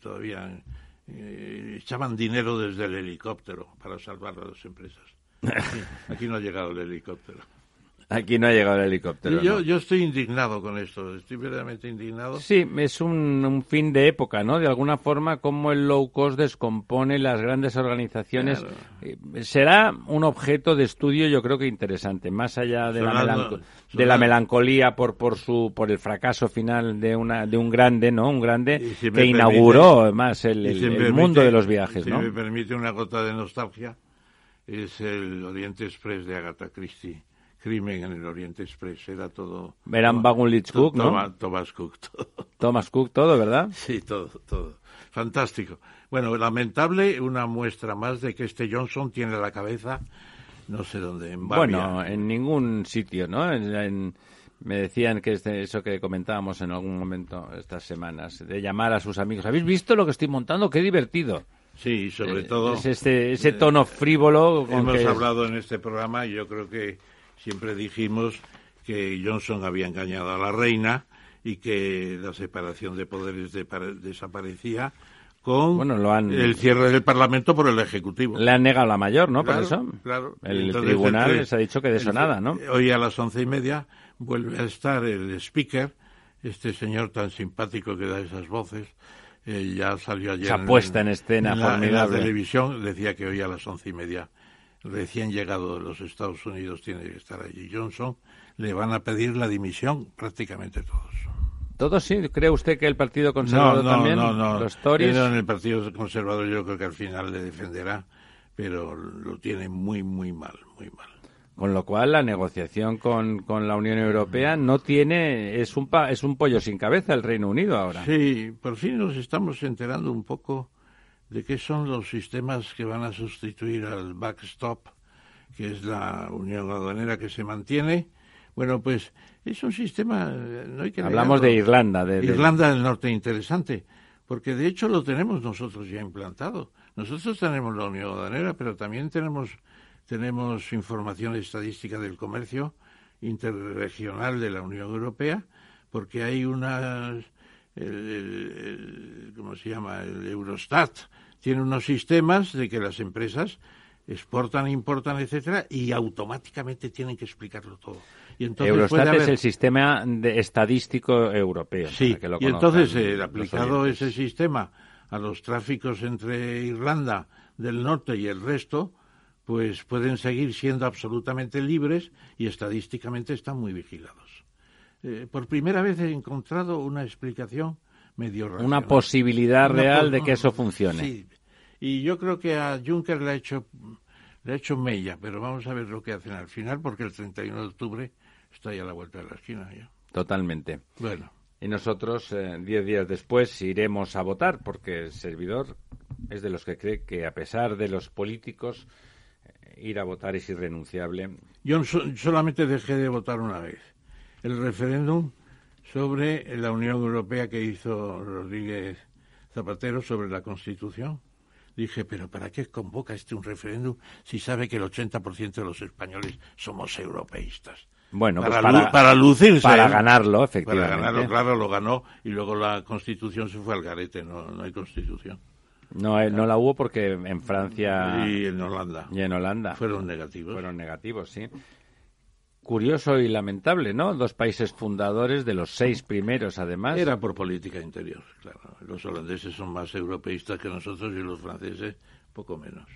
todavía eh, echaban dinero desde el helicóptero para salvar a las empresas. Aquí, aquí no ha llegado el helicóptero. Aquí no ha llegado el helicóptero. yo, ¿no? yo estoy indignado con esto, estoy verdaderamente indignado. Sí, es un, un fin de época, ¿no? De alguna forma, cómo el low cost descompone las grandes organizaciones. Claro. Eh, será un objeto de estudio, yo creo que interesante, más allá de, la, Sonando- melanco- de la melancolía por, por su por el fracaso final de una de un grande, ¿no? Un grande si que inauguró permite- más el, el- si el permite- mundo de los viajes, si ¿no? me permite una gota de nostalgia, es el Oriente Express de Agatha Christie, Crimen en el Oriente Express, era todo... Eran Bagunlich Cook, ¿no? Thomas, Thomas Cook, todo. Thomas Cook, todo, ¿verdad? Sí, todo, todo. Fantástico. Bueno, lamentable, una muestra más de que este Johnson tiene la cabeza, no sé dónde, en Bavia. Bueno, en ningún sitio, ¿no? En, en, me decían que este, eso que comentábamos en algún momento estas semanas, de llamar a sus amigos. ¿Habéis visto lo que estoy montando? ¡Qué divertido! Sí, sobre Eh, todo... Es este, ese tono frívolo con Hemos que... hablado en este programa y yo creo que siempre dijimos que Johnson había engañado a la reina y que la separación de poderes de- desaparecía con Bueno, lo han- el cierre del Parlamento por el Ejecutivo. Le han negado la mayor, ¿no? Claro, Por eso. claro. El Entonces, tribunal entre- les ha dicho que de eso nada, ¿no? Hoy a las once y media vuelve a estar el speaker, este señor tan simpático que da esas voces. eh, ya salió ayer. Esa puesta en escena en la, en la formidable. televisión, decía que hoy a las once y media, recién llegado de los Estados Unidos, tiene que estar allí Johnson. Le van a pedir la dimisión prácticamente todos. ¿Todo sí? ¿Cree usted que el Partido Conservador no, no, también? No, no, ¿Los Tories? En el Partido Conservador yo creo que al final le defenderá, pero lo tiene muy, muy mal, muy mal. Con lo cual, la negociación con, con la Unión Europea no tiene... Es un, pa- es un pollo sin cabeza el Reino Unido ahora. Sí, por fin nos estamos enterando un poco de qué son los sistemas que van a sustituir al backstop, que es la unión aduanera que se mantiene. Bueno, pues es un sistema, no hay que Hablamos negarlo. de Irlanda. De, de- Irlanda del Norte, interesante, porque de hecho lo tenemos nosotros ya implantado. Nosotros tenemos la unión aduanera, pero también tenemos, tenemos información estadística del comercio interregional de la Unión Europea, porque hay una, el, el- el- ¿cómo se llama? El Eurostat tiene unos sistemas de que las empresas exportan, importan, etcétera, y automáticamente tienen que explicarlo todo. Y entonces Eurostat es el sistema de- estadístico europeo. Sí, para que lo y entonces eh, aplicado ese sistema a los tráficos entre Irlanda del Norte y el resto, pues pueden seguir siendo absolutamente libres y estadísticamente están muy vigilados. Eh, por primera vez he encontrado una explicación medio racional. Una posibilidad real de que eso funcione. Sí, y yo creo que a Juncker le ha hecho le ha hecho mella, pero vamos a ver lo que hacen al final, porque el 31 de octubre está ya a la vuelta de la esquina ya. Totalmente. Bueno. Y nosotros, eh, diez días después, iremos a votar, porque el servidor es de los que cree que, a pesar de los políticos, eh, ir a votar es irrenunciable. Yo so- solamente dejé de votar una vez. El referéndum sobre la Unión Europea que hizo Rodríguez Zapatero sobre la Constitución. Dije, pero ¿para qué convoca este un referéndum si sabe que el 80% de los españoles somos europeístas? Bueno, pues para, para- lu- para lucirse. para ¿eh? ganarlo, efectivamente. Para ganarlo, claro, lo ganó y luego la Constitución se fue al garete, no, no hay Constitución. No, eh, no la hubo porque en Francia Y en Holanda. y en Holanda Fueron negativos. fueron negativos, sí. Curioso y lamentable, ¿no? Dos países fundadores de los seis primeros, además. Era por política interior, claro. Los holandeses son más europeístas que nosotros y los franceses poco menos.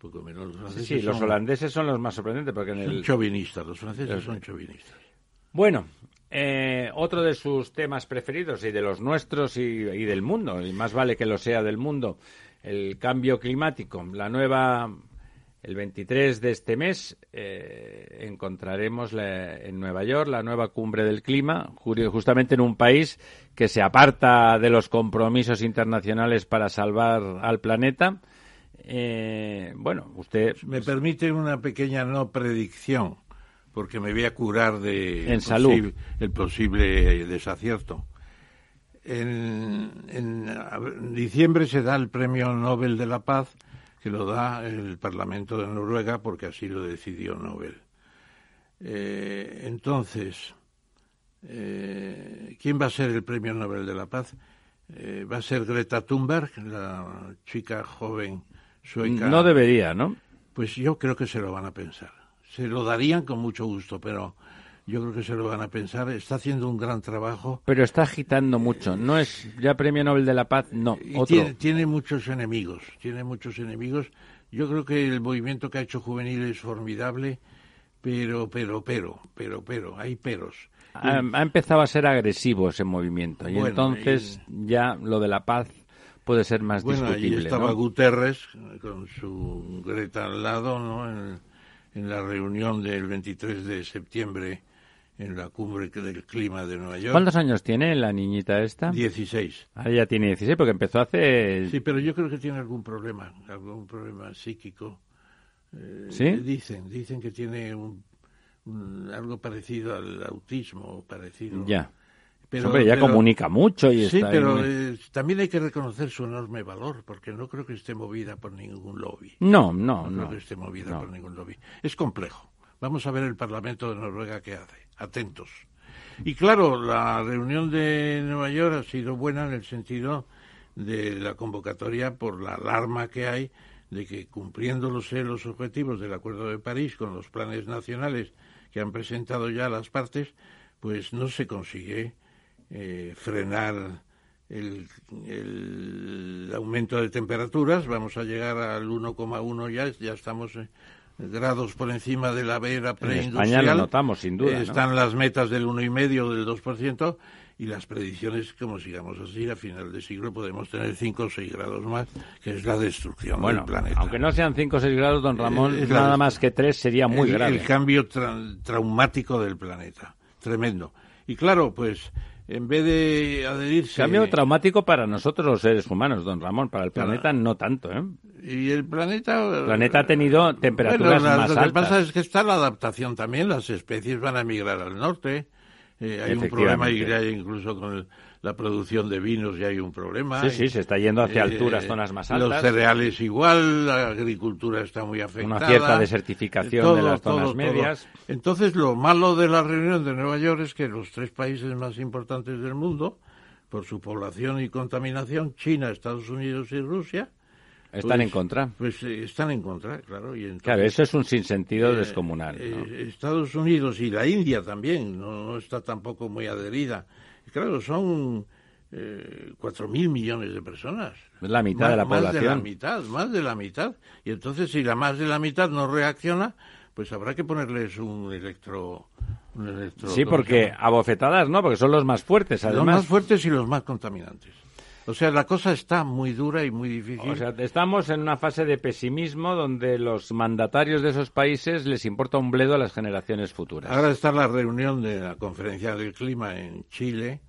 Poco menos. Los Sí, franceses sí, los son- holandeses son los más sorprendentes porque en son el chauvinistas, los franceses Los- son chauvinistas. Bueno, eh, otro de sus temas preferidos y de los nuestros y, y del mundo, y más vale que lo sea del mundo, el cambio climático. La nueva, el 23 de este mes, eh, encontraremos la- en Nueva York la nueva cumbre del clima, ju- justamente en un país que se aparta de los compromisos internacionales para salvar al planeta. Eh, bueno, usted Me permite una pequeña no predicción, porque me voy a curar de En salud. el posible desacierto. En, en diciembre se da el Premio Nobel de la Paz, que lo da el Parlamento de Noruega, porque así lo decidió Nobel. Eh, entonces, eh, ¿quién va a ser el Premio Nobel de la Paz? Eh, ¿Va a ser Greta Thunberg, la chica joven sueca? no debería, ¿no? Pues yo creo que se lo van a pensar. Se lo darían con mucho gusto, pero yo creo que se lo van a pensar. Está haciendo un gran trabajo. Pero está agitando mucho. No es ya Premio Nobel de la Paz, no. Y Otro. tiene, tiene muchos enemigos. Tiene muchos enemigos. Yo creo que el movimiento que ha hecho juvenil es formidable, pero, pero, pero, pero, pero, hay peros. Ha, ha empezado a ser agresivo ese movimiento y Bueno, entonces ya lo de la paz puede ser más Bueno, allí discutible. estaba ¿no? Guterres con su Greta al lado, ¿no? En, en la reunión del 23 de septiembre en la cumbre del clima de Nueva York. ¿Cuántos años tiene la niñita esta? 16. Ah, ya tiene 16 porque empezó hace... Sí, pero yo creo que tiene algún problema, algún problema psíquico. Eh, ¿Sí? Dicen, dicen que tiene un, un- algo parecido al autismo, parecido. Ya. Pero, Hombre, ya pero- comunica mucho y Sí, está pero eh, también hay que reconocer su enorme valor, porque no creo que esté movida por ningún lobby. No, no, creo no. que esté movida No. por ningún lobby. Es complejo. Vamos a ver el Parlamento de Noruega qué hace. Atentos. Y claro, la reunión de Nueva York ha sido buena en el sentido de la convocatoria por la alarma que hay de que cumpliéndose los objetivos del Acuerdo de París con los planes nacionales que han presentado ya las partes, pues no se consigue eh, frenar el, el aumento de temperaturas. Vamos a llegar al 1,1 ya, ya estamos eh, grados por encima de la vera En preindustrial. España lo notamos, sin duda. Eh, ¿no? Están las metas del 1,5, del 2%, y las predicciones, como sigamos así, a final de siglo podemos tener 5 o 6 grados más, que es la destrucción Bueno, del planeta. aunque no sean 5 o 6 grados, don Ramón, Eh, es la nada más que 3 sería muy el, grave. El cambio tra- traumático del planeta. Tremendo. Y claro, pues, en vez de adherirse... Cambio traumático para nosotros los seres humanos, don Ramón. Para el planeta no tanto, ¿eh? Y el planeta... El planeta ha tenido temperaturas Bueno, la- más lo que altas. pasa es que está la adaptación también. Las especies van a migrar al norte. Eh, hay un problema y Efectivamente. hay incluso con el- la producción de vinos ya hay un problema. Sí, sí, se está yendo hacia alturas, zonas más altas. Los cereales igual, la agricultura está muy afectada. Una cierta desertificación Todo, de las zonas todo, todo. medias. Entonces, lo malo de la reunión de Nueva York es que los tres países más importantes del mundo, por su población y contaminación, China, Estados Unidos y Rusia, Están pues- en contra. Pues eh, están en contra, claro. Y entonces, Claro, eso es un sinsentido eh, descomunal. ¿no? eh, Estados Unidos y la India también no, no está tampoco muy adherida. Claro, son eh, cuatro mil millones de personas. La mitad Más- de la Más de la población. mitad, más de la mitad. Y entonces, si la más de la mitad no reacciona, pues habrá que ponerles un electro. Un electro Sí, ¿cómo se porque a bofetadas no, porque son los más fuertes, Los además. más fuertes y los más contaminantes. O sea, la cosa está muy dura y muy difícil. O sea, estamos en una fase de pesimismo donde los mandatarios de esos países les importa un bledo a las generaciones futuras. Ahora está la reunión de la Conferencia del Clima en Chile,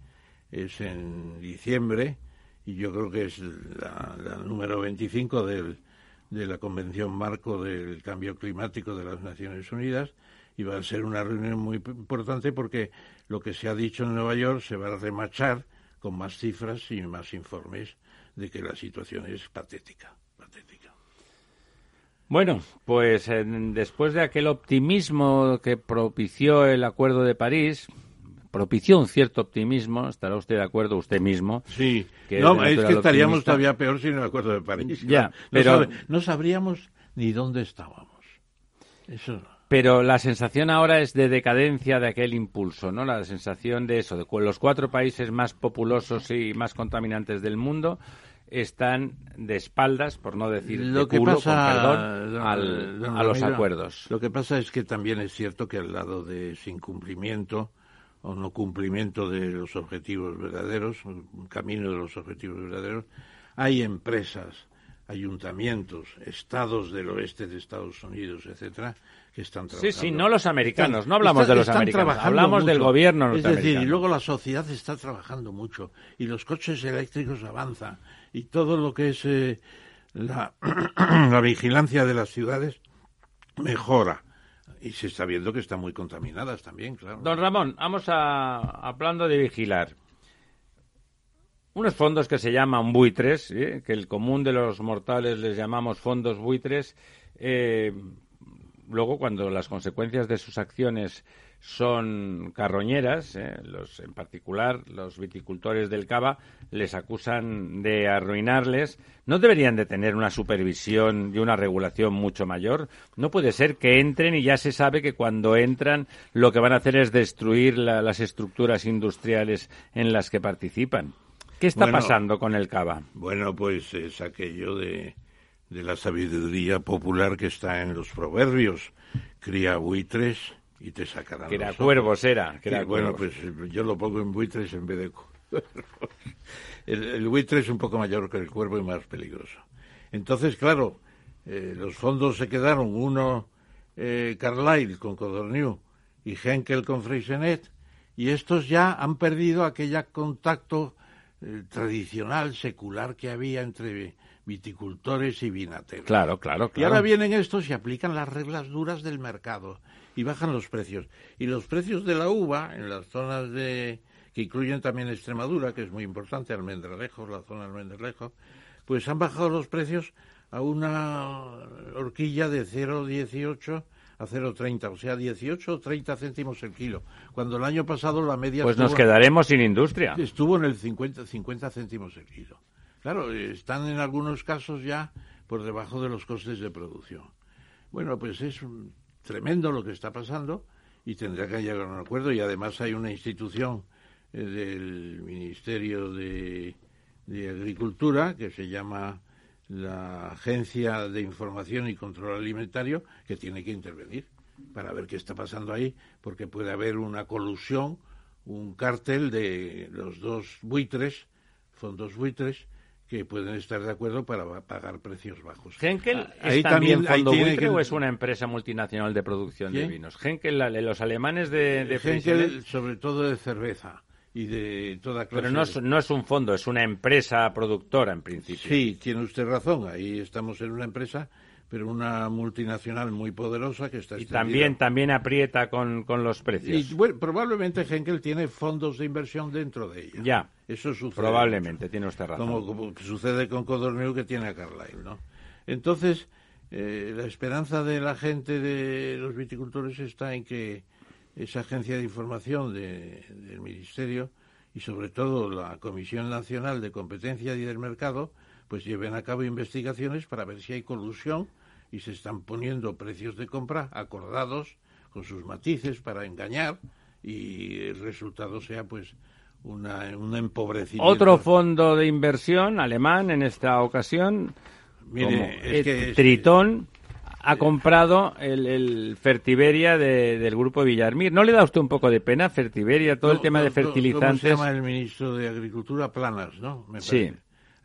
es en diciembre, y yo creo que es la, la número 25 del, de la Convención Marco del Cambio Climático de las Naciones Unidas, y va a ser una reunión muy importante porque lo que se ha dicho en Nueva York se va a remachar con más cifras y más informes de que la situación es patética. patética. Bueno, pues en- después de aquel optimismo que propició el Acuerdo de París, propició un cierto optimismo, estará usted de acuerdo usted mismo. Sí, que no, es que estaríamos optimista. todavía peor sin el Acuerdo de París. Ya. No pero- sabe- no sabríamos ni dónde estábamos. Eso no. Pero la sensación ahora es de decadencia de aquel impulso, ¿no? La sensación de eso, de que los cuatro países más populosos y más contaminantes del mundo están de espaldas, por no decir Lo de que culo, pasa, con perdón, don- al- don a los Ramiro, acuerdos. Lo que pasa es que también es cierto que al lado de ese incumplimiento o no cumplimiento de los objetivos verdaderos, un camino de los objetivos verdaderos, hay empresas, ayuntamientos, estados del oeste de Estados Unidos, etcétera, que están Sí, trabajando. sí, no los americanos, no hablamos de los americanos, hablamos del gobierno Es decir, y luego la sociedad está trabajando mucho y los coches eléctricos avanzan y todo lo que es eh, la, la vigilancia de las ciudades mejora. Y se está viendo que están muy contaminadas también, claro. Don Ramón, vamos a hablando de vigilar. Unos fondos que se llaman buitres, ¿eh? que el común de los mortales les llamamos fondos buitres, eh, luego cuando las consecuencias de sus acciones son carroñeras, ¿eh? los, en particular los viticultores del Cava les acusan de arruinarles, ¿no deberían de tener una supervisión y una regulación mucho mayor? No puede ser que entren y ya se sabe que cuando entran lo que van a hacer es destruir la- las estructuras industriales en las que participan. ¿Qué está Bueno, pasando con el Cava? Bueno, pues es aquello de, de la sabiduría popular que está en los proverbios. Cría buitres y te sacarán Que era los cuervos, era, que era bueno, cuervos. pues eh, yo lo pongo en buitres en vez de cuervos. El, el buitre es un poco mayor que el cuervo y más peligroso. Entonces, claro, eh, los fondos se quedaron uno eh, Carlyle con Codorniu y Henkel con Freysenet, y estos ya han perdido aquel contacto eh, tradicional, secular que había entre viticultores y vinateros. Claro, claro, claro. Y ahora vienen estos y aplican las reglas duras del mercado y bajan los precios. Y los precios de la uva en las zonas de que incluyen también Extremadura, que es muy importante, Almendralejo, la zona de Almendralejo, pues han bajado los precios a una horquilla de 0,18 a 0,30, o sea, 18 o 30 céntimos el kilo, cuando el año pasado la media... Pues nos quedaremos sin industria. Estuvo en el 50, 50 céntimos el kilo. Claro, están en algunos casos ya por debajo de los costes de producción. Bueno, pues es tremendo lo que está pasando y tendrá que llegar a un acuerdo y además hay una institución eh, del Ministerio de, de Agricultura que se llama la Agencia de Información y Control Alimentario que tiene que intervenir para ver qué está pasando ahí, porque puede haber una colusión, un cártel de los dos buitres, fondos buitres, que pueden estar de acuerdo para pagar precios bajos. ¿Henkel ah, es también, fondo buitre o es una empresa multinacional de producción de vinos? Henkel, los alemanes de, de Henkel, sobre todo de cerveza y de toda clase. Pero no es, no es un fondo, es una empresa productora en principio. Sí, tiene usted razón. Ahí estamos en una empresa, pero una multinacional muy poderosa que está. Y también también aprieta con, con los precios. Y bueno, probablemente Henkel tiene fondos de inversión dentro de ella. Ya. Eso sucede. Probablemente tiene usted razón. Como, como sucede con Codorniu que tiene a Carlyle, ¿no? Entonces. Eh, la esperanza de la gente de los viticultores está en que esa agencia de información del Ministerio y sobre todo la Comisión Nacional de Competencia y del Mercado, pues lleven a cabo investigaciones para ver si hay colusión y se están poniendo precios de compra acordados con sus matices para engañar y el resultado sea pues una, un empobrecimiento. Otro fondo de inversión alemán en esta ocasión, Mire, es que Tritón, ha comprado el, Fertiberia del grupo Villarmir. ¿No le da usted un poco de pena Fertiberia, todo el tema de fertilizantes? ¿Cómo se llama el ministro de Agricultura? Planas, ¿no? sí.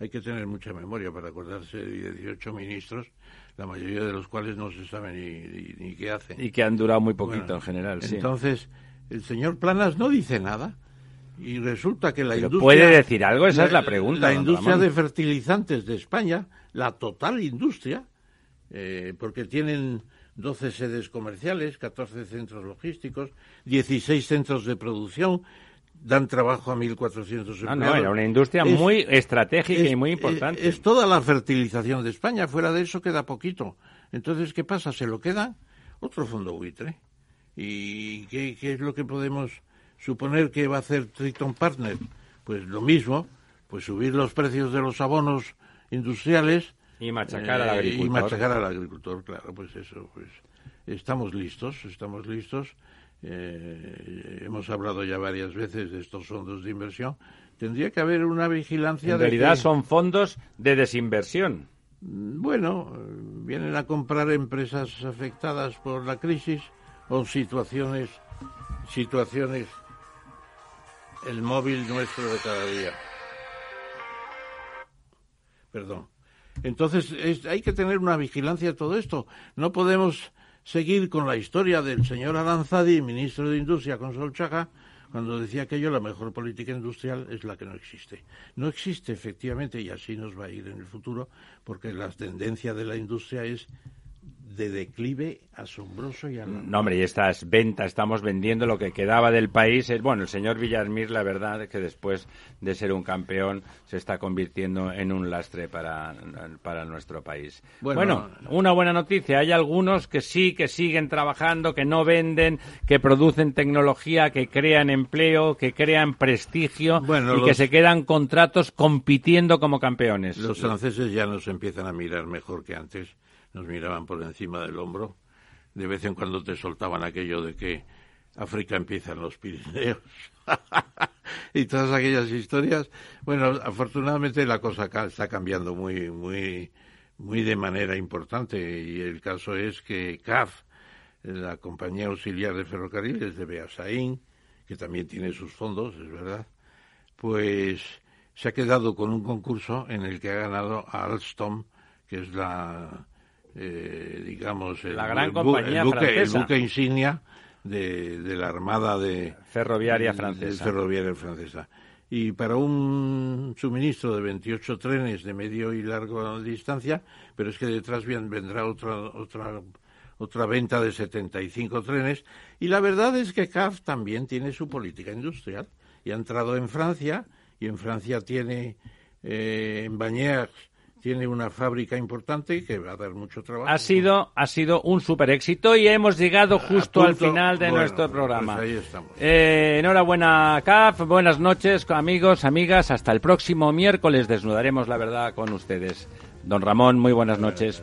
Hay que tener mucha memoria para acordarse de 18 ministros, la mayoría de los cuales no se sabe ni, qué hacen. Y que han durado muy poquito en general, sí. Entonces, el señor Planas no dice nada. Y resulta que la industria. ¿Puede decir algo? Esa es la pregunta. La industria de fertilizantes de España, la total industria, eh, porque tienen 12 sedes comerciales, 14 centros logísticos, 16 centros de producción, dan trabajo a 1.400 empleados. Ah, no, era una industria muy estratégica y muy importante. Es, toda la fertilización de España, fuera de eso queda poquito. Entonces, ¿qué pasa? Se lo queda otro fondo buitre. ¿Y qué, qué es lo que podemos suponer que va a hacer Triton Partner? Pues lo mismo, pues subir los precios de los abonos industriales y machacar al agricultor. Y machacar al agricultor, claro, pues eso, pues estamos listos, estamos listos. Eh, hemos hablado ya varias veces de estos fondos de inversión. Tendría que haber una vigilancia. En realidad son fondos de desinversión. Mm, bueno, vienen a comprar empresas afectadas por la crisis o situaciones, situaciones, el móvil nuestro de cada día. Perdón. Entonces hay que tener una vigilancia de todo esto. No podemos seguir con la historia del señor Aranzadi, ministro de Industria con Solchaga, cuando decía que yo la mejor política industrial es la que no existe. No existe efectivamente y así nos va a ir en el futuro porque la tendencia de la industria es de declive asombroso y alarmante. No, hombre, y estas ventas, estamos vendiendo lo que quedaba del país. Bueno, el señor Villarmir, la verdad es que después de ser un campeón, se está convirtiendo en un lastre para, para nuestro país. Bueno, una buena noticia. Hay algunos que sí, que siguen trabajando, que no venden, que producen tecnología, que crean empleo, que crean prestigio y que se quedan contratos compitiendo como campeones. Los franceses ya nos empiezan a mirar mejor que antes nos miraban por encima del hombro. De vez en cuando te soltaban aquello de que África empieza en los Pirineos y todas aquellas historias. Bueno, afortunadamente la cosa está cambiando muy, muy, muy de manera importante y el caso es que CAF, la compañía auxiliar de ferrocarriles de Beasaín, que también tiene sus fondos, es verdad, pues se ha quedado con un concurso en el que ha ganado a Alstom, que es la eh, digamos, el, La gran el compañía el buque, el francesa. buque insignia de, de la Armada de Ferroviaria francesa. de ferroviaria francesa. Y para un suministro de 28 trenes de medio y largo distancia, pero es que detrás bien- vendrá otra otra otra venta de 75 trenes. Y la verdad es que CAF también tiene su política industrial y ha entrado en Francia y en Francia tiene eh, en Bagnères tiene una fábrica importante que va a dar mucho trabajo. Ha sido, ha sido un super éxito y hemos llegado justo al punto. final de Bueno, nuestro pues programa. ahí estamos. Eh, enhorabuena, CAF. Buenas noches, amigos, amigas. Hasta el próximo miércoles desnudaremos la verdad con ustedes. Don Ramón, muy buenas noches.